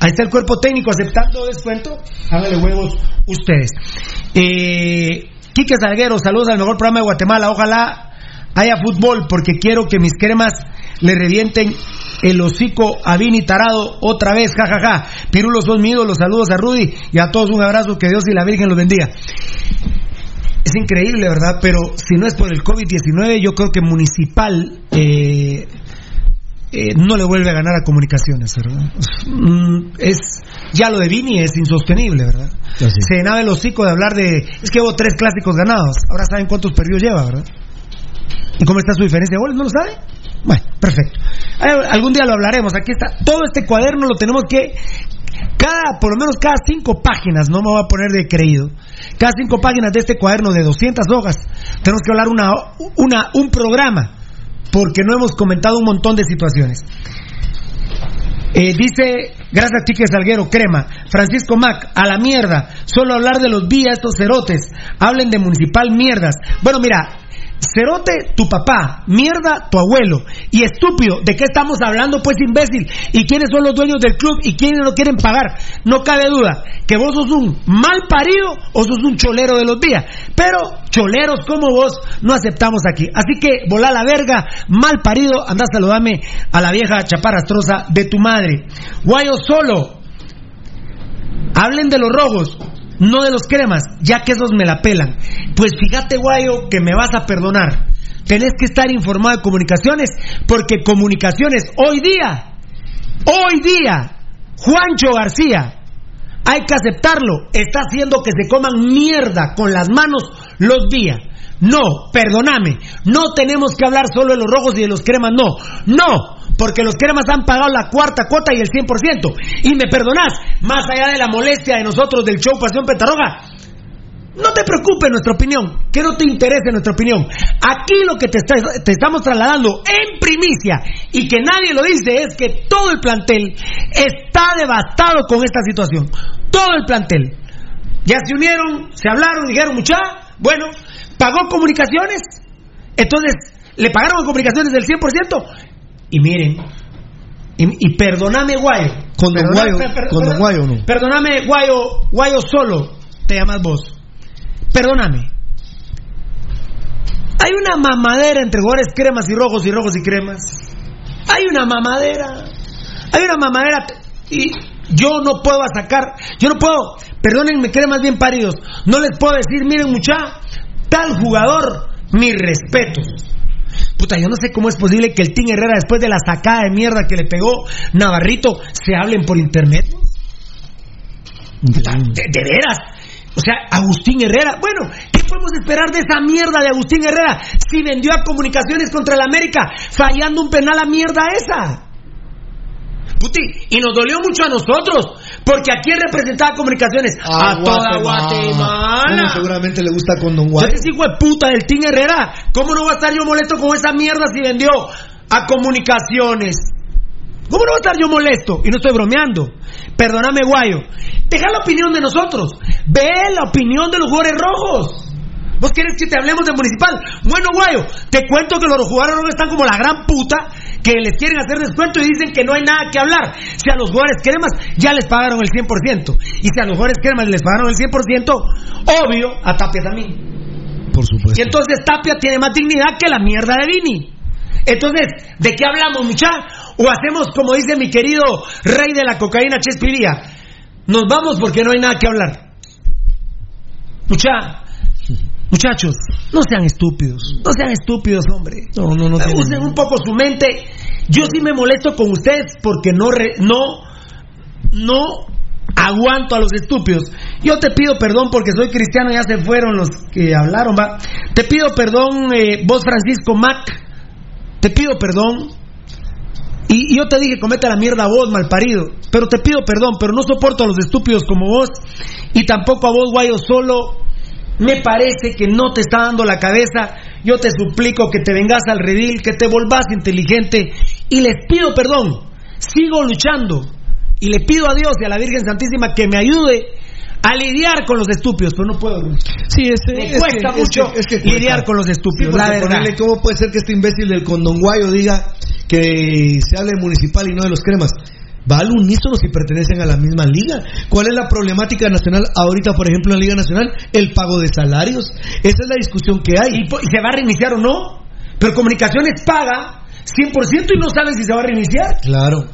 Ahí está el cuerpo técnico aceptando descuento. Háganle huevos ustedes. Eh, Quique Salguero, saludos al mejor programa de Guatemala. Ojalá haya fútbol porque quiero que mis cremas le revienten el hocico a Vini Tarado otra vez, jajaja. Ja, ja. Pirulos son mi los saludos a Rudy y a todos un abrazo, que Dios y la Virgen los bendiga. Es increíble, ¿verdad? Pero si no es por el COVID-19, yo creo que Municipal eh, eh, no le vuelve a ganar a Comunicaciones, ¿verdad? Mm, es, ya lo de Vini es insostenible, ¿verdad? Se llenaba el hocico de hablar de. Es que hubo tres clásicos ganados, ahora saben cuántos perdidos lleva, ¿verdad? ¿Y cómo está su diferencia de goles? ¿No lo sabe? Bueno, perfecto. Algún día lo hablaremos. Aquí está. Todo este cuaderno lo tenemos que. Cada, por lo menos cada cinco páginas, no me voy a poner de creído. Cada cinco páginas de este cuaderno de 200 hojas, tenemos que hablar una, una, un programa, porque no hemos comentado un montón de situaciones. Eh, dice, gracias Chique Salguero, crema. Francisco Mac, a la mierda. Solo hablar de los días, estos cerotes. Hablen de municipal mierdas. Bueno, mira, Cerote, tu papá, mierda, tu abuelo. Y estúpido, ¿de qué estamos hablando, pues, imbécil? ¿Y quiénes son los dueños del club y quiénes lo quieren pagar? No cabe duda que vos sos un mal parido o sos un cholero de los días. Pero choleros como vos no aceptamos aquí. Así que, volá la verga, mal parido, anda saludame a la vieja chaparrastrosa de tu madre. Guayo solo. Hablen de los rojos no de los cremas, ya que esos me la pelan. Pues fíjate, guayo, que me vas a perdonar. Tenés que estar informado de comunicaciones, porque comunicaciones hoy día, hoy día, Juancho García, hay que aceptarlo, está haciendo que se coman mierda con las manos los días. No, perdóname, no tenemos que hablar solo de los rojos y de los cremas, no, no, porque los cremas han pagado la cuarta cuota y el 100%. Y me perdonás, más allá de la molestia de nosotros del show Pasión Petarroga, No te preocupes nuestra opinión, que no te interese nuestra opinión. Aquí lo que te, estamos trasladando en primicia y que nadie lo dice es que todo el plantel está devastado con esta situación. Todo el plantel. Ya se unieron, se hablaron, dijeron, mucha, bueno, pagó comunicaciones, entonces le pagaron comunicaciones del 100%. Y miren, y, y perdóname, Guayo. Con Don Guayo, per- per- con Don Guayo, ¿no? Perdóname, Guayo, Guayo solo, te llamas vos. Perdóname. Hay una mamadera entre jugadores cremas y rojos y rojos y cremas. Hay una mamadera. Hay una mamadera. Y yo no puedo sacar, yo no puedo, perdónenme, cremas bien paridos. No les puedo decir, miren, mucha, tal jugador, mis respetos. Puta, yo no sé cómo es posible que el Team Herrera, después de la sacada de mierda que le pegó Navarrito, se hablen por internet. De, de veras. O sea, Agustín Herrera. Bueno, ¿qué podemos esperar de esa mierda de Agustín Herrera si vendió a comunicaciones contra el América fallando un penal a mierda esa? Y nos dolió mucho a nosotros, porque aquí representaba comunicaciones a, toda Guatemala. Bueno, seguramente le gusta con Don te hijo de puta del Team Herrera. ¿Cómo no va a estar yo molesto con esa mierda si vendió a comunicaciones? ¿Cómo no va a estar yo molesto? Y no estoy bromeando. Perdóname, Guayo. Deja la opinión de nosotros. Ve la opinión de los jugadores rojos. ¿Vos querés que te hablemos de municipal? Bueno, Guayo, te cuento que los jugadores rojos están como la gran puta que les quieren hacer descuento y dicen que no hay nada que hablar. Si a los jugadores cremas ya les pagaron el 100%. Y si a los jugadores cremas les pagaron el 100%, obvio, a Tapia también. Por supuesto. Y entonces Tapia tiene más dignidad que la mierda de Vini. Entonces, ¿de qué hablamos, mucha? O hacemos como dice mi querido rey de la cocaína, Chespiría. Nos vamos porque no hay nada que hablar. Mucha, muchachos, no sean estúpidos. No sean estúpidos, hombre. No, no, no. Usen un poco su mente. Yo sí me molesto con ustedes porque no, re- no, no aguanto a los estúpidos. Yo te pido perdón porque soy cristiano, ya se fueron los que hablaron, va. Te pido perdón, eh, vos Francisco Mac. Te pido perdón. Y, y yo te dije, comete la mierda vos, malparido. Pero te pido perdón, pero no soporto a los estúpidos como vos. Y tampoco a vos, guayo, solo. Me parece que no te está dando la cabeza. Yo te suplico que te vengas al redil, que te volvás inteligente. Y les pido perdón. Sigo luchando. Y le pido a Dios y a la Virgen Santísima que me ayude a lidiar con los estúpidos. Pero no puedo. Sí, ese, Me es cuesta que- mucho es que- es que cuesta. lidiar con los estúpidos, Sí, la porque verdad. ponerle, ¿Cómo puede ser que este imbécil del condonguayo diga que se hable de municipal y no de los cremas? Va al unísono si pertenecen a la misma liga. ¿Cuál es la problemática nacional ahorita, por ejemplo, en la Liga Nacional? El pago de salarios. Esa es la discusión que hay. ¿Y, se va a reiniciar o no? Pero Comunicaciones paga 100% y no sabe si se va a reiniciar. Claro,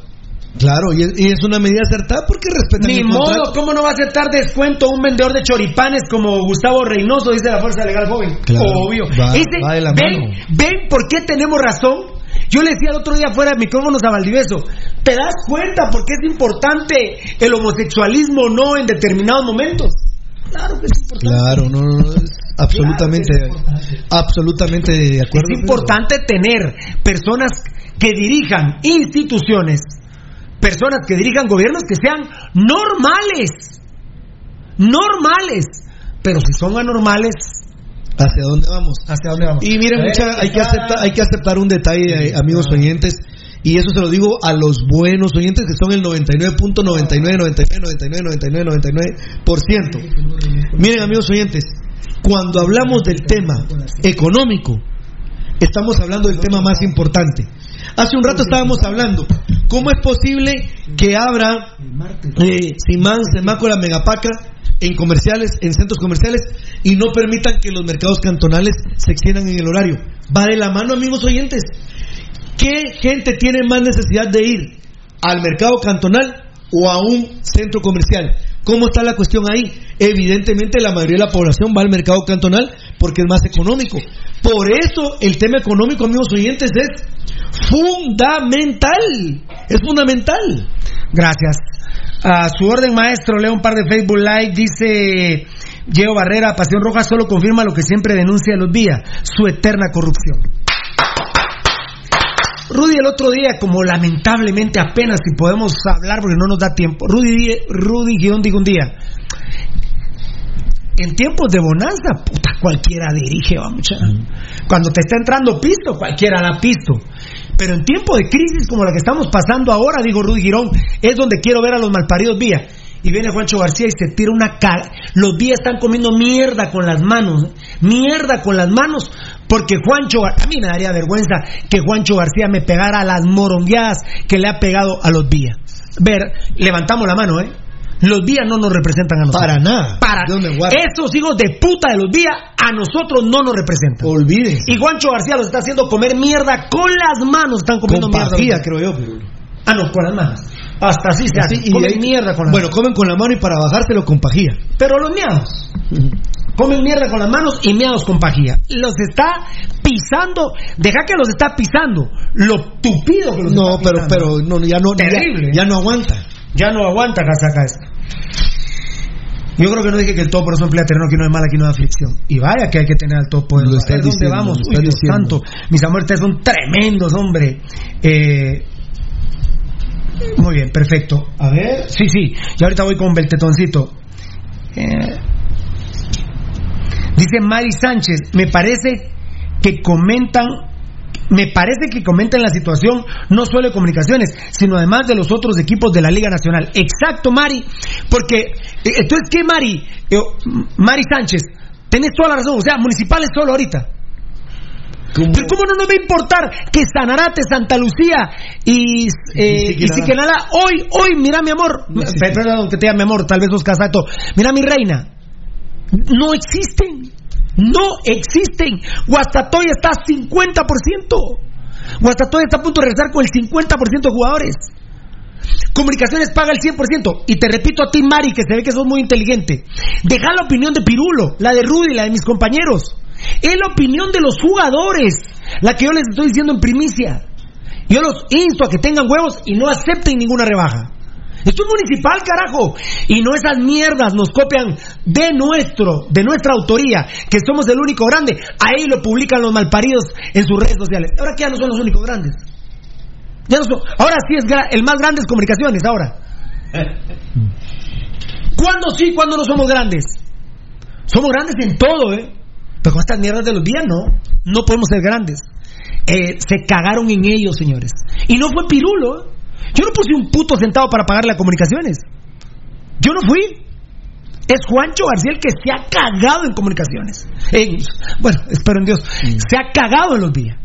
claro, y es, y es una medida acertada porque respetan Ni el modo. ¿cómo no va a aceptar descuento un vendedor de choripanes como Gustavo Reynoso, dice la Fuerza Legal Joven? Claro, Obvio. va- Ese- va de la ven, mano. ven por qué tenemos razón. Yo le decía el otro día fuera de micrófonos a Valdivieso, ¿te das cuenta por qué es importante el homosexualismo o no en determinados momentos? Claro que es importante. Claro, no, no, no, es absolutamente, absolutamente de acuerdo. Es importante tener personas que dirijan instituciones, personas que dirijan gobiernos que sean normales, normales, pero si son anormales, ¿Hacia dónde vamos? ¿hacia dónde vamos? Y miren, Eh, mucha, hay, que aceptar, hay que aceptar un detalle, eh, amigos oyentes, y eso se lo digo a los buenos oyentes que son el 99.99999999%. Miren, amigos oyentes, cuando hablamos del tema económico, estamos hablando del tema más importante. Hace un rato estábamos hablando, ¿cómo es posible que abra eh, Simán, Semácora, Megapaca en comerciales, en centros comerciales y no permitan que los mercados cantonales se extiendan en el horario? Va de la mano, amigos oyentes. ¿Qué gente tiene más necesidad de ir al mercado cantonal o a un centro comercial? ¿Cómo está la cuestión ahí? Evidentemente la mayoría de la población va al mercado cantonal porque es más económico. Por eso el tema económico, amigos oyentes, es fundamental. Es fundamental. Gracias. A su orden, maestro, leo un par de Facebook Live. Dice Diego Barrera, Pasión Roja solo confirma lo que siempre denuncia los días, su eterna corrupción. Rudy el otro día, como lamentablemente apenas si podemos hablar porque no nos da tiempo, Rudy, Rudy Guión dijo un día, en tiempos de bonanza, puta, cualquiera dirige, va mucha. Cuando te está entrando pisto, cualquiera da pisto. Pero en tiempo de crisis como la que estamos pasando ahora, digo Rudy Girón, es donde quiero ver a los malparidos vía. Y viene Juancho García y se tira una cara. Los días están comiendo mierda con las manos. Mierda con las manos. Porque Juancho, a mí me daría vergüenza que Juancho García me pegara las morongueadas que le ha pegado a los días. Ver, levantamos la mano, ¿eh? Los días no nos representan a nosotros. Para nada. Para. Esos hijos de puta de los días a nosotros no nos representan. Olviden. Y Juancho García los está haciendo comer mierda con las manos. Están comiendo Con mierda. pajilla, creo yo, Pirulo. Ah, no, con las manos. Hasta así se hace. Y Comen ahí- mierda con las Bueno, comen con la mano y para bajárselo con pajilla. Pero los miados. Comen mierda con las manos y miados con pajilla. Los está pisando. Deja que los está pisando. Lo tupido que los No, está pero, pisando. pero no, ya no, ya- Terrible. Ya, no aguanta. Ya no aguanta casaca. Yo creo que no dije que el todo por eso emplea terreno, que no es mal, aquí no hay aflicción. Y vaya que hay que tener al topo. Lo estás ¿Dónde diciendo, vamos? lo Uy, Dios santo. Mis amores, ustedes son tremendos, hombre. Eh, muy bien, perfecto. A ver. Sí, sí. Y ahorita voy con Beltetoncito. Eh, dice Mari Sánchez, me parece que comentan me parece que comentan la situación no solo de comunicaciones, sino además de los otros equipos de la Liga Nacional. Exacto, Mari, porque eh, entonces qué Mari, Eh, Mari Sánchez, tenés toda la razón, o sea, municipales solo ahorita. Pero ¿cómo no nos va a importar que Sanarate, Santa Lucía y, eh, y Siquinalá, hoy, hoy, mira mi amor, Pe- perdón que te llame mi amor, tal vez dos casato, mira mi reina, no existen, no existen. Guastatoya está 50%. Guastatoya está a punto de regresar con el 50% de jugadores. Comunicaciones paga el 100%. Y te repito a ti, Mari, que se ve que sos muy inteligente. Deja la opinión de Pirulo, la de Rudy, la de mis compañeros. Es la opinión de los jugadores, la que yo les estoy diciendo en primicia. Yo los insto a que tengan huevos y no acepten ninguna rebaja. Esto es municipal, carajo. Y no esas mierdas nos copian de nuestro, de nuestra autoría, que somos el único grande. Ahí lo publican los malparidos en sus redes sociales. Ahora que ya no son los únicos grandes. Ya no son- ahora sí es gra- el más grande es comunicaciones, ahora. <laughs> ¿Cuándo sí, cuándo no somos grandes? Somos grandes en todo, ¿eh? Pero con estas mierdas de los días, no. No podemos ser grandes. Eh, se cagaron en ellos, señores. Y no fue Pirulo. ¿eh? Yo no puse un puto centavo para pagarle a comunicaciones. Yo no fui. Es Juancho García el que se ha cagado en comunicaciones. En- bueno, espero en Dios. Se ha cagado en los días.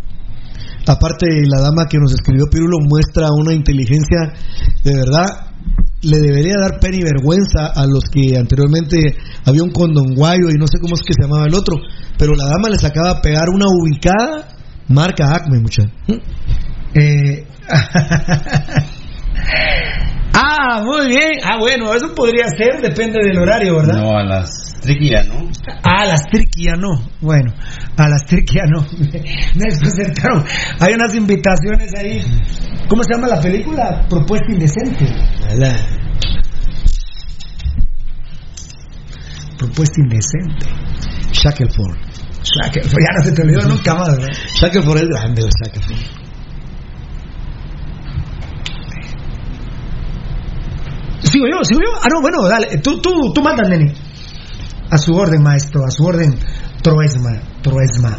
Aparte, la dama que nos escribió Pirulo muestra una inteligencia de verdad. Le debería dar pena y vergüenza a los que anteriormente había un condonguayo y no sé cómo es que se llamaba el otro. Pero la dama les acaba de pegar una ubicada marca Acme, mucha. Eh, <laughs> ah, muy bien. Ah, bueno, eso podría ser, depende del horario, ¿verdad? No, a las triquillas, ¿no? Ah, a las triquia no. Bueno, a las triquia no. <laughs> Me desconcertaron. Hay unas invitaciones ahí. ¿Cómo se llama la película? Propuesta indecente. Propuesta indecente. Shackelford. Shackelford, ya no se te olvidó nunca más, ¿verdad? Shackelford es grande, el ¿Sigo yo? ¿Sigo yo? Ah, no, bueno, dale. Tú, tú, tú mandas, nene. A su orden, maestro. A su orden, Troesma. Troesma.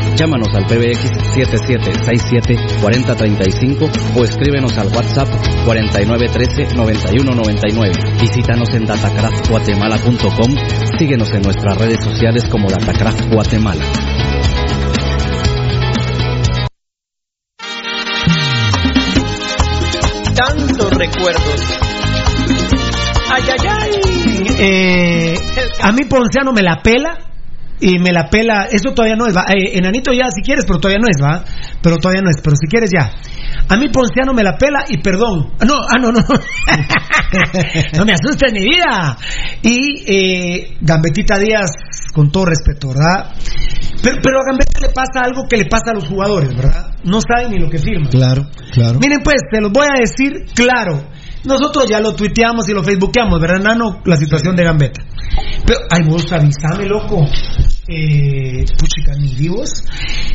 Llámanos al PBX 7767-4035 o escríbenos al WhatsApp 4913-9199. Visítanos en datacraftguatemala.com. Síguenos en nuestras redes sociales como Datacraft Guatemala. Tantos recuerdos. Ay, ay, ay. Eh, a mí Ponciano me la pela y me la pela. Eso todavía no es, va. Eh, enanito ya si quieres, pero todavía no es, va. Pero todavía no es, pero si quieres ya. A mí Ponciano me la pela y perdón. No, ah, no, no. <laughs> no me asustes mi vida. Y eh, Gambetita Díaz, con todo respeto, ¿verdad? Pero, pero a Gambetta le pasa algo que le pasa a los jugadores, ¿verdad? No saben ni lo que firman. Claro, claro. Miren, pues, se los voy a decir claro. Nosotros ya lo tuiteamos y lo facebookeamos, ¿verdad, Nano? La situación de Gambetta. Pero, ay, vos avísame, loco. Eh, puchica, ni vivos.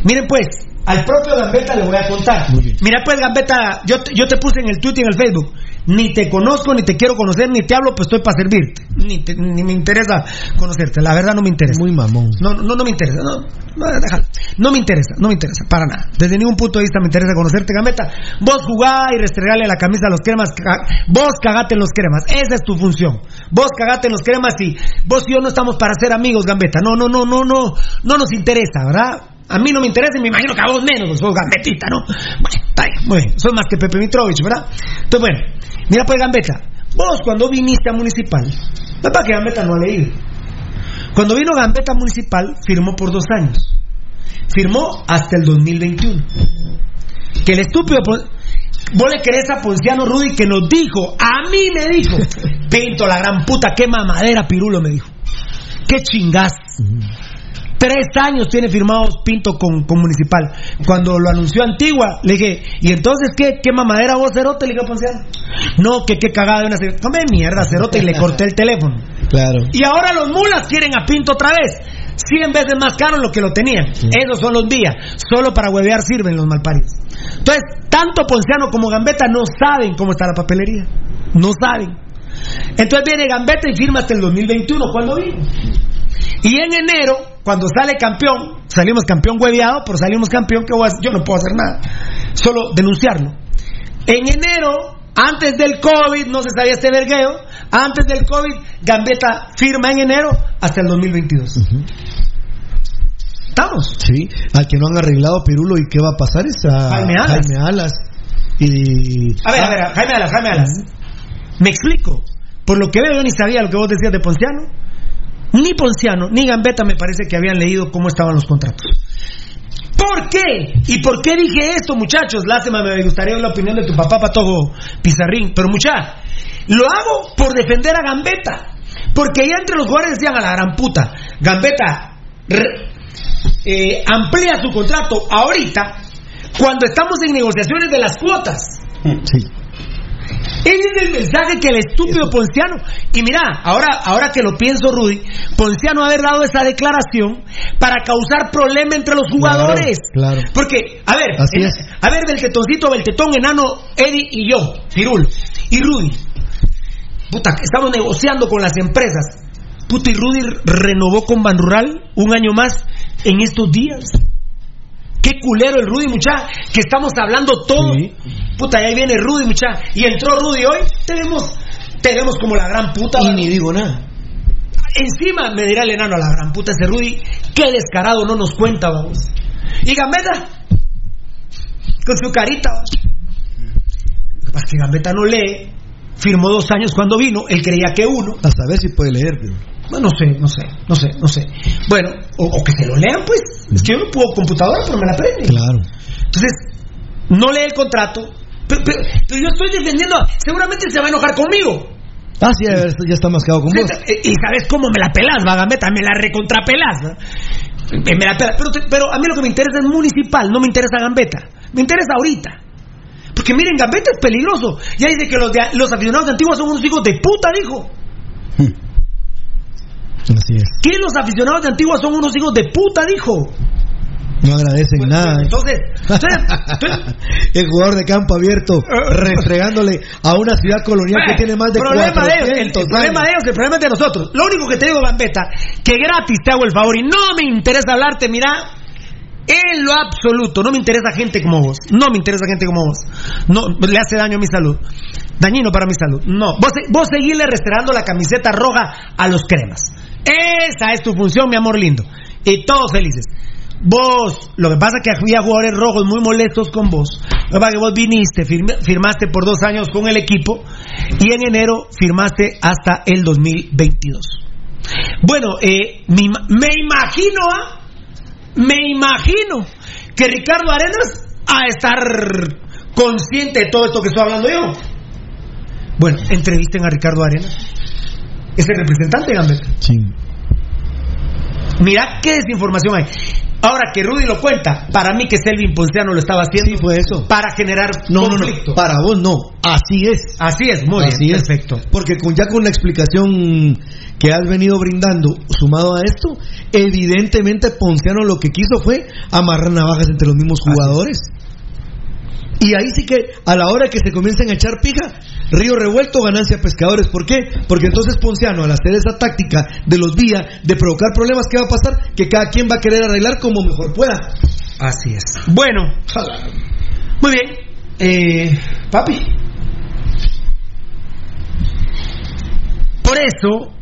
Miren, pues, al propio Gambetta le voy a contar. Mira, pues, Gambetta, yo, te- yo te puse en el Twitter y en el Facebook. Ni te conozco, ni te quiero conocer, ni te hablo, pues estoy para servirte. Ni, te- ni me interesa conocerte. La verdad no me interesa. Muy mamón. No, no, no me interesa. No, no, déjalo. No me interesa, no me interesa, para nada. Desde ningún punto de vista me interesa conocerte, Gambetta. Vos jugá y restregarle la camisa a los cremas. Vos cagate en los cremas. Esa es tu función. Vos cagate en los cremas y vos y yo no estamos para ser amigos, Gambetta. No, no, no, no, no. No nos interesa, ¿verdad? A mí no me interesa y me imagino que a vos menos, vos sos gambetita, ¿no? Bueno, está bien, muy bien. Soy más que Pepe Mitrovich, ¿verdad? Entonces, bueno, mira pues, Gambetta. Vos cuando viniste a Municipal, no es para que Gambetta no ha leído. Cuando vino Gambetta Municipal, firmó por dos años. Firmó hasta el 2021. Que el estúpido. Vos le querés a Ponciano Rudy que nos dijo, a mí me dijo, <laughs> Pinto la gran puta, qué mamadera Pirulo me dijo. Qué chingás. Tres años tiene firmados Pinto con, con Municipal. Cuando lo anunció Antigua, le dije, ¿y entonces qué, qué mamadera vos, Cerote? Le dije a Ponciano. No, que qué cagada de una Cerote. Come mierda, Cerote, y le corté el teléfono. Claro. Y ahora los mulas quieren a Pinto otra vez. Cien veces más caro lo que lo tenían. Esos son los días. Solo para huevear sirven los malparidos. Entonces, tanto Ponciano como Gambetta no saben cómo está la papelería. No saben. Entonces viene Gambetta y firma hasta el 2021, cuando vino. Y en enero, cuando sale campeón, salimos campeón hueveado, pero salimos campeón, que voy a hacer? yo no puedo hacer nada. Solo denunciarlo. En enero, antes del COVID, no se sabía este vergueo, antes del COVID, Gambetta firma en enero hasta el 2022. ¿Estamos? Sí, al que no han arreglado Pirulo y qué va a pasar es a Jaime Alas. Jaime Alas. Y A ver, a ver, Jaime Alas, Jaime Alas. Me explico. Por lo que veo, yo ni sabía lo que vos decías de Ponciano. Ni Ponciano, ni Gambetta me parece que habían leído cómo estaban los contratos. ¿Por qué? ¿Y por qué dije esto, muchachos? Lástima, me gustaría la opinión de tu papá, Patojo Pizarrín. Pero, mucha, lo hago por defender a Gambetta. Porque ya entre los jugadores decían a la gran puta, Gambetta eh, amplía su contrato ahorita cuando estamos en negociaciones de las cuotas. Sí. Ese es el mensaje que el estúpido Ponciano. Y mira, ahora, ahora que lo pienso, Rudy, Ponciano haber dado esa declaración para causar problema entre los jugadores. Claro. Porque, a ver, Así en- es. a ver, Beltetoncito, Beltetón, Enano, Eddie y yo, Pirul, y Rudy. Puta, que estamos negociando con las empresas. Puta, y Rudy renovó con Ban Rural un año más en estos días. Qué culero el Rudy, mucha, que estamos hablando todo. Puta, y ahí viene Rudy, mucha. Y entró Rudy hoy, tenemos, tenemos como la gran puta. Y ni digo nada. Encima me dirá el enano a la gran puta ese Rudy, qué descarado no nos cuenta, vamos. Y Gambetta, con su carita. ¿va? Lo que pasa es que Gambetta no lee, firmó dos años cuando vino, él creía que uno. A saber si puede leer. pero- no sé, no sé, no sé, no sé. Bueno, o, o que se lo lean, pues. Es que yo no puedo computadora, pero me la aprende. Claro. Entonces, no lee el contrato. Pero, pero- pero yo estoy defendiendo. Seguramente se va a enojar conmigo. Ah, sí, ya, está mascado con vos. Y sabes cómo me la pelas, Bagambeta, me la recontrapelas. ¿no? Me la. Pero, pero a mí lo que me interesa es municipal, no me interesa Gambeta. Me interesa ahorita. Porque miren, Gambeta es peligroso. Ya dice que los, de- los aficionados de Antigua son unos hijos de puta, dijo. Así es. Que los aficionados de Antigua son unos hijos de puta, dijo. No agradecen nada. Entonces, entonces, entonces, <laughs> El jugador de campo abierto restregándole a una ciudad colonial que tiene más de problema de ellos, el, 400 el problema de ellos, el problema es de nosotros. Lo único que te digo, Gambetta, que gratis te hago el favor y no me interesa hablarte, mira, en lo absoluto, no me interesa gente como vos, no me interesa gente como vos, no, le hace daño a mi salud, dañino para mi salud, no, vos, vos seguirle restregando la camiseta roja a los cremas, esa es tu función, mi amor lindo, y todos felices. Vos, lo que pasa es que había jugadores rojos muy molestos con vos. Lo que que vos viniste, firmaste por dos años con el equipo y en enero firmaste hasta el 2022. Bueno, eh, me, me imagino, ¿ah? me imagino que Ricardo Arenas a estar consciente de todo esto que estoy hablando yo. Bueno, entrevisten a Ricardo Arena. Es el representante de Gambetta. Sí. Mira qué desinformación hay. Ahora que Rudy lo cuenta, para mí que Selvin Ponciano lo estaba haciendo Sí, fue eso. para generar No, no, conflicto. no. Para vos no. Así es. Así es, muy Así bien, es. perfecto. Porque con, ya con la explicación que has venido brindando, sumado a esto, evidentemente Ponciano lo que quiso fue amarrar navajas entre los mismos jugadores. Y ahí sí que a la hora que se comiencen a echar pija, río revuelto, ganancia pescadores. ¿Por qué? Porque entonces Ponciano, al hacer esa táctica de los días, de provocar problemas, ¿qué va a pasar? Que cada quien va a querer arreglar como mejor pueda. Así es. Bueno, muy bien. Eh, papi. Por eso,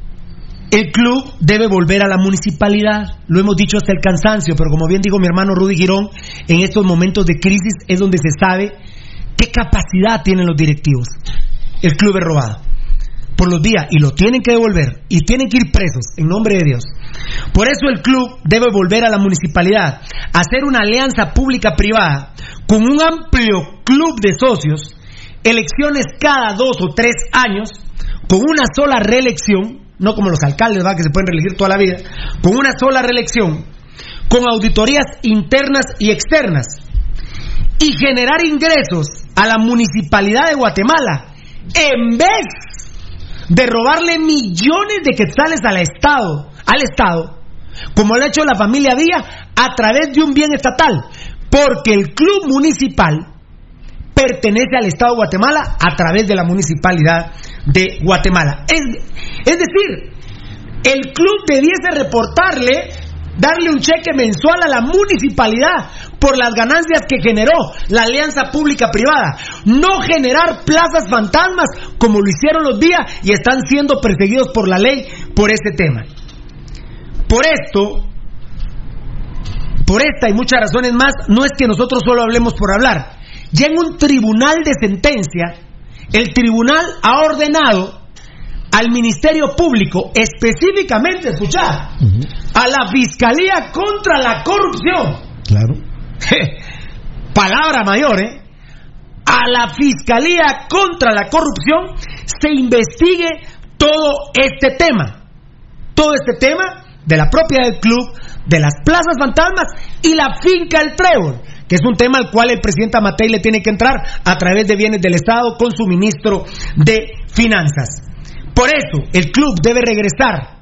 el club debe volver a la municipalidad. Lo hemos dicho hasta el cansancio, pero como bien dijo mi hermano Rudy Girón, en estos momentos de crisis es donde se sabe qué capacidad tienen los directivos. El club es robado por los días y lo tienen que devolver y tienen que ir presos en nombre de Dios. Por eso el club debe volver a la municipalidad, hacer una alianza pública-privada con un amplio club de socios, elecciones cada dos o tres años, con una sola reelección, no como los alcaldes ¿va? que se pueden reelegir toda la vida, con una sola reelección, con auditorías internas y externas, y generar ingresos a la municipalidad de Guatemala en vez de robarle millones de quetzales al Estado, al Estado, como lo ha hecho la familia Villa a través de un bien estatal, porque el club municipal pertenece al Estado de Guatemala a través de la municipalidad de Guatemala. Es decir, el club debiese reportarle, darle un cheque mensual a la municipalidad por las ganancias que generó la alianza pública-privada. No generar plazas fantasmas como lo hicieron los días y están siendo perseguidos por la ley por este tema. Por esto, por esta y muchas razones más, no es que nosotros solo hablemos por hablar. Ya en un tribunal de sentencia, el tribunal ha ordenado al Ministerio Público, específicamente, escuchar, a la Fiscalía contra la Corrupción. Claro. Palabra mayor, ¿eh? A la Fiscalía contra la Corrupción se investigue todo este tema. Todo este tema de la propiedad del club, de las plazas fantasmas y la finca El Trébol, que es un tema al cual el presidente Amatei le tiene que entrar a través de bienes del Estado con su ministro de Finanzas. Por eso, el club debe regresar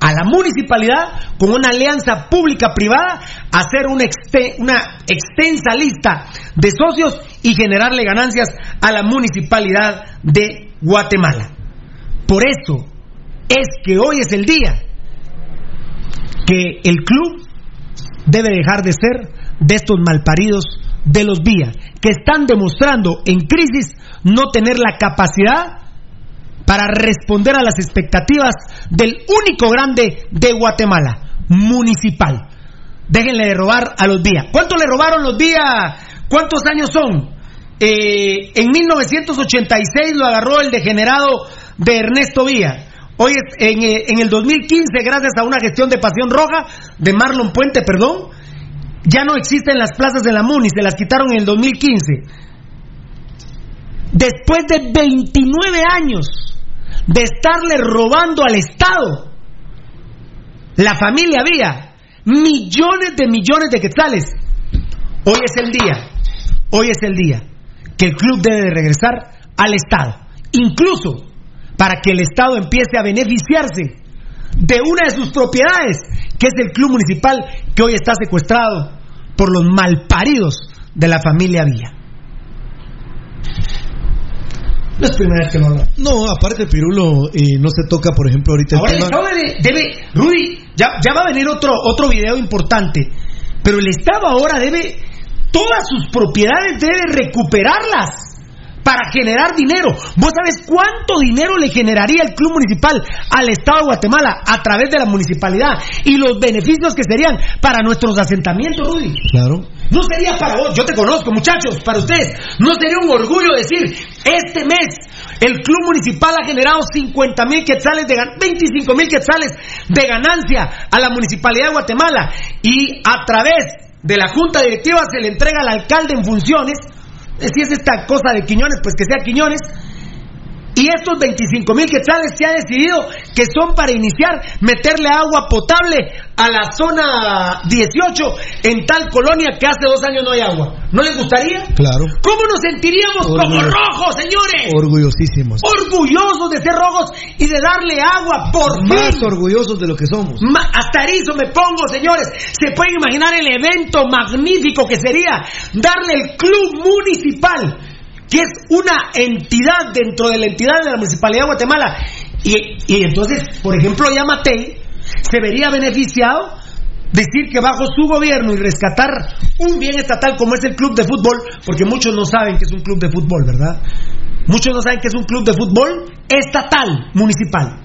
a la municipalidad con una alianza pública-privada, hacer una, exte- una extensa lista de socios y generarle ganancias a la municipalidad de Guatemala. Por eso es que hoy es el día que el club debe dejar de ser de estos malparidos de los vías que están demostrando en crisis no tener la capacidad para responder a las expectativas del único grande de Guatemala, municipal. Déjenle de robar a los días. ¿Cuánto le robaron los días? ¿Cuántos años son? Eh, en 1986 lo agarró el degenerado de Ernesto Villa. Hoy es en, eh, en el 2015, gracias a una gestión de Pasión Roja, de Marlon Puente, perdón, ya no existen las plazas de la MUNI, se las quitaron en el 2015. Después de 29 años de estarle robando al Estado, la familia Vía, millones de millones de quetzales. Hoy es el día, hoy es el día que el club debe de regresar al Estado, incluso para que el Estado empiece a beneficiarse de una de sus propiedades, que es el club municipal que hoy está secuestrado por los malparidos de la familia Villa. No es primera vez que lo habla. No, aparte, Pirulo, eh, no se toca, por ejemplo, ahorita el Ahora el tema. Estado debe, debe- Rudy, ya, ya va a venir otro, otro video importante, pero el Estado ahora debe, todas sus propiedades debe recuperarlas para generar dinero. ¿Vos sabes cuánto dinero le generaría el club municipal al Estado de Guatemala a través de la municipalidad y los beneficios que serían para nuestros asentamientos, Rudy? Claro. No sería para vos, yo te conozco, muchachos, para ustedes. No sería un orgullo decir, este mes el club municipal ha generado 50 mil quetzales, de, gan- 25 mil quetzales de ganancia a la municipalidad de Guatemala y a través de la junta directiva se le entrega al alcalde en funciones si es esta cosa de Quiñones, pues que sea Quiñones. Y estos 25 mil quetzales se ha decidido que son para iniciar meterle agua potable a la zona 18 en tal colonia que hace dos años no hay agua. ¿No les gustaría? Claro. ¿Cómo nos sentiríamos como rojos, señores? Orgullosísimos. Orgullosos de ser rojos y de darle agua por Más fin. orgullosos de lo que somos. Ma- hasta erizo me pongo, señores. Se pueden imaginar el evento magnífico que sería darle el club municipal, que es una entidad dentro de la entidad de la Municipalidad de Guatemala. Y, y entonces, por ejemplo, Yamatei se vería beneficiado decir que bajo su gobierno y rescatar un bien estatal como es el club de fútbol, porque muchos no saben que es un club de fútbol, ¿verdad? Muchos no saben que es un club de fútbol estatal, municipal.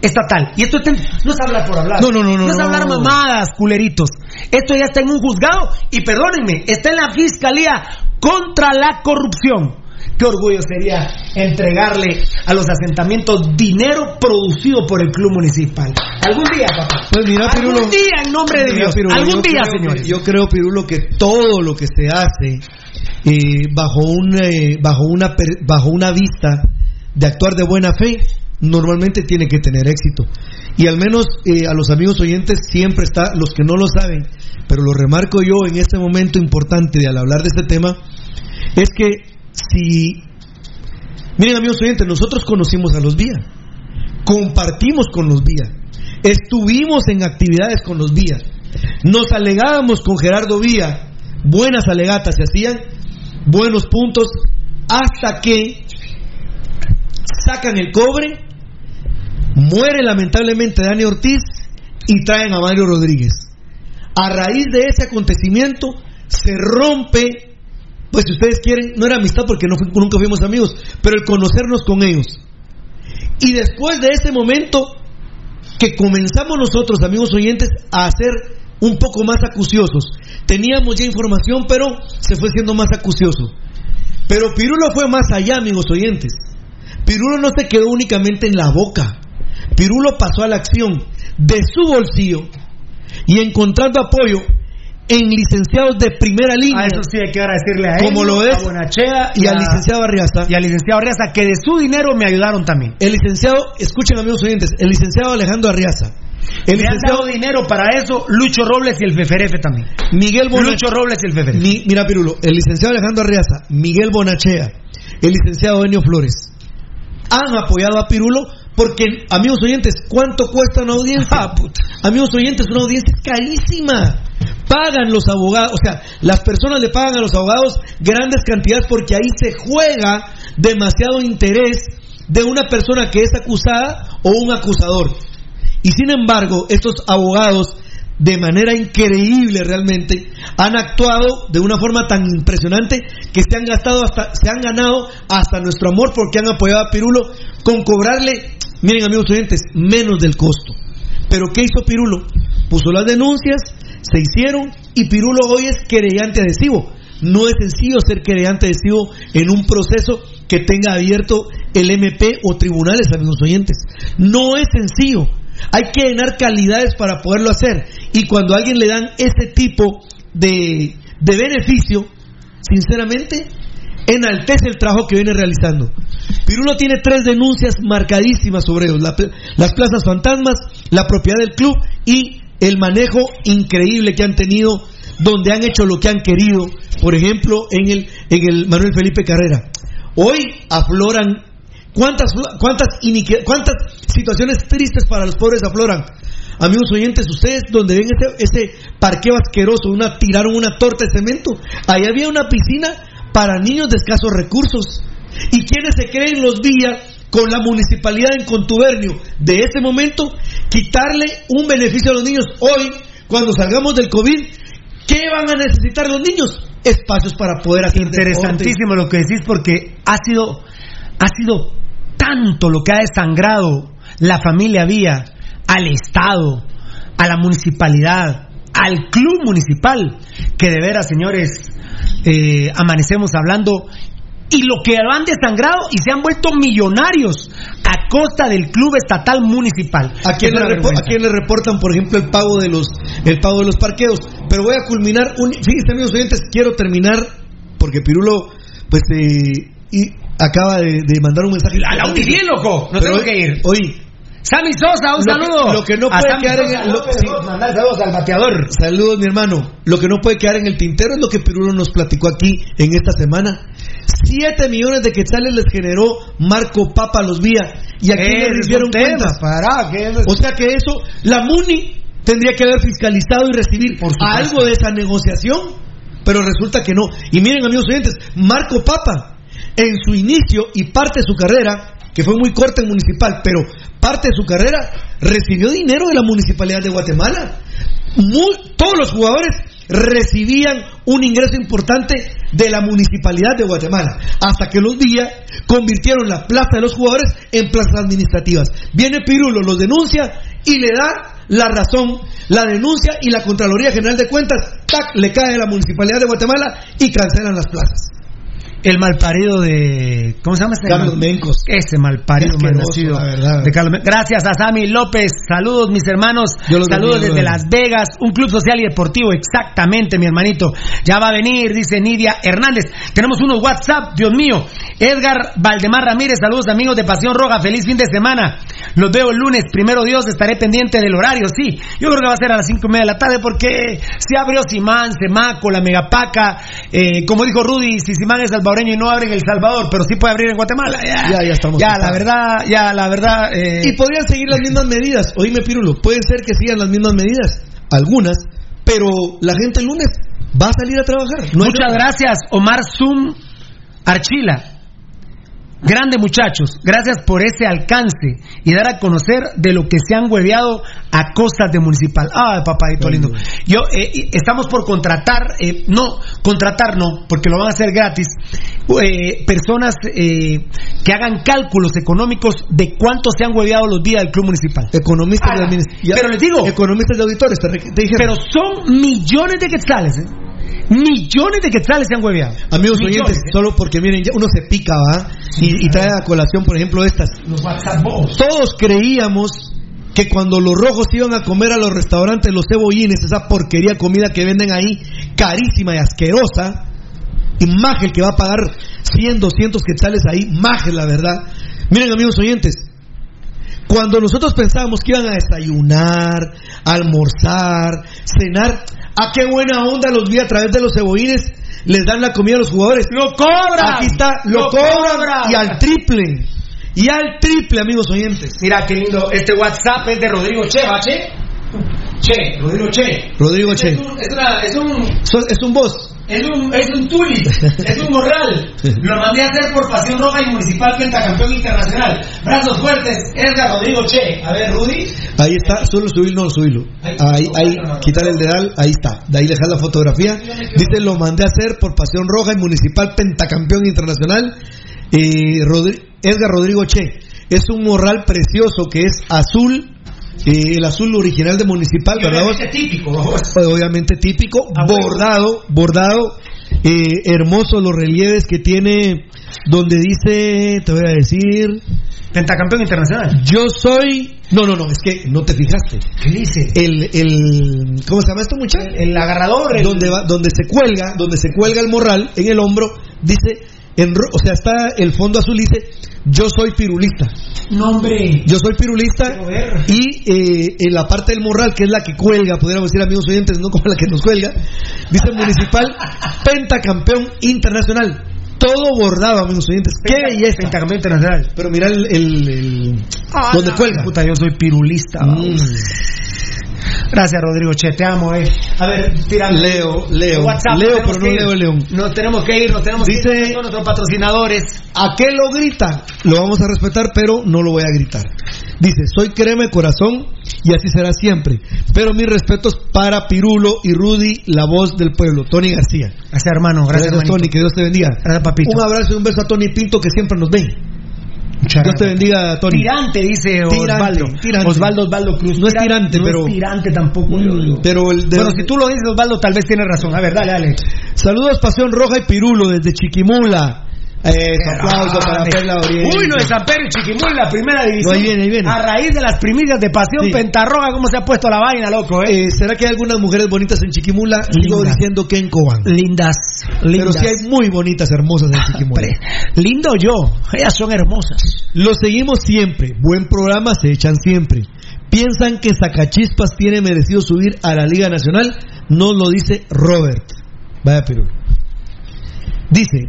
Estatal. Y esto está en- no es hablar por hablar. No, no, no, no, es no. hablar mamadas, culeritos. Esto ya está en un juzgado y perdónenme, está en la fiscalía contra la corrupción. Qué orgullo sería entregarle a los asentamientos dinero producido por el club municipal. Algún día, papá. Pues mira, Algún Pirulo. día, en nombre de Dios. Pirulo, Algún día, creo señores. yo creo, Pirulo, que todo lo que se hace eh, bajo, un, eh, bajo, una, bajo una vista de actuar de buena fe, normalmente tiene que tener éxito. Y al menos eh, a los amigos oyentes siempre está, los que no lo saben, pero lo remarco yo en este momento importante de al hablar de este tema, es que si... Miren amigos oyentes, nosotros conocimos a los Vía, compartimos con los Vía, estuvimos en actividades con los Vía, nos alegábamos con Gerardo Vía, buenas alegatas se hacían, buenos puntos, hasta que sacan el cobre, muere lamentablemente Dani Ortiz y traen a Mario Rodríguez. A raíz de ese acontecimiento se rompe, pues si ustedes quieren, no era amistad porque nunca fuimos amigos, pero el conocernos con ellos. Y después de ese momento que comenzamos nosotros, amigos oyentes, a ser un poco más acuciosos. Teníamos ya información, pero se fue siendo más acucioso. Pero Pirulo fue más allá, amigos oyentes. Pirulo no se quedó únicamente en la boca. Pirulo pasó a la acción de su bolsillo y encontrando apoyo en licenciados de primera línea. A eso sí hay que agradecerle a él, Como lo es. a Bonachea y al licenciado Arriaza. y al licenciado Arriaza, que de su dinero me ayudaron también. El licenciado, escuchen amigos oyentes, el licenciado Alejandro Arriaza. El Me han licenciado dado dinero para eso Lucho Robles y el Feferefe también. Miguel Bonachea. Lucho Robles y el. Mi- mira, Pirulo, el licenciado Alejandro Arriaza, Miguel Bonachea, el licenciado Enio Flores han apoyado a Pirulo porque, amigos oyentes, ¿cuánto cuesta una audiencia? <laughs> Ah, Amigos oyentes, una audiencia es carísima. Pagan los abogados, o sea, las personas le pagan a los abogados grandes cantidades porque ahí se juega demasiado interés de una persona que es acusada o un acusador. Y sin embargo, estos abogados, de manera increíble realmente, han actuado de una forma tan impresionante que se han gastado hasta, se han ganado hasta nuestro amor porque han apoyado a Pirulo con cobrarle, miren amigos oyentes, menos del costo. Pero ¿qué hizo Pirulo? Puso las denuncias, se hicieron y Pirulo hoy es querellante adhesivo. No es sencillo ser querellante adhesivo en un proceso que tenga abierto el MP o tribunales, amigos oyentes. No es sencillo. Hay que llenar calidades para poderlo hacer. Y cuando a alguien le dan ese tipo de, de beneficio, sinceramente, enaltece el trabajo que viene realizando. Pirulo tiene tres denuncias marcadísimas sobre ellos: las plazas fantasmas, la propiedad del club y el manejo increíble que han tenido, donde han hecho lo que han querido. Por ejemplo, en el, en el Manuel Felipe Carrera. Hoy afloran ¿Cuántas, cuántas, iniqui- cuántas situaciones tristes para los pobres afloran? Amigos oyentes, ustedes donde ven ese, ese parqueo asqueroso, una, tiraron una torta de cemento, ahí había una piscina para niños de escasos recursos. ¿Y quienes se creen los días con la municipalidad en contubernio de ese momento, quitarle un beneficio a los niños? Hoy, cuando salgamos del COVID, ¿qué van a necesitar los niños? Espacios para poder hacer Interesantísimo lo que decís porque ha sido, ha sido tanto lo que ha desangrado la familia Vía al Estado, a la municipalidad, al club municipal, que de veras, señores, eh, amanecemos hablando y lo que lo han desangrado y se han vuelto millonarios a costa del club estatal municipal. ¿A quién, le repo- a quién le reportan, por ejemplo, el pago de los el pago de los parqueos? Pero voy a culminar, un, fíjense amigos oyentes, quiero terminar porque Pirulo pues eh, y acaba de, de mandar un mensaje. A la Audi bien, loco. No tengo que ir. Oye, Sammy Sosa, un Lo que- saludo. lo que no puede Sammy quedar en el- lo- sí. mandar saludos al bateador. Saludos, mi hermano. Lo que no puede quedar en el tintero es lo que Pirulo nos platicó aquí en esta semana. Siete millones de quetzales les generó Marco Papa a los Vía. Y aquí Eh, le es rindieron un tema, cuentas. Es- O sea que eso, la MUNI tendría que haber fiscalizado y recibir algo de esa negociación, pero resulta que no. Y miren, amigos oyentes, Marco Papa, en su inicio y parte de su carrera, que fue muy corta en municipal, pero parte de su carrera recibió dinero de la municipalidad de Guatemala. Muy- todos los jugadores recibían un ingreso importante de la municipalidad de Guatemala, hasta que los días convirtieron la plaza de los jugadores en plazas administrativas. Viene Pirulo, los denuncia y le da la razón, la denuncia y la Contraloría General de Cuentas, tac, le cae a la municipalidad de Guatemala y cancelan las plazas. El malparido de. ¿Cómo se llama este? Carlos Mencos. Ese malparido malnacido la verdad. de Carlos Gracias a Sammy López. Saludos, mis hermanos. Yo los Saludos desde. Las Vegas. Un club social y deportivo. Exactamente, mi hermanito. Ya va a venir, dice Nidia Hernández. Tenemos unos WhatsApp, Dios mío. Edgar Valdemar Ramírez. Saludos, amigos de Pasión Roja. Feliz fin de semana. Los veo el lunes. Primero Dios, estaré pendiente del horario. Sí, yo creo que va a ser a las cinco y media de la tarde porque se abrió Simán, Semaco, la Megapaca. Eh, como dijo Rudy, si Simán es salvadoreño y no abre en El Salvador, pero sí puede abrir en Guatemala. Ya, Ya, ya estamos Ya, la verdad, ya, la verdad. eh, Y podrían seguir las mismas medidas. Oíme, Pirulo, puede ser que sigan las mismas medidas, algunas, pero la gente el lunes va a salir a trabajar. No Muchas gracias, Omar Zum Archila. Grande muchachos, gracias por ese alcance y dar a conocer de lo que se han hueveado a costas de municipal. Ah, papadito lindo. Yo eh, estamos por contratar, eh, no, contratar no, porque lo van a hacer gratis. eh, personas eh, que hagan cálculos económicos de cuánto se han hueveado los días del club municipal. Economistas Ah, de pero les digo, Economistas de auditores, te, te pero son millones de quetzales, ¿eh? Millones de quetzales se han hueveado. Amigos Millones, oyentes, ¿eh? solo porque miren, ya uno se pica, ¿va? Y, y trae a colación, por ejemplo, estas. Los WhatsApp. Todos creíamos que cuando los rojos iban a comer a los restaurantes, los cebollines, esa porquería comida que venden ahí, carísima y asquerosa, y maje el que va a pagar 100, 200 quetzales ahí, maje la verdad. Miren, amigos oyentes, cuando nosotros pensábamos que iban a desayunar, almorzar, cenar, a qué buena onda los vi a través de los cebollines, les dan la comida a los jugadores. ¡Lo cobran! Aquí está, lo, ¡Lo cobran, cobran! y al triple. Y al triple, amigos oyentes. Mira qué lindo. Este WhatsApp es de Rodrigo Che, ¿va, Che? Che, Rodrigo Che. Rodrigo Che. Es un, es una- es un, Es un boss. Es un, es un tuli, es un morral. Lo mandé a hacer por Pasión Roja y Municipal Pentacampeón Internacional. Brazos fuertes, Edgar Rodrigo Che. A ver, Rudy. Ahí está, solo subirlo, no subirlo. Ahí, ahí, quitar el dedal, ahí está. De ahí dejar la fotografía. Dice, lo mandé a hacer por Pasión Roja y Municipal Pentacampeón Internacional. Eh, Rodri- Edgar Rodrigo Che. Es un morral precioso que es azul. Eh, el azul original de Municipal, ¿verdad? vos? Obviamente típico. obviamente típico, A huevo. bordado, bordado, eh, hermoso los relieves que tiene, donde dice, te voy a decir, Pentacampeón Internacional. yo soy, no, no, no, es que no te fijaste, ¿Qué dice? el, el, ¿cómo se llama esto muchacho? El agarrador. el- Donde va, donde se cuelga, donde se cuelga el morral en el hombro, dice, en, o sea, está el fondo azul dice, yo soy pirulista. No, hombre. Yo soy pirulista y eh, en la parte del morral, que es la que cuelga, pudiéramos decir amigos oyentes, no como la que nos cuelga, dice municipal, <laughs> pentacampeón internacional. Todo bordado, amigos oyentes. ¡Qué belleza! Pentacampeón Internacional. Pero mira el... el, el- Ah, donde no, cuelga. Puta, yo soy pirulista. Mm. Gracias, Rodrigo Che, te amo, eh. A ver, tírame. Leo, Leo. WhatsApp, Leo, pero no. Leo León. Nos tenemos que ir, nos tenemos Dice- que ir con nuestros patrocinadores. ¿A qué lo grita? Lo vamos a respetar, pero no lo voy a gritar. Dice, soy crema de corazón y así será siempre. Pero mis respetos para Pirulo y Rudy, la voz del pueblo, Tony García. Gracias, hermano. Gracias, Gracias. Tony, que Dios te bendiga. Gracias, papito. Un abrazo y un beso a Tony Pinto, que siempre nos ve. Muchas Dios te bendiga, Tony. Tirante, dice Osvaldo. tirante. Osvaldo, Osvaldo Cruz. No es tirante, no pero- es tirante tampoco. digo. Pero el de- Bueno, si tú lo dices, Osvaldo, tal vez tienes razón. A ver, dale, dale. Saludos, Pasión Roja y Pirulo desde Chiquimula. Eso, aplauso para Perla Oriente. Uy, lo de San Pedro y Chiquimula, la primera división. No, ahí viene, ahí viene. A raíz de las primicias de Pasión Sí. Pentarroja, ¿cómo se ha puesto la vaina, loco, eh? Eh, ¿Será que hay algunas mujeres bonitas en Chiquimula? Sigo diciendo que en Cobán. Lindas, Pero lindas. sí hay muy bonitas, hermosas en Chiquimula. Lindo yo, ellas son hermosas. Lo seguimos siempre. Buen programa se echan siempre. ¿Piensan que Zacachispas tiene merecido subir a la Liga Nacional? No lo dice Robert. Vaya Perú. Dice,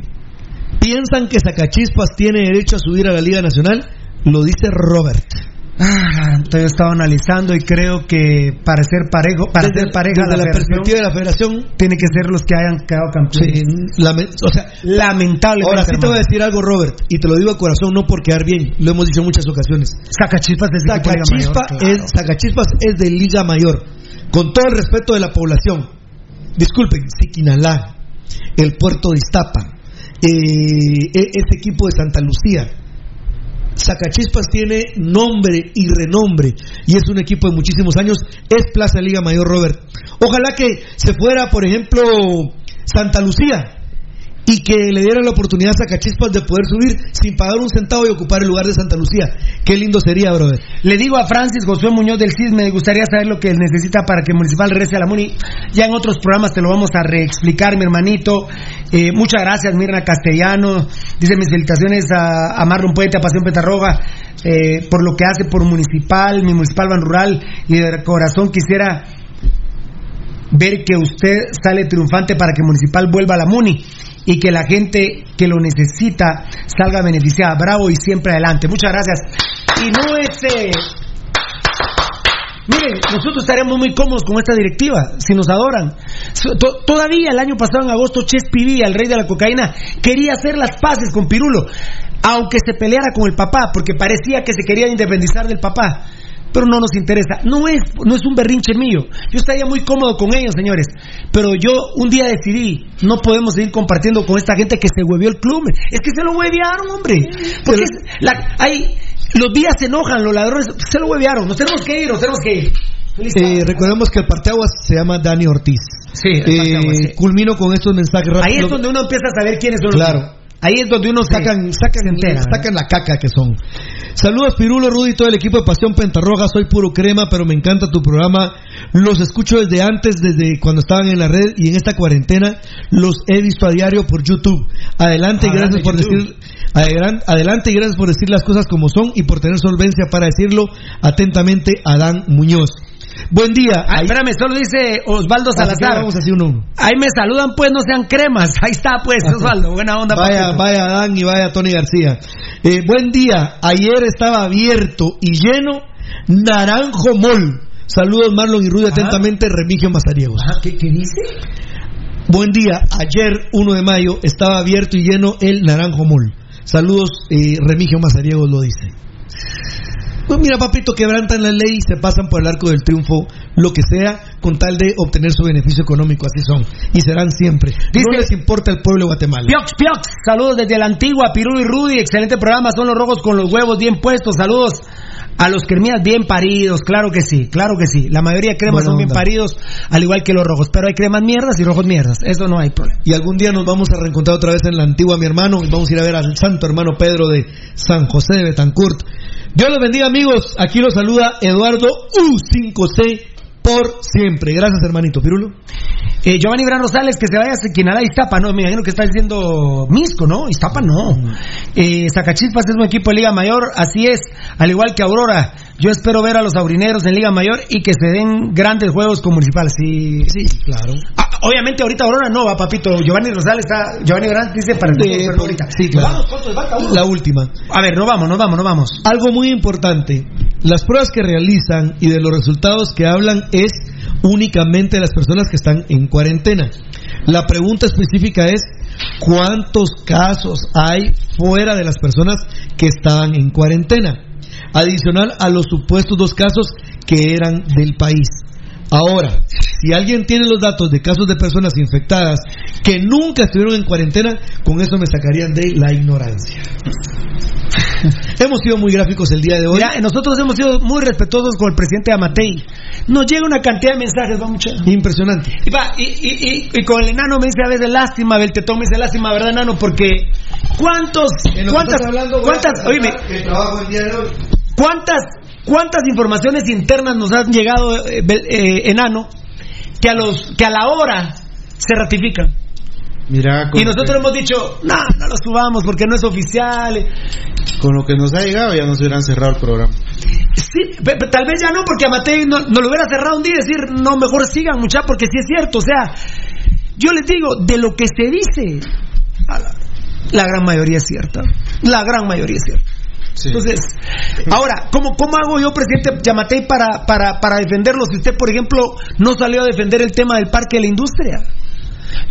¿piensan que Zacachispas tiene derecho a subir a la Liga Nacional? Lo dice Robert. Ah, entonces yo estaba analizando y creo que para ser parejo, para Desde- ser pareja desde la perspectiva de la federación, tiene que ser los que hayan quedado campeones. sí, lame- o sea, Lamentable. ahora sí te voy a decir algo, Robert, y te lo digo de corazón, no por quedar bien, lo hemos dicho en muchas ocasiones. Sacachispas es de Liga Zacachispa Mayor, claro. es, Zacachispas es de Liga Mayor. Con todo el respeto de la población. Disculpen, Siquinalá, el puerto de Iztapa, eh, e- este equipo de Santa Lucía. Zacachispas tiene nombre y renombre y es un equipo de muchísimos años. Es Plaza Liga Mayor, Robert. Ojalá que se fuera, por ejemplo, Santa Lucía y que le dieran la oportunidad a Zacachispas de poder subir sin pagar un centavo y ocupar el lugar de Santa Lucía. Qué lindo sería, brother. Le digo a Francis Josué Muñoz del CIS, me gustaría saber lo que necesita para que Municipal regrese a la MUNI. Ya en otros programas te lo vamos a reexplicar, mi hermanito. Eh, muchas gracias, Mirna Castellano. Dice mis felicitaciones a, a Marlon Puente, a Pasión Petarroga, eh, por lo que hace por Municipal, mi Municipal Ban Rural. Y de corazón quisiera ver que usted sale triunfante para que Municipal vuelva a la MUNI y que la gente que lo necesita salga beneficiada. Bravo y siempre adelante. Muchas gracias. Y no es... eh, Miren, nosotros estaremos muy cómodos con esta directiva, si nos adoran. Todavía el año pasado, en agosto, Ches Piví, el rey de la cocaína, quería hacer las paces con Pirulo, aunque se peleara con el papá, porque parecía que se quería independizar del papá. Pero no nos interesa. No es, no es un berrinche mío. Yo estaría muy cómodo con ellos, señores. Pero yo un día decidí, no podemos seguir compartiendo con esta gente que se huevió el club. Es que se lo huevearon, hombre. Porque es- la- hay, los días se enojan, los ladrones se lo huevearon. Nos tenemos que ir, nos tenemos que ir. Eh, recordemos que el parteaguas se llama Dani Ortiz. Sí, el Eh, sí. Culmino con estos mensajes rápidos. Ahí es donde uno empieza a saber quiénes son los Claro. Ahí es donde uno sacan, sacan, sacan la caca que son. Saludos Pirulo, Rudy y todo el equipo de Pasión Pentarroja. Soy puro crema, pero me encanta tu programa. Los escucho desde antes, desde cuando estaban en la red y en esta cuarentena los he visto a diario por YouTube. Adelante y gracias por YouTube. decir adelan- adelante y gracias por decir las cosas como son y por tener solvencia para decirlo. Atentamente, Adán Muñoz. Buen día. Ah, Ahí- espérame, solo dice Osvaldo Salazar. Vamos uno. a uno. Ahí me saludan, pues no sean cremas. <laughs> Ahí está, pues, Osvaldo. Buena onda, Vaya, papito. vaya Dan y vaya Tony García. Eh, buen día. Ayer estaba abierto y lleno Naranjo Mall. Saludos Marlon y Rudy atentamente, Remigio Mazariegos. Ajá, ¿qué, ¿Qué dice? Buen día. Ayer, 1 de mayo, estaba abierto y lleno el Naranjo Mall. Saludos, eh, Remigio Mazariegos lo dice. Pues mira, papito, quebrantan la ley y se pasan por el arco del triunfo, lo que sea, con tal de obtener su beneficio económico. Así son. Y serán siempre. Dice- no les importa el pueblo de Guatemala. Piox, Piox, saludos desde la antigua, Pirulo y Rudy, excelente programa, son los rojos con los huevos bien puestos, saludos a los cremías bien paridos, claro que sí, claro que sí, la mayoría de cremas Buena son bien onda. paridos, al igual que los rojos, pero hay cremas mierdas y rojos mierdas, eso no hay problema. Y algún día nos vamos a reencontrar otra vez en la antigua, mi hermano. Y vamos a ir a ver al santo hermano Pedro de San José de Betancourt. Dios los bendiga, amigos. Aquí los saluda Eduardo U5C por siempre. Gracias, hermanito Pirulo. Eh, Giovanni Gran Rosales, que se vaya a Sequinalá, Iztapa, no, me imagino que está diciendo Misco, ¿no? Iztapa no. Eh, Zacachispas es un equipo de Liga Mayor, así es, al igual que Aurora. Yo espero ver a los aurineros en Liga Mayor y que se den grandes juegos con Municipal, sí. Sí, claro. Obviamente ahorita Aurora no, va papito. Giovanni Rosales está, Giovanni Gran dice para el pero ahorita. sí, claro. Vamos. La última. A ver, no vamos, no vamos, no vamos. Algo muy importante. Las pruebas que realizan y de los resultados que hablan es únicamente de las personas que están en cuarentena. La pregunta específica es cuántos casos hay fuera de las personas que estaban en cuarentena. Adicional a los supuestos dos casos que eran del país. Ahora, si alguien tiene los datos de casos de personas infectadas que nunca estuvieron en cuarentena, con eso me sacarían de la ignorancia. <laughs> hemos sido muy gráficos el día de hoy. Mira, nosotros hemos sido muy respetuosos con el presidente Amatei. Nos llega una cantidad de mensajes, va mucha. Impresionante. Y, va, y, y, y, y con el enano me dice a veces lástima, Beltetón me dice lástima, ¿verdad, enano? Porque ¿cuántos, cuántas, hablando, cuántas, oíme, el trabajo del día de hoy. cuántas, cuántas informaciones internas nos han llegado, eh, eh, enano, que a los, que a la hora se ratifican? Mira, Y nosotros hemos dicho, no, no lo subamos porque no es oficial. con lo que nos ha llegado ya nos hubieran cerrado el programa. Sí, tal vez ya no, porque a Matei no, no lo hubiera cerrado un día y decir, no, mejor sigan, muchachos, porque sí es cierto. O sea, yo les digo, de lo que se dice, la gran mayoría es cierta. La gran mayoría es cierta. Entonces, ahora, ¿cómo, ¿cómo hago yo, presidente Yamatei, para, para, para defenderlo? Si usted, por ejemplo, no salió a defender el tema del parque de la industria.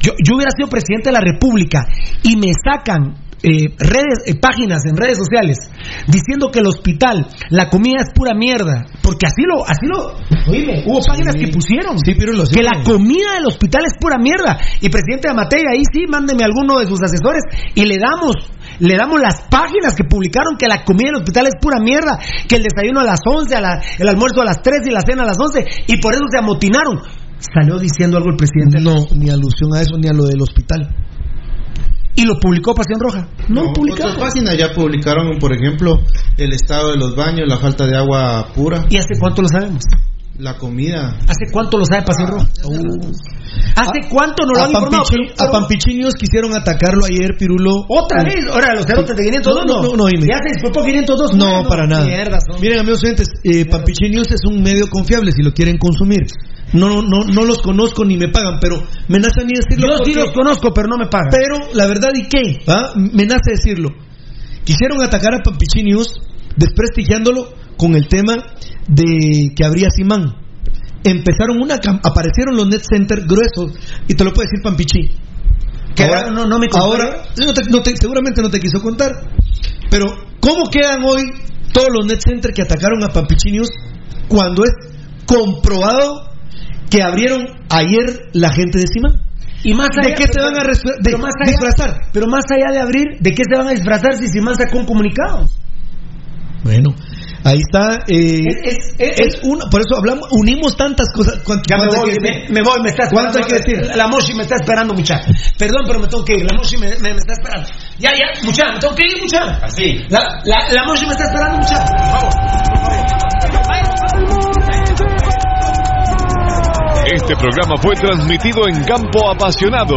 Yo, yo hubiera sido presidente de la República y me sacan eh, redes, eh, páginas en redes sociales diciendo que el hospital, la comida es pura mierda. Porque así lo, así lo, oíme, hubo páginas que pusieron que la comida del hospital es pura mierda. Y presidente Amatei, ahí sí, mándeme a alguno de sus asesores y le damos, le damos las páginas que publicaron que la comida del hospital es pura mierda, que el desayuno a las 11, a la- el almuerzo a las 3 y la cena a las 11, y por eso se amotinaron. Salió diciendo algo el presidente. No, ni alusión a eso, ni a lo del hospital. Y lo publicó Pasión Roja. No, No, publicado. otras páginas ya publicaron, por ejemplo, el estado de los baños, la falta de agua pura, ¿Y hace cuánto lo sabemos? La comida. ¿Hace cuánto lo sabe Pasión Roja? ¿Hace cuánto nos lo A han informado? Pampichi- a Pampichinios quisieron atacarlo ayer, Pirulo. Otra vez, ahora los cerotes de 502 No, no, no, no, dime. Ya se disculpó 502. No, para nada. Mierda. Miren, amigos oyentes, eh, Pampichi News es un medio confiable si lo quieren consumir. No, no, no, no los conozco ni me pagan, pero me nace a mí decirlo. Yo sí los conozco, pero no me pagan. Pero la verdad, ¿y qué? ¿Ah? Me nace decirlo. Quisieron atacar a Pampichi News desprestigiándolo con el tema de que habría Simán. Empezaron una aparecieron los net center gruesos y te lo puede decir Pampichi. Que ahora no- no me ahora no te- no te- seguramente no te quiso contar. Pero ¿cómo quedan hoy todos los net center que atacaron a Pampichi News cuando es comprobado que abrieron ayer la gente de Simán? Y más ¿De allá- qué se van a de- más allá- disfrazar? Pero más allá de abrir, ¿de qué se van a disfrazar si Simán sacó un comunicado? Bueno, ahí está. eh, Es- es- es- es una, por eso hablamos, unimos tantas cosas. ¿Cuánto- Ya me voy, que me, decir? me voy, me está ¿Cuánto esperando. hay que decir? La Moshi me está esperando, muchacha. Perdón, pero me tengo que ir. La Moshi me, me- me está esperando. Ya, ya, muchacha, me tengo que ir, muchacha. Así. La, la, la Moshi me está esperando, muchacha. Por favor. Este programa fue transmitido en Campo Apasionado.